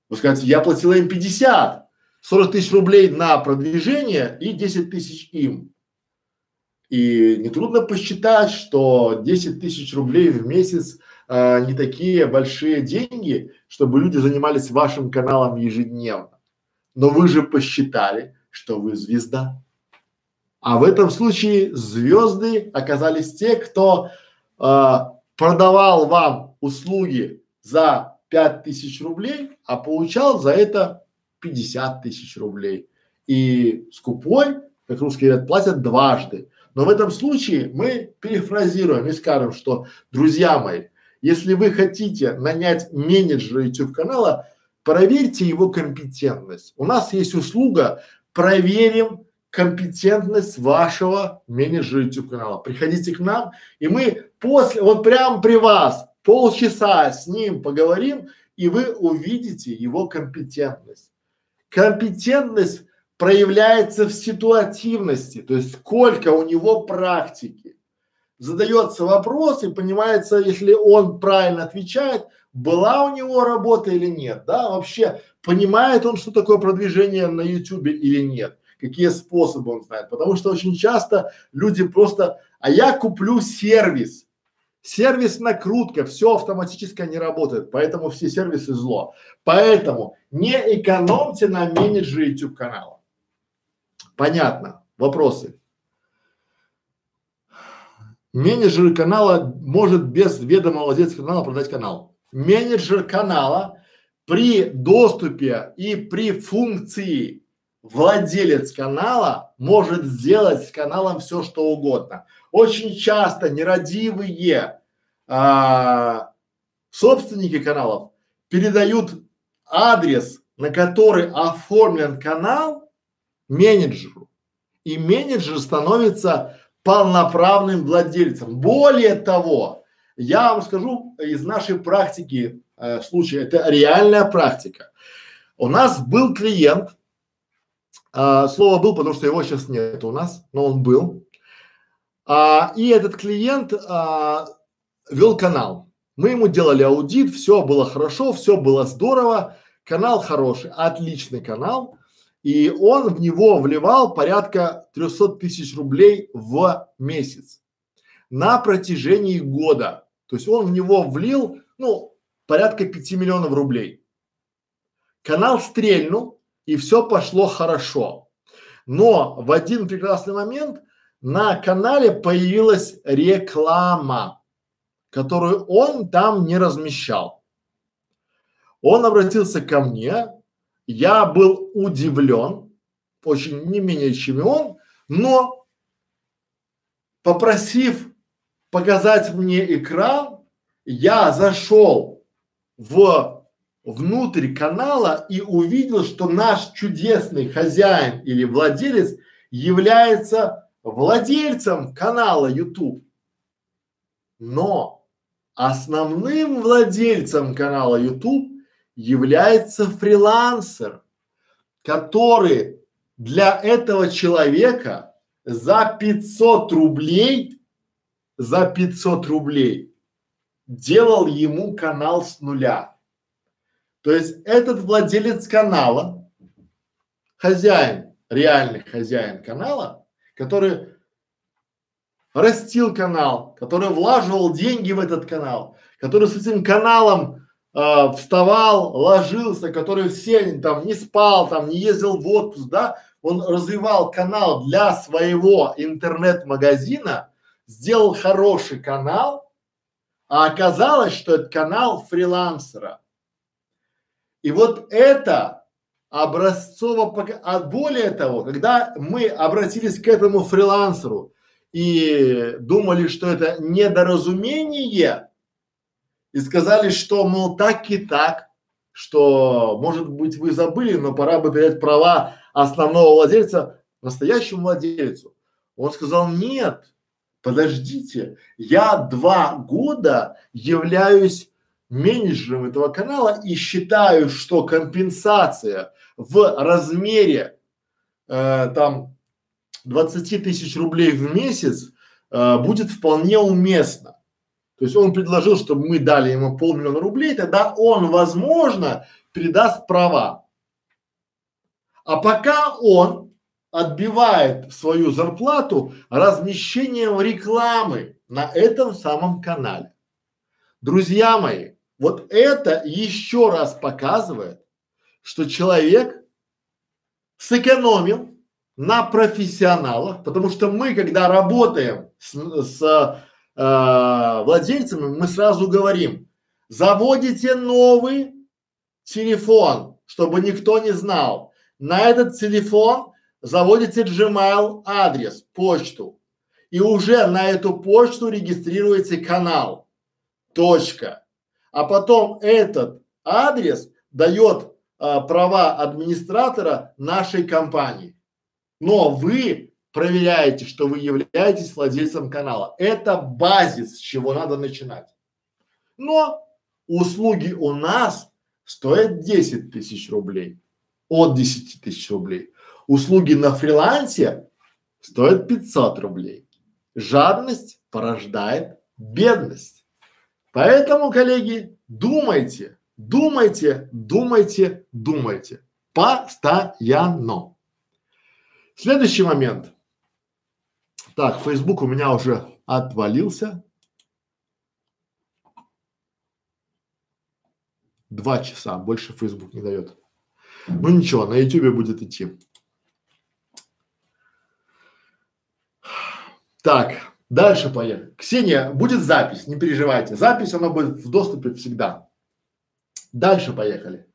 Вы скажете, я платила им 50. 40 тысяч рублей на продвижение и 10 тысяч им. И нетрудно посчитать, что 10 тысяч рублей в месяц э, не такие большие деньги, чтобы люди занимались вашим каналом ежедневно. Но вы же посчитали, что вы звезда. А в этом случае звезды оказались те, кто э, продавал вам услуги за пять тысяч рублей, а получал за это 50 тысяч рублей. И скупой, как русские говорят, платят дважды. Но в этом случае мы перефразируем и скажем, что, друзья мои, если вы хотите нанять менеджера YouTube канала, проверьте его компетентность. У нас есть услуга «Проверим компетентность вашего менеджера YouTube канала». Приходите к нам, и мы после, вот прямо при вас полчаса с ним поговорим, и вы увидите его компетентность. Компетентность проявляется в ситуативности, то есть сколько у него практики. Задается вопрос и понимается, если он правильно отвечает, была у него работа или нет, да, вообще понимает он, что такое продвижение на YouTube или нет, какие способы он знает, потому что очень часто люди просто, а я куплю сервис, Сервис накрутка, все автоматически не работает, поэтому все сервисы зло. Поэтому не экономьте на менеджере YouTube канала. Понятно. Вопросы? Менеджер канала может без ведома владельца канала продать канал. Менеджер канала при доступе и при функции владелец канала может сделать с каналом все, что угодно. Очень часто нерадивые а, собственники каналов передают адрес, на который оформлен канал менеджеру. И менеджер становится полноправным владельцем. Более того, я вам скажу из нашей практики э, случая, это реальная практика. У нас был клиент, а, слово был, потому что его сейчас нет у нас, но он был. А, и этот клиент а, вел канал. Мы ему делали аудит, все было хорошо, все было здорово, канал хороший, отличный канал. И он в него вливал порядка 300 тысяч рублей в месяц на протяжении года. То есть он в него влил, ну, порядка 5 миллионов рублей. Канал стрельнул, и все пошло хорошо. Но в один прекрасный момент на канале появилась реклама, которую он там не размещал. Он обратился ко мне, я был удивлен, очень не менее чем и он, но попросив показать мне экран, я зашел в внутрь канала и увидел, что наш чудесный хозяин или владелец является владельцем канала YouTube. Но основным владельцем канала YouTube является фрилансер, который для этого человека за 500 рублей, за 500 рублей делал ему канал с нуля. То есть этот владелец канала, хозяин, реальный хозяин канала, который растил канал, который влаживал деньги в этот канал, который с этим каналом э, вставал, ложился, который все там не спал, там не ездил в отпуск, да, он развивал канал для своего интернет-магазина, сделал хороший канал, а оказалось, что это канал фрилансера. И вот это образцово, а более того, когда мы обратились к этому фрилансеру и думали, что это недоразумение, и сказали, что, мол, так и так, что, может быть, вы забыли, но пора бы передать права основного владельца настоящему владельцу. Он сказал, нет, подождите, я два года являюсь менеджером этого канала и считаю, что компенсация в размере э, там 20 тысяч рублей в месяц э, будет вполне уместно. То есть он предложил, чтобы мы дали ему полмиллиона рублей, тогда он, возможно, передаст права. А пока он отбивает свою зарплату размещением рекламы на этом самом канале. Друзья мои, вот это еще раз показывает, что человек сэкономил на профессионалах, потому что мы, когда работаем с, с э, владельцами, мы сразу говорим, заводите новый телефон, чтобы никто не знал. На этот телефон заводите Gmail адрес, почту, и уже на эту почту регистрируете канал. Точка. А потом этот адрес дает а, права администратора нашей компании. Но вы проверяете, что вы являетесь владельцем канала. Это базис, с чего надо начинать. Но услуги у нас стоят 10 тысяч рублей, от 10 тысяч рублей. Услуги на фрилансе стоят 500 рублей. Жадность порождает бедность. Поэтому, коллеги, думайте, думайте, думайте, думайте. Постоянно. Следующий момент. Так, Facebook у меня уже отвалился. Два часа, больше Facebook не дает. Ну ничего, на YouTube будет идти. Так, дальше поехали. Ксения, будет запись, не переживайте. Запись, она будет в доступе всегда. Дальше поехали.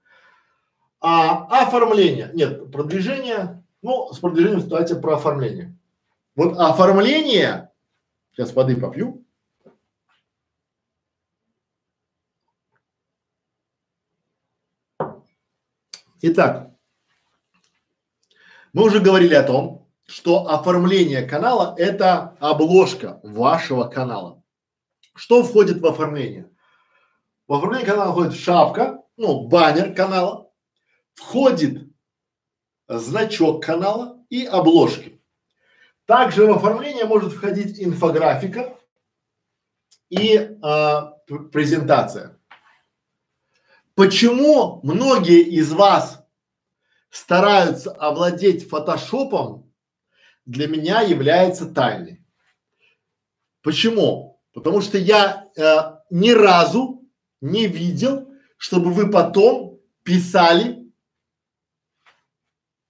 А, оформление. Нет, продвижение. Ну, с продвижением ситуация про оформление. Вот оформление, сейчас воды попью. Итак, мы уже говорили о том, что оформление канала – это обложка вашего канала. Что входит в оформление? В оформление канала входит шапка, ну, баннер канала, входит значок канала и обложки. Также в оформление может входить инфографика и а, презентация. Почему многие из вас стараются овладеть фотошопом для меня является тайной. Почему? Потому что я э, ни разу не видел, чтобы вы потом писали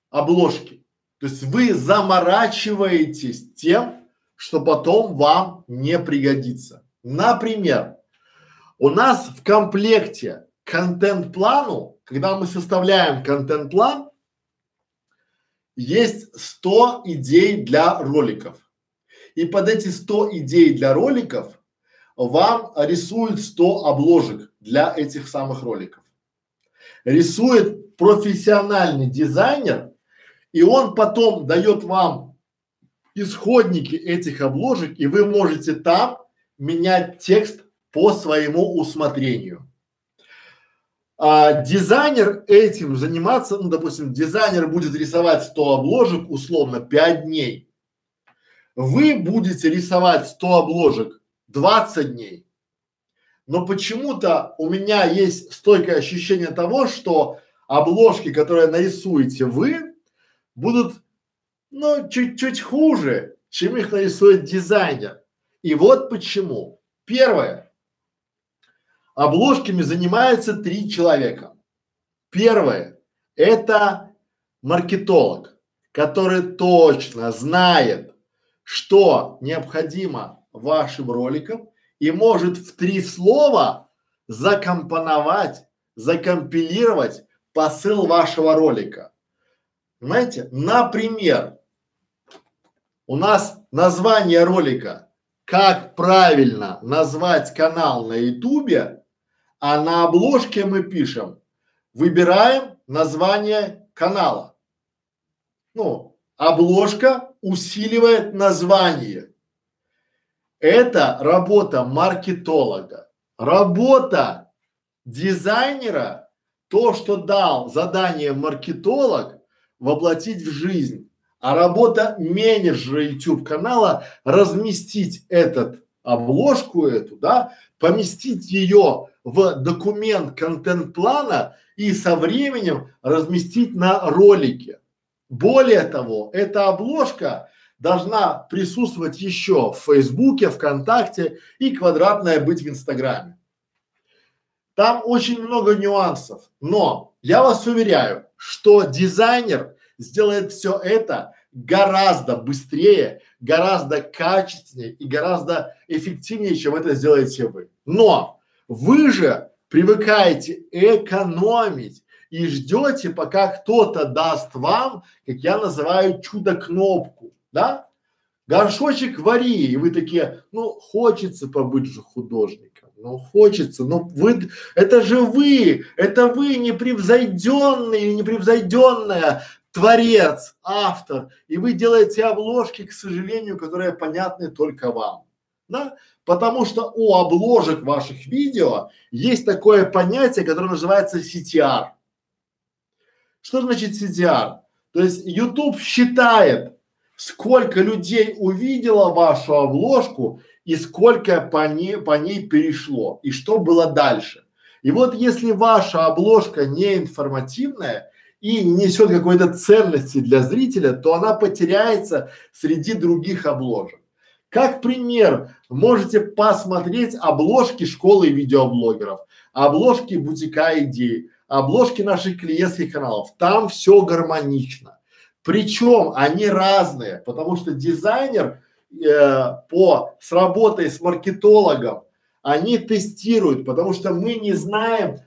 обложки. То есть вы заморачиваетесь тем, что потом вам не пригодится. Например, у нас в комплекте контент-плану, когда мы составляем контент-план, есть 100 идей для роликов. И под эти 100 идей для роликов вам рисуют 100 обложек для этих самых роликов. Рисует профессиональный дизайнер, и он потом дает вам исходники этих обложек, и вы можете там менять текст по своему усмотрению а, дизайнер этим заниматься, ну, допустим, дизайнер будет рисовать 100 обложек условно 5 дней. Вы будете рисовать 100 обложек 20 дней. Но почему-то у меня есть стойкое ощущение того, что обложки, которые нарисуете вы, будут, ну, чуть-чуть хуже, чем их нарисует дизайнер. И вот почему. Первое обложками занимаются три человека. Первое – это маркетолог, который точно знает, что необходимо вашим роликам и может в три слова закомпоновать, закомпилировать посыл вашего ролика. Знаете, например, у нас название ролика «Как правильно назвать канал на ютубе» а на обложке мы пишем, выбираем название канала. Ну, обложка усиливает название. Это работа маркетолога. Работа дизайнера, то, что дал задание маркетолог, воплотить в жизнь. А работа менеджера YouTube канала разместить этот обложку эту, да, поместить ее в документ контент-плана и со временем разместить на ролике. Более того, эта обложка должна присутствовать еще в Фейсбуке, ВКонтакте и квадратная быть в Инстаграме. Там очень много нюансов, но я вас уверяю, что дизайнер сделает все это гораздо быстрее, гораздо качественнее и гораздо эффективнее, чем это сделаете вы. Но вы же привыкаете экономить и ждете, пока кто-то даст вам, как я называю, чудо-кнопку, да? Горшочек вари, и вы такие, ну, хочется побыть же художником, ну, хочется, ну, вы, это же вы, это вы непревзойденный или непревзойденная творец, автор, и вы делаете обложки, к сожалению, которые понятны только вам, да? Потому что у обложек ваших видео есть такое понятие, которое называется CTR. Что значит CTR? То есть YouTube считает, сколько людей увидело вашу обложку и сколько по ней, по ней перешло, и что было дальше. И вот если ваша обложка не информативная и не несет какой-то ценности для зрителя, то она потеряется среди других обложек. Как пример, можете посмотреть обложки школы видеоблогеров, обложки бутика идей, обложки наших клиентских каналов. Там все гармонично. Причем они разные, потому что дизайнер э, по с работой с маркетологом они тестируют, потому что мы не знаем,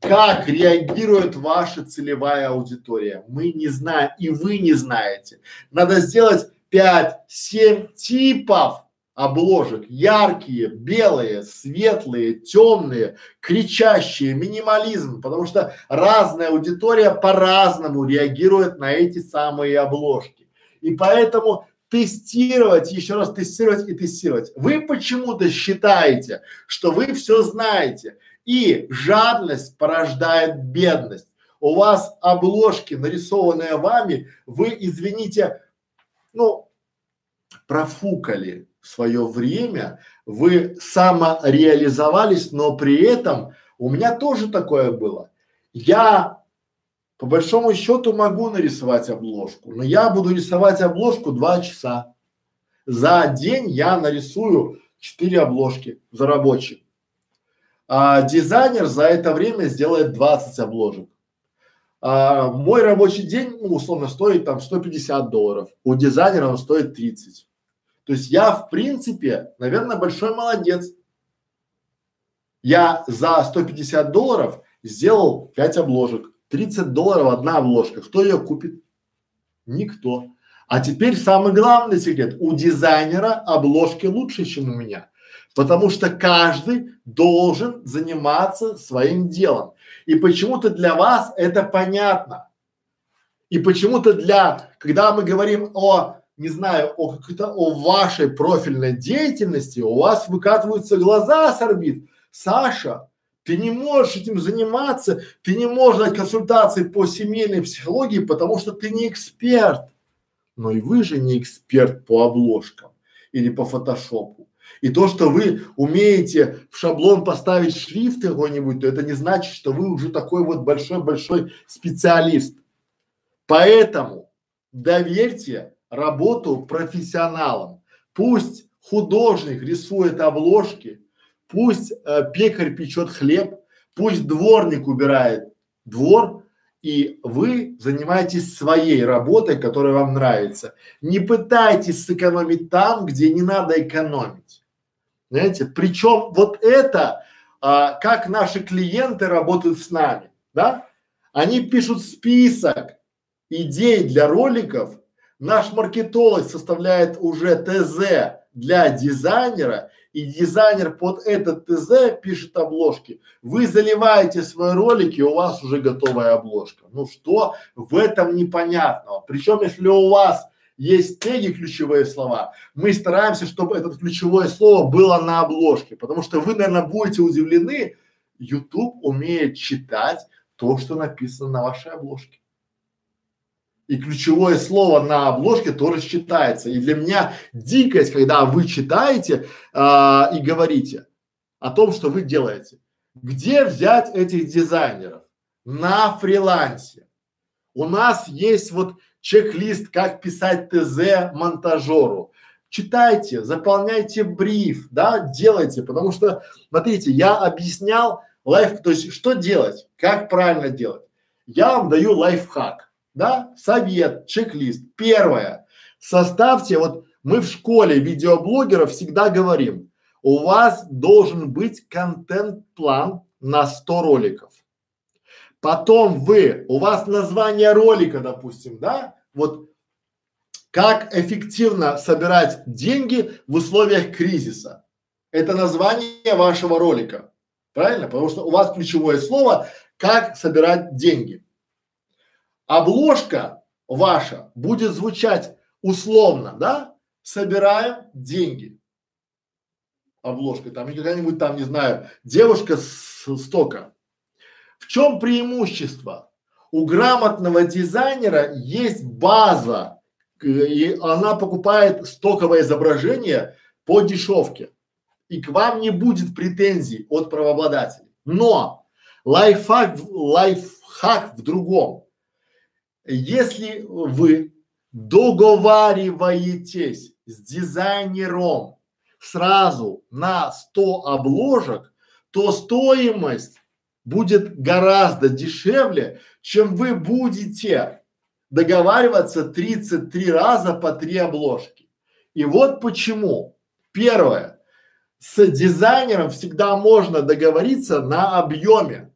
как реагирует ваша целевая аудитория. Мы не знаем, и вы не знаете. Надо сделать 5-7 типов обложек. Яркие, белые, светлые, темные, кричащие, минимализм. Потому что разная аудитория по-разному реагирует на эти самые обложки. И поэтому тестировать, еще раз тестировать и тестировать. Вы почему-то считаете, что вы все знаете. И жадность порождает бедность. У вас обложки, нарисованные вами, вы, извините, ну, профукали свое время, вы самореализовались, но при этом у меня тоже такое было. Я по большому счету могу нарисовать обложку, но я буду рисовать обложку два часа. За день я нарисую четыре обложки за рабочий. А дизайнер за это время сделает 20 обложек. А, мой рабочий день, ну, условно, стоит там 150 долларов. У дизайнера он стоит 30. То есть я, в принципе, наверное, большой молодец. Я за 150 долларов сделал 5 обложек. 30 долларов одна обложка. Кто ее купит? Никто. А теперь самый главный секрет. У дизайнера обложки лучше, чем у меня. Потому что каждый должен заниматься своим делом. И почему-то для вас это понятно. И почему-то для, когда мы говорим о, не знаю, о какой-то, о вашей профильной деятельности, у вас выкатываются глаза с орбит. Саша, ты не можешь этим заниматься, ты не можешь дать консультации по семейной психологии, потому что ты не эксперт. Но и вы же не эксперт по обложкам или по фотошопу. И то, что вы умеете в шаблон поставить шрифт какой-нибудь, то это не значит, что вы уже такой вот большой-большой специалист. Поэтому доверьте работу профессионалам. Пусть художник рисует обложки, пусть э, пекарь печет хлеб, пусть дворник убирает двор, и вы занимаетесь своей работой, которая вам нравится. Не пытайтесь сэкономить там, где не надо экономить. Знаете, причем вот это, а, как наши клиенты работают с нами, да? Они пишут список идей для роликов, наш маркетолог составляет уже ТЗ для дизайнера, и дизайнер под этот ТЗ пишет обложки. Вы заливаете свои ролики, у вас уже готовая обложка. Ну что в этом непонятного? Причем, если у вас есть теги ключевые слова, мы стараемся, чтобы это ключевое слово было на обложке, потому что вы, наверное, будете удивлены, YouTube умеет читать то, что написано на вашей обложке. И ключевое слово на обложке тоже считается. И для меня дикость, когда вы читаете а, и говорите о том, что вы делаете. Где взять этих дизайнеров? На фрилансе. У нас есть вот чек-лист, как писать ТЗ монтажеру. Читайте, заполняйте бриф, да, делайте, потому что, смотрите, я объяснял live, то есть что делать? Как правильно делать? Я вам даю лайфхак, да, совет, чек-лист. Первое. Составьте, вот мы в школе видеоблогеров всегда говорим, у вас должен быть контент-план на 100 роликов. Потом вы, у вас название ролика, допустим, да, вот как эффективно собирать деньги в условиях кризиса. Это название вашего ролика. Правильно? Потому что у вас ключевое слово как собирать деньги. Обложка ваша будет звучать условно, да? Собираем деньги. Обложка там какая-нибудь там, не знаю, девушка с стока. В чем преимущество? У грамотного дизайнера есть база, и она покупает стоковое изображение по дешевке и к вам не будет претензий от правообладателей. Но лайфхак, лайфхак в другом. Если вы договариваетесь с дизайнером сразу на 100 обложек, то стоимость будет гораздо дешевле, чем вы будете договариваться 33 раза по три обложки. И вот почему. Первое с дизайнером всегда можно договориться на объеме.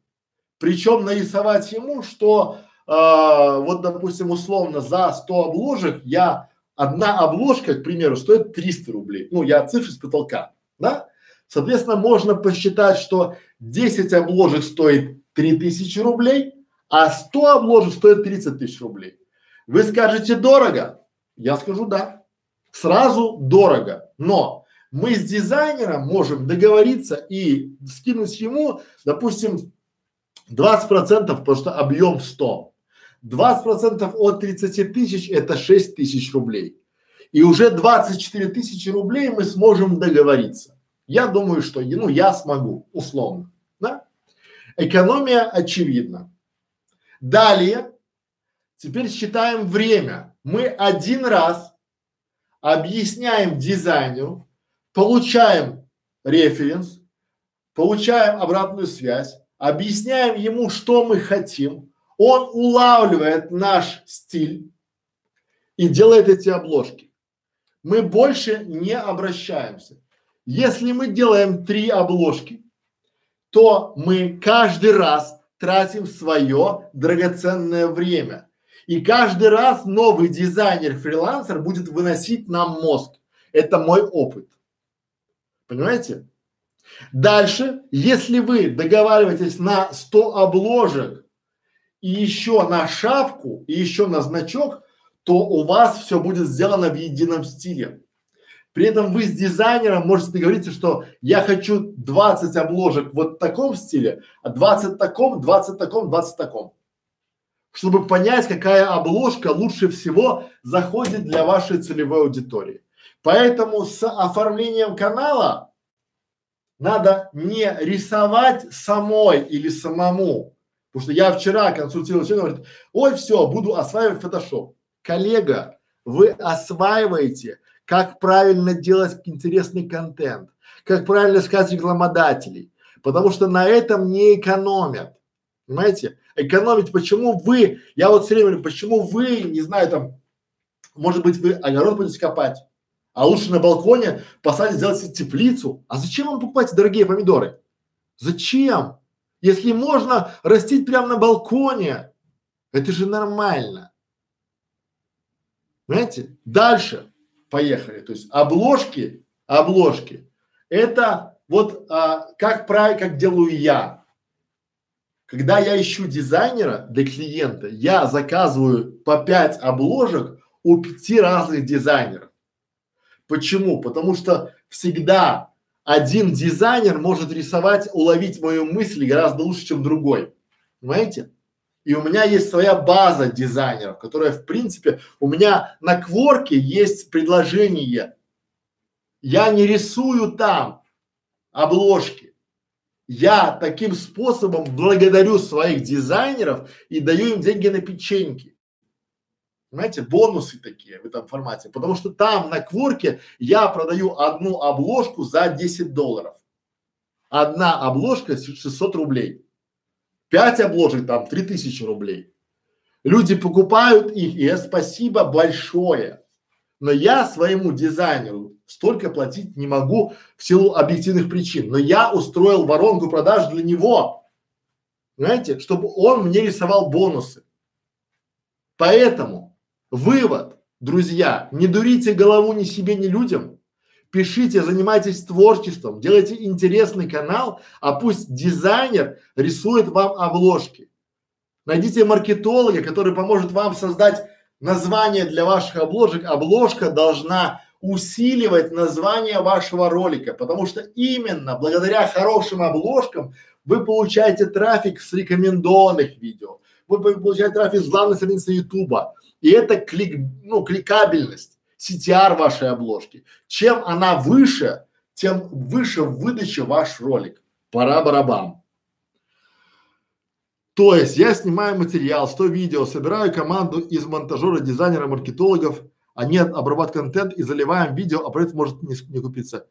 Причем нарисовать ему, что э, вот, допустим, условно за 100 обложек я одна обложка, к примеру, стоит 300 рублей. Ну, я цифры с потолка, да? Соответственно, можно посчитать, что 10 обложек стоит 3000 рублей, а 100 обложек стоит 30 тысяч рублей. Вы скажете дорого? Я скажу да. Сразу дорого. Но мы с дизайнером можем договориться и скинуть ему, допустим, 20 процентов, потому что объем 100. 20 процентов от 30 тысяч это 6 тысяч рублей. И уже 24 тысячи рублей мы сможем договориться. Я думаю, что, ну, я смогу, условно, да? Экономия очевидна. Далее, теперь считаем время. Мы один раз объясняем дизайнеру, получаем референс, получаем обратную связь, объясняем ему, что мы хотим, он улавливает наш стиль и делает эти обложки. Мы больше не обращаемся. Если мы делаем три обложки, то мы каждый раз тратим свое драгоценное время. И каждый раз новый дизайнер-фрилансер будет выносить нам мозг. Это мой опыт. Понимаете? Дальше, если вы договариваетесь на 100 обложек и еще на шапку, и еще на значок, то у вас все будет сделано в едином стиле. При этом вы с дизайнером можете договориться, что я хочу 20 обложек вот в таком стиле, а 20 таком, 20 таком, 20 таком. Чтобы понять, какая обложка лучше всего заходит для вашей целевой аудитории. Поэтому с оформлением канала надо не рисовать самой или самому. Потому что я вчера консультировал человека, говорит, ой, все, буду осваивать фотошоп. Коллега, вы осваиваете, как правильно делать интересный контент, как правильно искать рекламодателей, потому что на этом не экономят. Понимаете? Экономить, почему вы, я вот все время говорю, почему вы, не знаю, там, может быть, вы огород будете копать, а лучше на балконе посадить, сделать теплицу. А зачем вам покупать дорогие помидоры? Зачем? Если можно растить прямо на балконе, это же нормально. Понимаете? Дальше поехали. То есть обложки, обложки. Это вот а, как правильно, как делаю я. Когда я ищу дизайнера для клиента, я заказываю по пять обложек у пяти разных дизайнеров. Почему? Потому что всегда один дизайнер может рисовать, уловить мою мысль гораздо лучше, чем другой. Понимаете? И у меня есть своя база дизайнеров, которая, в принципе, у меня на кворке есть предложение. Я не рисую там обложки. Я таким способом благодарю своих дизайнеров и даю им деньги на печеньки знаете, бонусы такие в этом формате, потому что там на кворке я продаю одну обложку за 10 долларов. Одна обложка 600 рублей. Пять обложек там 3000 рублей. Люди покупают их, и спасибо большое. Но я своему дизайнеру столько платить не могу в силу объективных причин. Но я устроил воронку продаж для него. Знаете, чтобы он мне рисовал бонусы. Поэтому вывод, друзья, не дурите голову ни себе, ни людям. Пишите, занимайтесь творчеством, делайте интересный канал, а пусть дизайнер рисует вам обложки. Найдите маркетолога, который поможет вам создать название для ваших обложек. Обложка должна усиливать название вашего ролика, потому что именно благодаря хорошим обложкам вы получаете трафик с рекомендованных видео, вы получаете трафик с главной страницы Ютуба, и это клик, ну, кликабельность, CTR вашей обложки. Чем она выше, тем выше в выдаче ваш ролик. Пора барабан. То есть я снимаю материал, 100 видео, собираю команду из монтажера, дизайнера, маркетологов, они обрабатывают контент и заливаем видео, а проект может не, не купиться.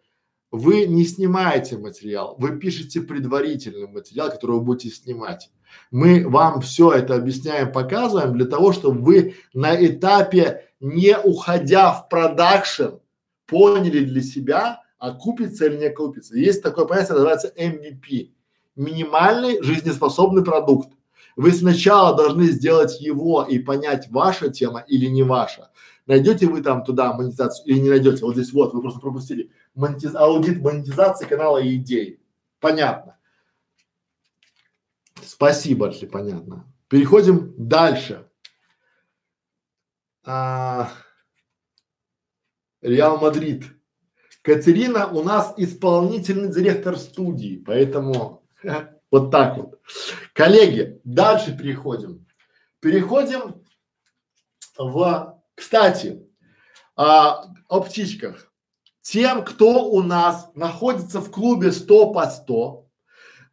Вы не снимаете материал, вы пишете предварительный материал, который вы будете снимать. Мы вам все это объясняем, показываем для того, чтобы вы на этапе, не уходя в продакшн, поняли для себя, а купится или не купится. Есть такое понятие, называется MVP – минимальный жизнеспособный продукт. Вы сначала должны сделать его и понять, ваша тема или не ваша. Найдете вы там туда монетизацию или не найдете? Вот здесь вот, вы просто пропустили. Монетиз... Аудит монетизации канала и идей. Понятно. Спасибо, если понятно. Переходим дальше. А... Реал Мадрид. Катерина у нас исполнительный директор студии, поэтому вот так вот. Коллеги, дальше переходим. Переходим в, кстати, а, о птичках. Тем, кто у нас находится в клубе 100 по 100,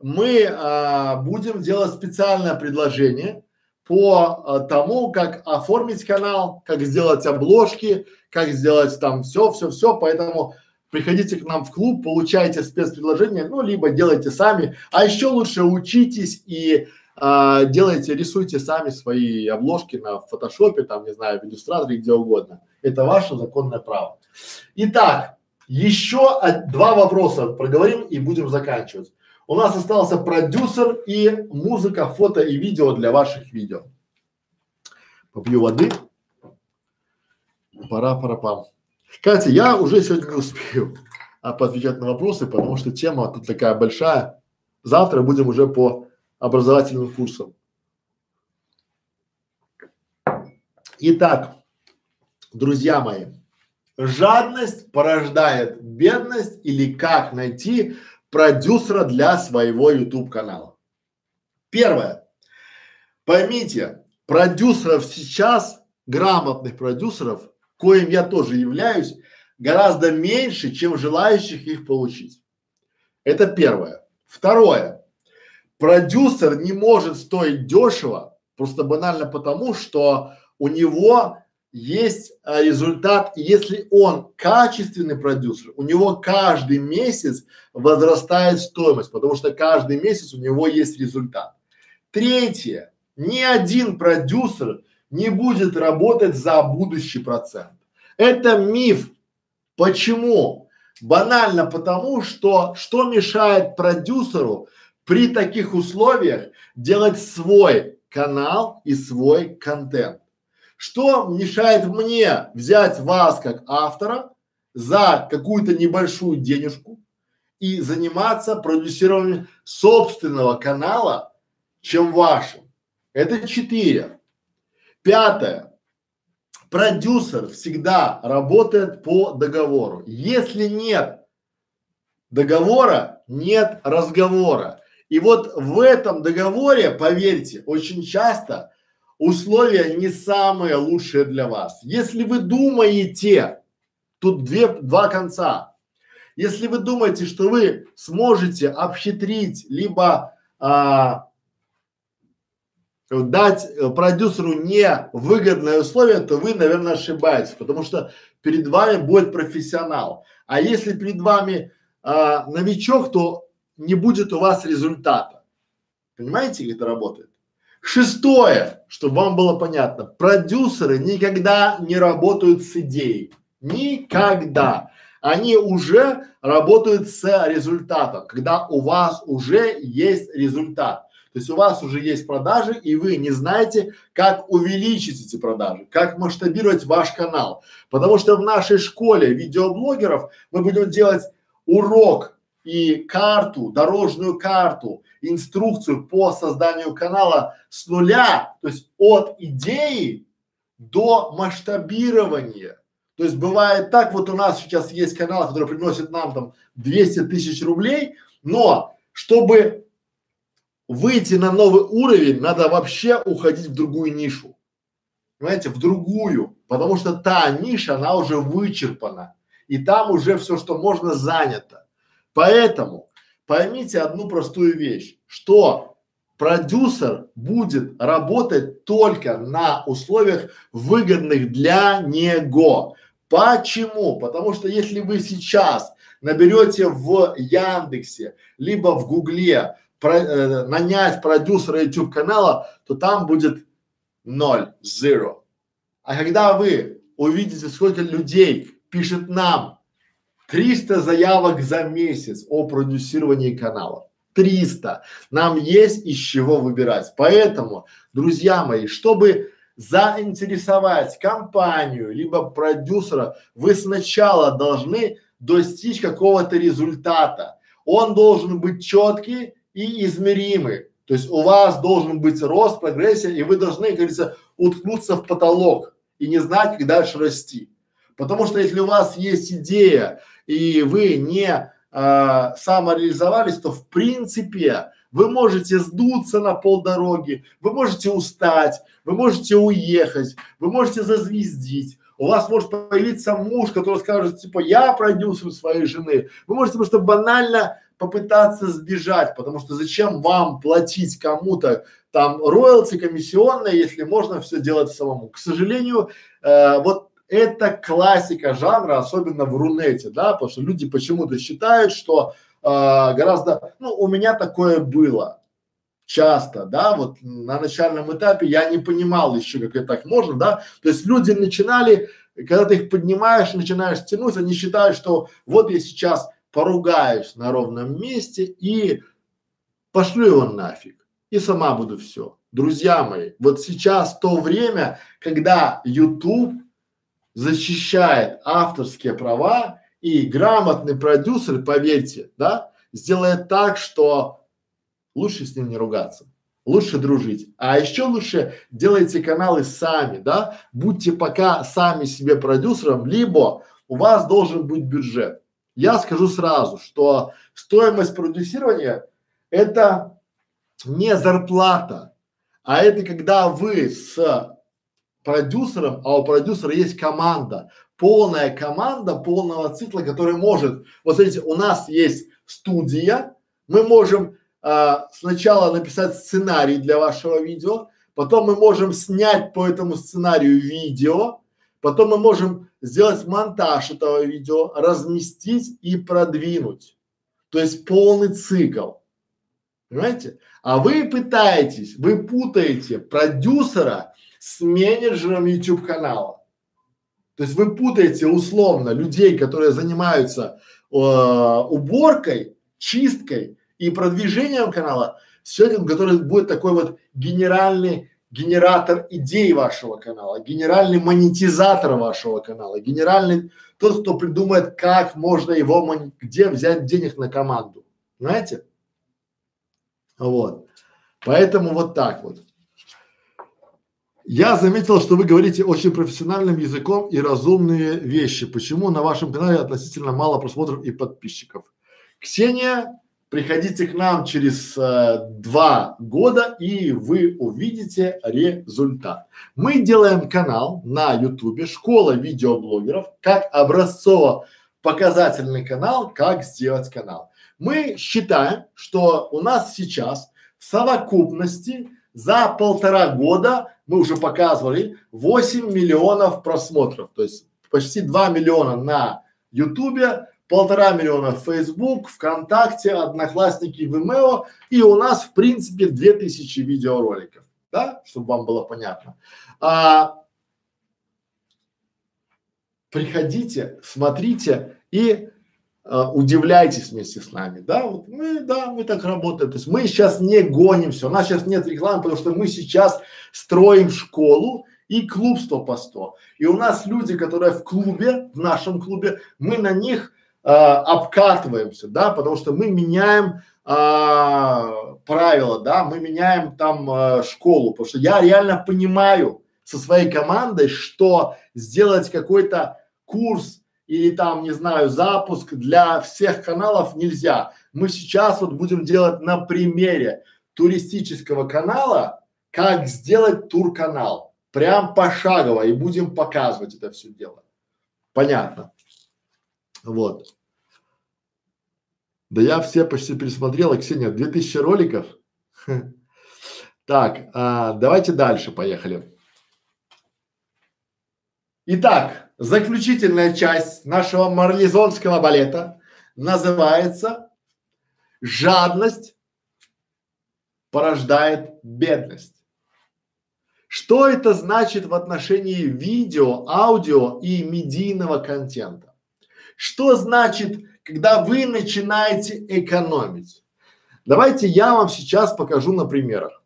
мы а, будем делать специальное предложение по а, тому, как оформить канал, как сделать обложки, как сделать там все, все, все. Поэтому приходите к нам в клуб, получайте спецпредложение, ну, либо делайте сами, а еще лучше учитесь и а, делайте, рисуйте сами свои обложки на фотошопе, там, не знаю, в иллюстраторе, где угодно. Это ваше законное право. Итак, еще два вопроса проговорим и будем заканчивать. У нас остался продюсер и музыка, фото и видео для ваших видео. Попью воды. Пора, пора, пам. Катя, я уже сегодня не успею а, поотвечать на вопросы, потому что тема тут такая большая. Завтра будем уже по образовательным курсам. Итак, друзья мои, жадность порождает бедность или как найти продюсера для своего YouTube канала. Первое. Поймите, продюсеров сейчас, грамотных продюсеров, коим я тоже являюсь, гораздо меньше, чем желающих их получить. Это первое. Второе. Продюсер не может стоить дешево, просто банально потому, что у него есть а, результат, если он качественный продюсер, у него каждый месяц возрастает стоимость, потому что каждый месяц у него есть результат. Третье. Ни один продюсер не будет работать за будущий процент. Это миф. Почему? Банально потому, что что мешает продюсеру при таких условиях делать свой канал и свой контент? Что мешает мне взять вас как автора за какую-то небольшую денежку и заниматься продюсированием собственного канала, чем вашим? Это четыре. Пятое. Продюсер всегда работает по договору. Если нет договора, нет разговора. И вот в этом договоре, поверьте, очень часто условия не самые лучшие для вас. Если вы думаете, тут две, два конца. Если вы думаете, что вы сможете обхитрить либо а, дать э, продюсеру невыгодное условие, то вы, наверное, ошибаетесь, потому что перед вами будет профессионал. А если перед вами а, новичок, то не будет у вас результата. Понимаете, как это работает? Шестое, чтобы вам было понятно, продюсеры никогда не работают с идеей. Никогда. Они уже работают с результатом, когда у вас уже есть результат. То есть у вас уже есть продажи, и вы не знаете, как увеличить эти продажи, как масштабировать ваш канал. Потому что в нашей школе видеоблогеров мы будем делать урок и карту, дорожную карту, инструкцию по созданию канала с нуля, то есть от идеи до масштабирования. То есть бывает так, вот у нас сейчас есть канал, который приносит нам там 200 тысяч рублей, но чтобы выйти на новый уровень, надо вообще уходить в другую нишу. Понимаете, в другую, потому что та ниша, она уже вычерпана. И там уже все, что можно, занято. Поэтому поймите одну простую вещь, что продюсер будет работать только на условиях выгодных для него. Почему? Потому что если вы сейчас наберете в Яндексе, либо в Гугле про, э, нанять продюсера YouTube канала, то там будет ноль, zero. А когда вы увидите, сколько людей пишет нам 300 заявок за месяц о продюсировании канала. 300. Нам есть из чего выбирать. Поэтому, друзья мои, чтобы заинтересовать компанию либо продюсера, вы сначала должны достичь какого-то результата. Он должен быть четкий и измеримый. То есть у вас должен быть рост, прогрессия, и вы должны, как говорится, уткнуться в потолок и не знать, как дальше расти. Потому что если у вас есть идея и вы не а, самореализовались, то в принципе вы можете сдуться на полдороги, вы можете устать, вы можете уехать, вы можете зазвездить, у вас может появиться муж, который скажет, типа, я продюсер своей жены. Вы можете просто банально попытаться сбежать, потому что зачем вам платить кому-то там роялти комиссионные, если можно все делать самому. К сожалению, э, вот это классика жанра, особенно в Рунете, да, потому что люди почему-то считают, что э, гораздо, ну, у меня такое было часто, да, вот на начальном этапе я не понимал еще, как это так можно, да, то есть люди начинали, когда ты их поднимаешь, начинаешь тянуть, они считают, что вот я сейчас поругаюсь на ровном месте и пошлю его нафиг и сама буду все. Друзья мои, вот сейчас то время, когда YouTube защищает авторские права и грамотный продюсер, поверьте, да, сделает так, что лучше с ним не ругаться, лучше дружить. А еще лучше делайте каналы сами, да, будьте пока сами себе продюсером, либо у вас должен быть бюджет. Я скажу сразу, что стоимость продюсирования это не зарплата, а это когда вы с продюсером, а у продюсера есть команда, полная команда полного цикла, который может, вот смотрите, у нас есть студия, мы можем а, сначала написать сценарий для вашего видео, потом мы можем снять по этому сценарию видео, потом мы можем сделать монтаж этого видео, разместить и продвинуть. То есть полный цикл. Понимаете? А вы пытаетесь, вы путаете продюсера с менеджером YouTube канала. То есть вы путаете условно людей, которые занимаются э, уборкой, чисткой и продвижением канала с человеком, который будет такой вот генеральный генератор идей вашего канала, генеральный монетизатор вашего канала, генеральный тот, кто придумает, как можно его, где взять денег на команду. Знаете? Вот. Поэтому вот так вот. Я заметил, что вы говорите очень профессиональным языком и разумные вещи. Почему на вашем канале относительно мало просмотров и подписчиков? Ксения, приходите к нам через э, два года и вы увидите результат. Мы делаем канал на ютубе «Школа видеоблогеров» как образцово-показательный канал, как сделать канал. Мы считаем, что у нас сейчас в совокупности за полтора года мы уже показывали 8 миллионов просмотров, то есть почти 2 миллиона на Ютубе, полтора миллиона в Facebook, ВКонтакте, Одноклассники, Vimeo и у нас в принципе две тысячи видеороликов, да, чтобы вам было понятно. А, приходите, смотрите и а, удивляйтесь вместе с нами, да, вот мы, да, мы так работаем, то есть мы сейчас не гонимся, у нас сейчас нет рекламы, потому что мы сейчас строим школу и клуб 100 по 100. И у нас люди, которые в клубе, в нашем клубе, мы на них а, обкатываемся, да, потому что мы меняем а, правила, да, мы меняем там а, школу, потому что я реально понимаю со своей командой, что сделать какой-то курс или там, не знаю, запуск для всех каналов нельзя. Мы сейчас вот будем делать на примере туристического канала, как сделать тур-канал. Прям пошагово и будем показывать это все дело. Понятно. Вот. Да я все почти пересмотрел, Ксения, 2000 роликов. Так, а, давайте дальше, поехали. Итак, заключительная часть нашего марлезонского балета называется «Жадность порождает бедность». Что это значит в отношении видео, аудио и медийного контента? Что значит, когда вы начинаете экономить? Давайте я вам сейчас покажу на примерах.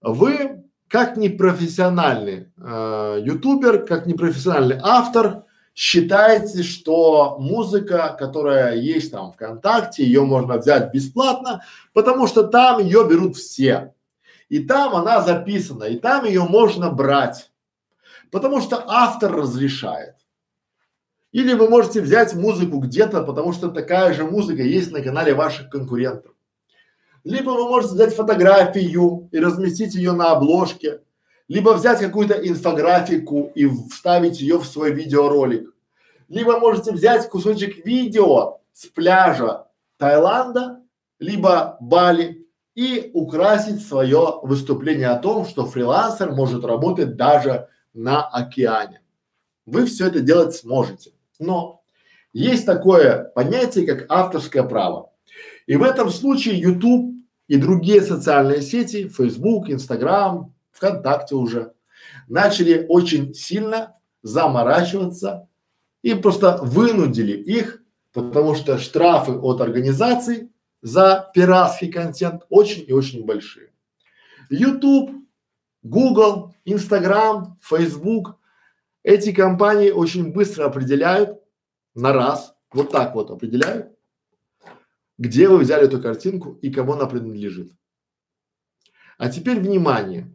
Вы как непрофессиональный э, ютубер, как непрофессиональный автор, считаете, что музыка, которая есть там ВКонтакте, ее можно взять бесплатно, потому что там ее берут все. И там она записана, и там ее можно брать, потому что автор разрешает. Или вы можете взять музыку где-то, потому что такая же музыка есть на канале ваших конкурентов. Либо вы можете взять фотографию и разместить ее на обложке, либо взять какую-то инфографику и вставить ее в свой видеоролик. Либо можете взять кусочек видео с пляжа Таиланда, либо Бали и украсить свое выступление о том, что фрилансер может работать даже на океане. Вы все это делать сможете. Но есть такое понятие, как авторское право. И в этом случае YouTube и другие социальные сети, Facebook, Instagram, ВКонтакте уже, начали очень сильно заморачиваться и просто вынудили их, потому что штрафы от организаций за пиратский контент очень и очень большие. YouTube, Google, Instagram, Facebook эти компании очень быстро определяют на раз, вот так вот определяют, где вы взяли эту картинку и кому она принадлежит. А теперь внимание.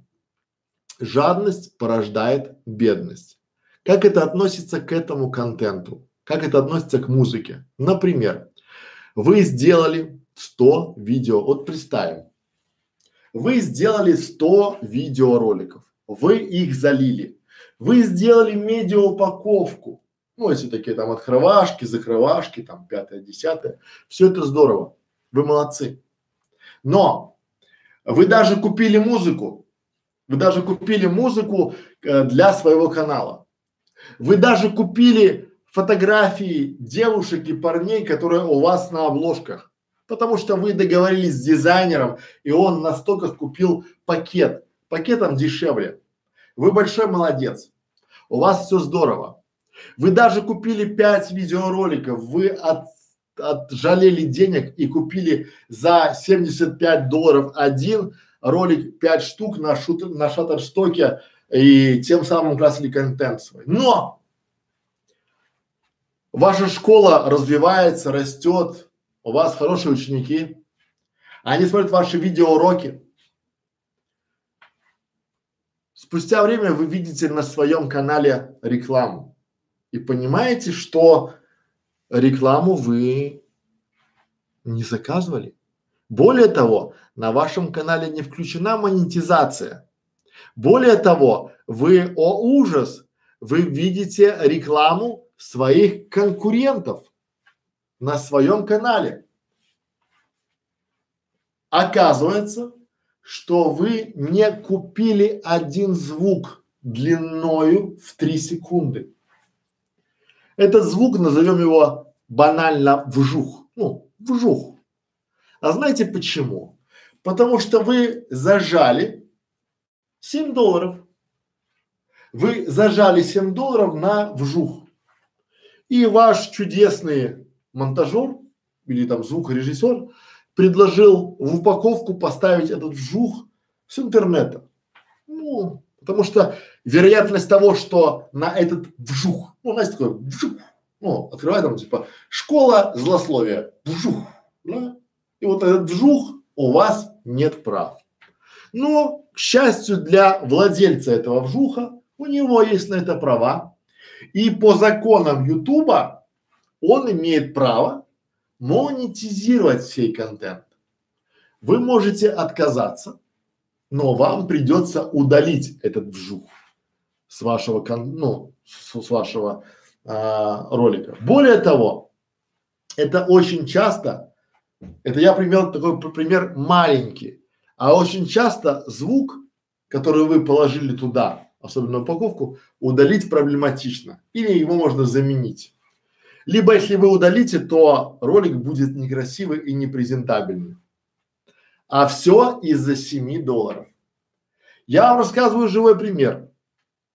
Жадность порождает бедность. Как это относится к этому контенту? Как это относится к музыке? Например, вы сделали 100 видео, вот представим, вы сделали 100 видеороликов, вы их залили, вы сделали медиаупаковку, ну, эти такие там открывашки, закрывашки, там пятое, десятое. Все это здорово. Вы молодцы. Но вы даже купили музыку. Вы даже купили музыку э, для своего канала. Вы даже купили фотографии девушек и парней, которые у вас на обложках. Потому что вы договорились с дизайнером, и он настолько купил пакет. Пакетом дешевле. Вы большой молодец. У вас все здорово. Вы даже купили пять видеороликов, вы от, отжалели денег и купили за 75 долларов один ролик 5 штук на, шут, на шаттерстоке и тем самым украсили контент свой. Но ваша школа развивается, растет, у вас хорошие ученики, они смотрят ваши видеоуроки. Спустя время вы видите на своем канале рекламу и понимаете, что рекламу вы не заказывали. Более того, на вашем канале не включена монетизация. Более того, вы, о ужас, вы видите рекламу своих конкурентов на своем канале. Оказывается, что вы не купили один звук длиною в три секунды. Этот звук, назовем его банально вжух, ну, вжух. А знаете почему? Потому что вы зажали 7 долларов. Вы зажали 7 долларов на вжух. И ваш чудесный монтажер или там звукорежиссер предложил в упаковку поставить этот вжух с интернета. Ну, потому что вероятность того, что на этот вжух, ну, знаете, такой вжух, ну, открывай там типа школа злословия, вжух, да? И вот этот вжух у вас нет прав. Но, к счастью для владельца этого вжуха, у него есть на это права. И по законам Ютуба он имеет право монетизировать сей контент. Вы можете отказаться, но вам придется удалить этот вжух с вашего, кон, ну, с, с вашего а, ролика. Более того, это очень часто, это я привел такой пример маленький, а очень часто звук, который вы положили туда, особенно упаковку, удалить проблематично или его можно заменить. Либо если вы удалите, то ролик будет некрасивый и непрезентабельный. А все из-за 7 долларов. Я вам рассказываю живой пример.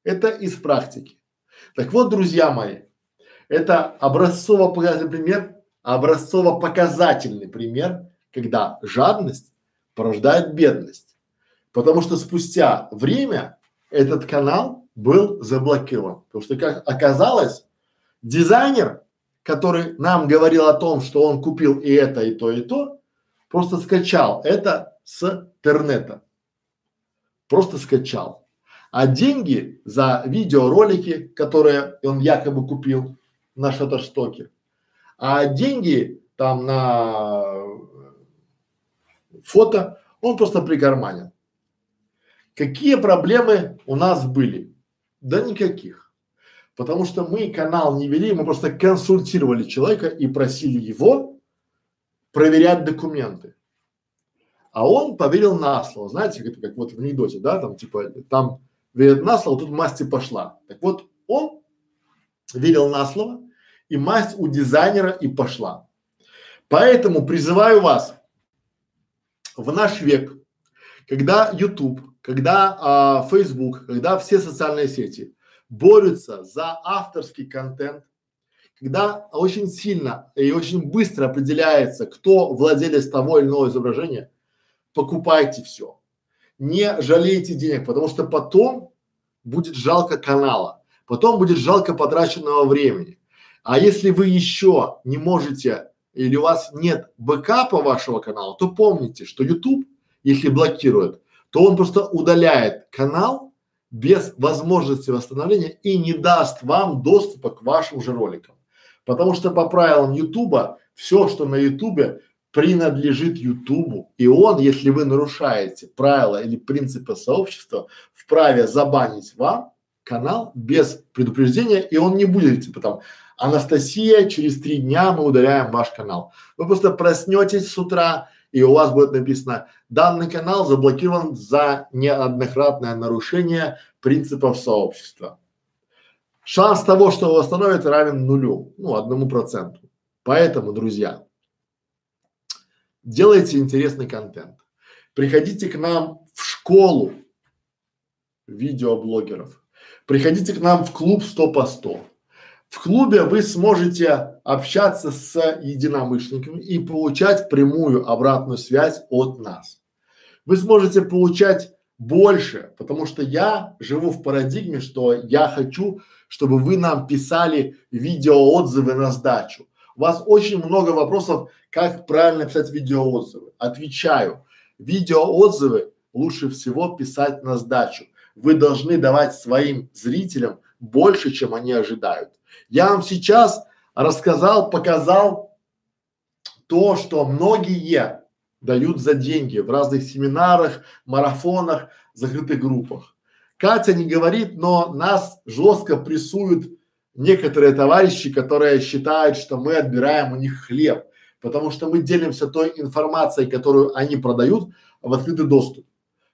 Это из практики. Так вот, друзья мои, это образцово-показательный пример, образцово-показательный пример, когда жадность порождает бедность. Потому что спустя время этот канал был заблокирован. Потому что, как оказалось, дизайнер, который нам говорил о том, что он купил и это, и то, и то, просто скачал это с интернета. Просто скачал. А деньги за видеоролики, которые он якобы купил на Шаттерстоке, а деньги там на фото он просто прикарманил. Какие проблемы у нас были? Да никаких. Потому что мы канал не вели, мы просто консультировали человека и просили его проверять документы. А он поверил на слово. Знаете, как, как вот в анекдоте, да, там типа, там верят на слово, тут масти пошла. Так вот, он верил на слово, и масть у дизайнера и пошла. Поэтому призываю вас в наш век, когда YouTube, когда а, Facebook, когда все социальные сети борются за авторский контент, когда очень сильно и очень быстро определяется, кто владелец того или иного изображения, покупайте все. Не жалейте денег, потому что потом будет жалко канала, потом будет жалко потраченного времени. А если вы еще не можете или у вас нет бэкапа вашего канала, то помните, что YouTube, если блокирует, то он просто удаляет канал без возможности восстановления и не даст вам доступа к вашим же роликам. Потому что по правилам Ютуба все, что на Ютубе, принадлежит Ютубу, и он, если вы нарушаете правила или принципы сообщества, вправе забанить вам канал без предупреждения, и он не будет типа там Анастасия, через три дня мы удаляем ваш канал. Вы просто проснетесь с утра и у вас будет написано данный канал заблокирован за неоднократное нарушение принципов сообщества. Шанс того, что его восстановят, равен нулю, ну одному проценту. Поэтому, друзья, делайте интересный контент. Приходите к нам в школу видеоблогеров. Приходите к нам в клуб 100 по 100. В клубе вы сможете общаться с единомышленниками и получать прямую обратную связь от нас. Вы сможете получать больше, потому что я живу в парадигме, что я хочу, чтобы вы нам писали видеоотзывы на сдачу. У вас очень много вопросов, как правильно писать видеоотзывы. Отвечаю, видеоотзывы лучше всего писать на сдачу. Вы должны давать своим зрителям больше, чем они ожидают. Я вам сейчас рассказал, показал то, что многие дают за деньги в разных семинарах, марафонах, закрытых группах. Катя не говорит, но нас жестко прессуют некоторые товарищи, которые считают, что мы отбираем у них хлеб, потому что мы делимся той информацией, которую они продают в открытый доступ.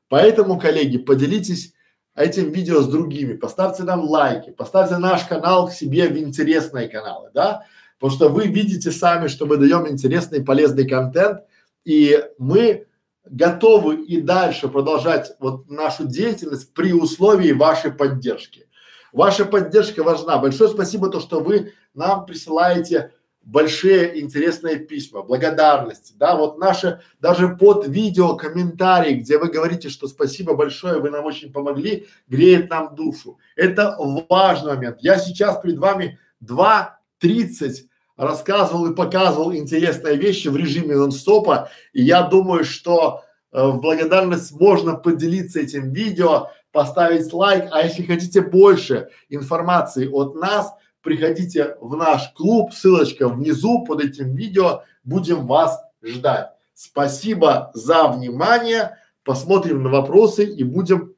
Поэтому, коллеги, поделитесь этим видео с другими, поставьте нам лайки, поставьте наш канал к себе в интересные каналы, да, Потому что вы видите сами, что мы даем интересный полезный контент, и мы готовы и дальше продолжать вот нашу деятельность при условии вашей поддержки. Ваша поддержка важна. Большое спасибо то, что вы нам присылаете большие интересные письма, благодарности, да, вот наши, даже под видео комментарии, где вы говорите, что спасибо большое, вы нам очень помогли, греет нам душу. Это важный момент. Я сейчас перед вами 2.30 рассказывал и показывал интересные вещи в режиме нон-стопа, и я думаю, что э, в благодарность можно поделиться этим видео, поставить лайк, а если хотите больше информации от нас, приходите в наш клуб, ссылочка внизу под этим видео, будем вас ждать. Спасибо за внимание, посмотрим на вопросы и будем,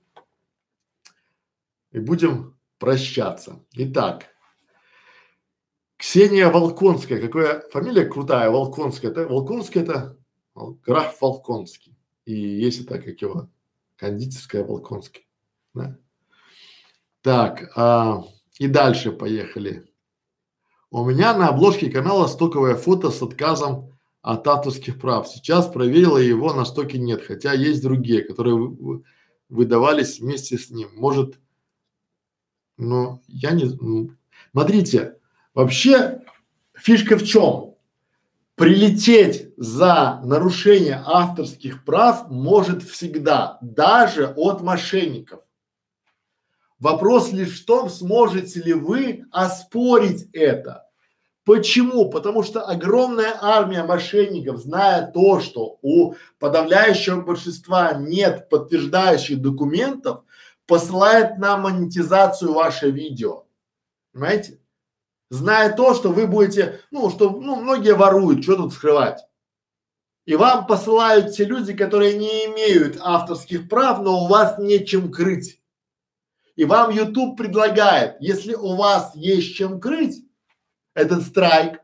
и будем прощаться. Итак, Ксения Волконская, какая фамилия крутая, Волконская, это, Волконская это граф Волконский. И есть это, как его, кондитерская Волконский. Да? Так, а, и дальше поехали. У меня на обложке канала стоковое фото с отказом от авторских прав. Сейчас проверила его, на стоке нет, хотя есть другие, которые вы, выдавались вместе с ним. Может, но я не, ну, смотрите, вообще фишка в чем? Прилететь за нарушение авторских прав может всегда, даже от мошенников. Вопрос лишь в том, сможете ли вы оспорить это. Почему? Потому что огромная армия мошенников, зная то, что у подавляющего большинства нет подтверждающих документов, посылает на монетизацию ваше видео. Понимаете? Зная то, что вы будете, ну, что, ну, многие воруют, что тут скрывать. И вам посылают те люди, которые не имеют авторских прав, но у вас нечем крыть. И вам YouTube предлагает, если у вас есть чем крыть этот страйк,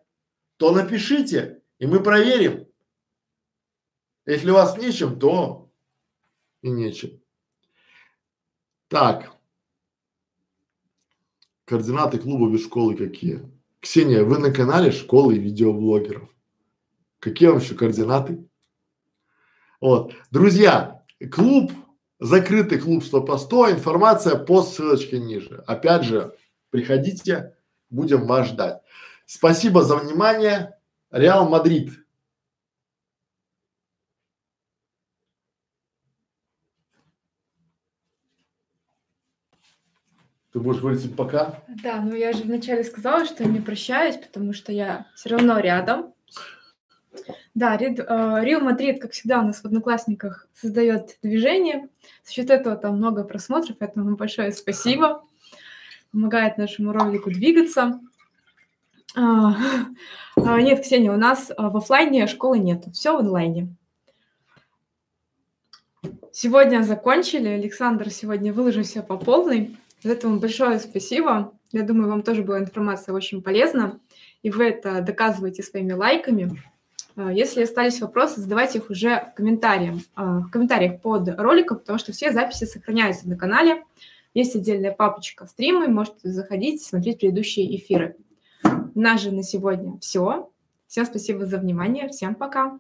то напишите, и мы проверим. Если у вас нечем, то и нечем. Так. Координаты клуба без школы какие? Ксения, вы на канале школы видеоблогеров. Какие вам еще координаты? Вот. Друзья, клуб закрытый клуб 100 по 100, информация по ссылочке ниже. Опять же, приходите, будем вас ждать. Спасибо за внимание. Реал Мадрид. Ты будешь говорить пока? Да, ну я же вначале сказала, что не прощаюсь, потому что я все равно рядом. Да, э, Реал Мадрид, как всегда, у нас в Одноклассниках создает движение. За счет этого там много просмотров, поэтому большое спасибо. Помогает нашему ролику двигаться. А, а, нет, Ксения, у нас а, в офлайне школы нет, все в онлайне. Сегодня закончили, Александр сегодня выложился по полной. Вам большое спасибо. Я думаю, вам тоже была информация очень полезна, и вы это доказываете своими лайками. А, если остались вопросы, задавайте их уже в комментариях, а, в комментариях под роликом, потому что все записи сохраняются на канале. Есть отдельная папочка стримы, можете заходить, смотреть предыдущие эфиры. У нас же на сегодня все. Всем спасибо за внимание, всем пока.